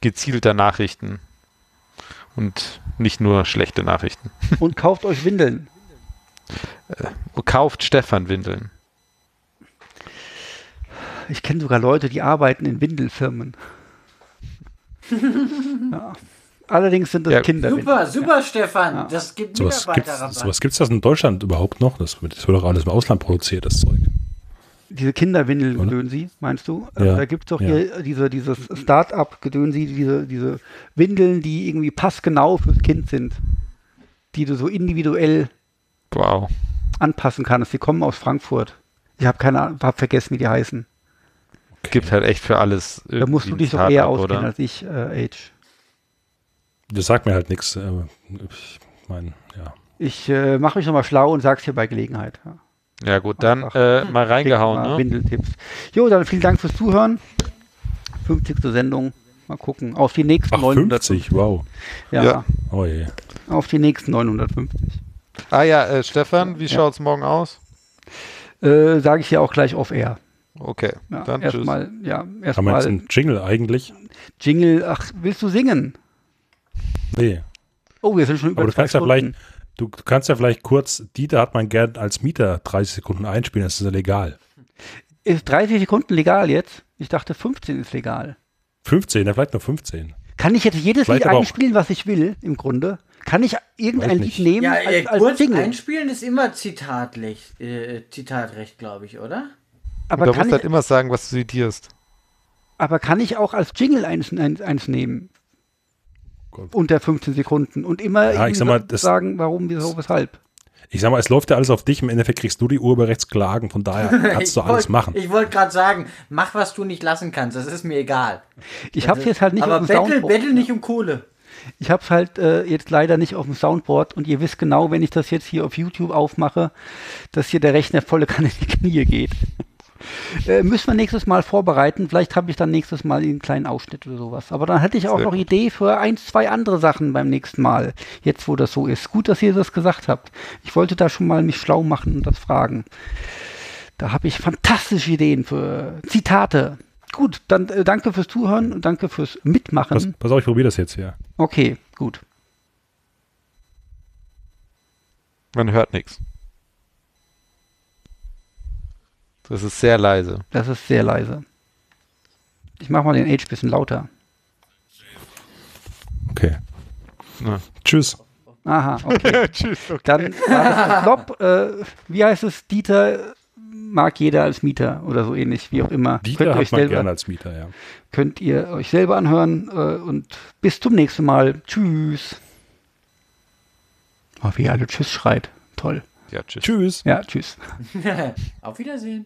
gezielter Nachrichten und nicht nur schlechte Nachrichten. Und kauft euch Windeln. Kauft Stefan Windeln. Ich kenne sogar Leute, die arbeiten in Windelfirmen. ja. Allerdings sind das Ja, Kinderwindeln. Super, super, Stefan. Ja. Das gibt Sowas gibt Mitarbeiterrabatt. sowas gibt's das in Deutschland überhaupt noch? Das, wird- das wird doch alles im Ausland produziert, das Zeug. Diese Kinderwindeln Oder? Gedönsi, meinst du? Ja, Also da gibt es doch ja. hier diese, dieses Start-up Gedönsi, diese, diese Windeln, die irgendwie passgenau fürs Kind sind. Die du so individuell Wow. anpassen kannst. Die kommen aus Frankfurt. Ich habe keine Ahnung, habe vergessen, wie die heißen. Gibt halt echt für alles. Da musst du dich doch eher auskennen oder? als ich, äh, Age. Das sagt mir halt nichts. äh, Ich meine, ja. Ich äh, mache mich nochmal schlau und sag's dir bei Gelegenheit. Ja. Ja gut, dann äh, mal reingehauen, Mal ne? Windeltipps. Jo, dann vielen Dank fürs Zuhören. 50. Sendung. Mal gucken. Auf die nächsten Ach, 950. 50, wow. Ja, Ja. Oh je. auf die nächsten 950. Ah ja, äh, Stefan, wie Ja. schaut's morgen aus? Äh, Sage ich ja auch gleich auf Air. Okay, Ja, dann tschüss. erstmal, ja, Haben wir jetzt einen Jingle eigentlich? Jingle. Ach, willst du singen? Nee. Oh, wir sind schon über Aber du kannst ja vielleicht, du, du kannst ja vielleicht kurz, Dieter hat man gern als Mieter 30 Sekunden einspielen, das ist ja legal. Ist 30 Sekunden legal jetzt? Ich dachte 15 ist legal. 15, ja, vielleicht nur 15. Kann ich jetzt jedes Vielleicht Lied einspielen, was ich will, im Grunde? Kann ich irgendein Lied nehmen Ja, als, äh, als kurz Jingle? einspielen ist immer Zitatrecht, äh, Zitatrecht glaube ich, oder? Aber du musst halt immer sagen, was du zitierst. aber kann ich auch als Jingle eins, eins, eins nehmen? Gut. Unter 15 Sekunden und immer Ja, ich sag mal, das- sagen, warum, wieso, weshalb. Ich sag mal, es läuft ja alles auf dich, im Endeffekt kriegst du die Urheberrechtsklagen, von daher kannst du Ich alles wollt- machen. Ich wollte gerade sagen, mach, was du nicht lassen kannst, das ist mir egal. Ich habe es jetzt halt nicht Aber auf dem bettel, Soundboard. bettel nicht um Kohle. Ich habe es halt äh, jetzt leider nicht auf dem Soundboard und ihr wisst genau, wenn ich das jetzt hier auf YouTube aufmache, dass hier der Rechner volle Kanne in die Knie geht. Äh, müssen wir nächstes Mal vorbereiten. Vielleicht habe ich dann nächstes Mal einen kleinen Ausschnitt oder sowas. Aber dann hätte ich auch Sehr noch gut. Idee für ein, zwei andere Sachen beim nächsten Mal. Jetzt, wo das so ist. Gut, dass ihr das gesagt habt. Ich wollte da schon mal mich schlau machen und das fragen. Da habe ich fantastische Ideen für Zitate. Gut, dann äh, danke fürs Zuhören und danke fürs Mitmachen. Pass, pass auf, ich probiere das jetzt hier. Okay, gut. Man hört nichts. Das ist sehr leise. Das ist sehr leise. Ich mache mal den Age bisschen lauter. Okay. Ja. Tschüss. Aha, okay. Tschüss. Okay. Dann war das ein Flop. Äh, wie heißt es? Dieter mag jeder als Mieter oder so ähnlich, wie auch immer. Dieter könnt, ihr euch hat man selber, gerne als Mieter, ja. könnt ihr euch selber anhören äh, und bis zum nächsten Mal. Tschüss. Oh, wie ihr alle Tschüss schreit. Toll. Ja, tschüss. Tschüss. Ja, tschüss. Auf Wiedersehen.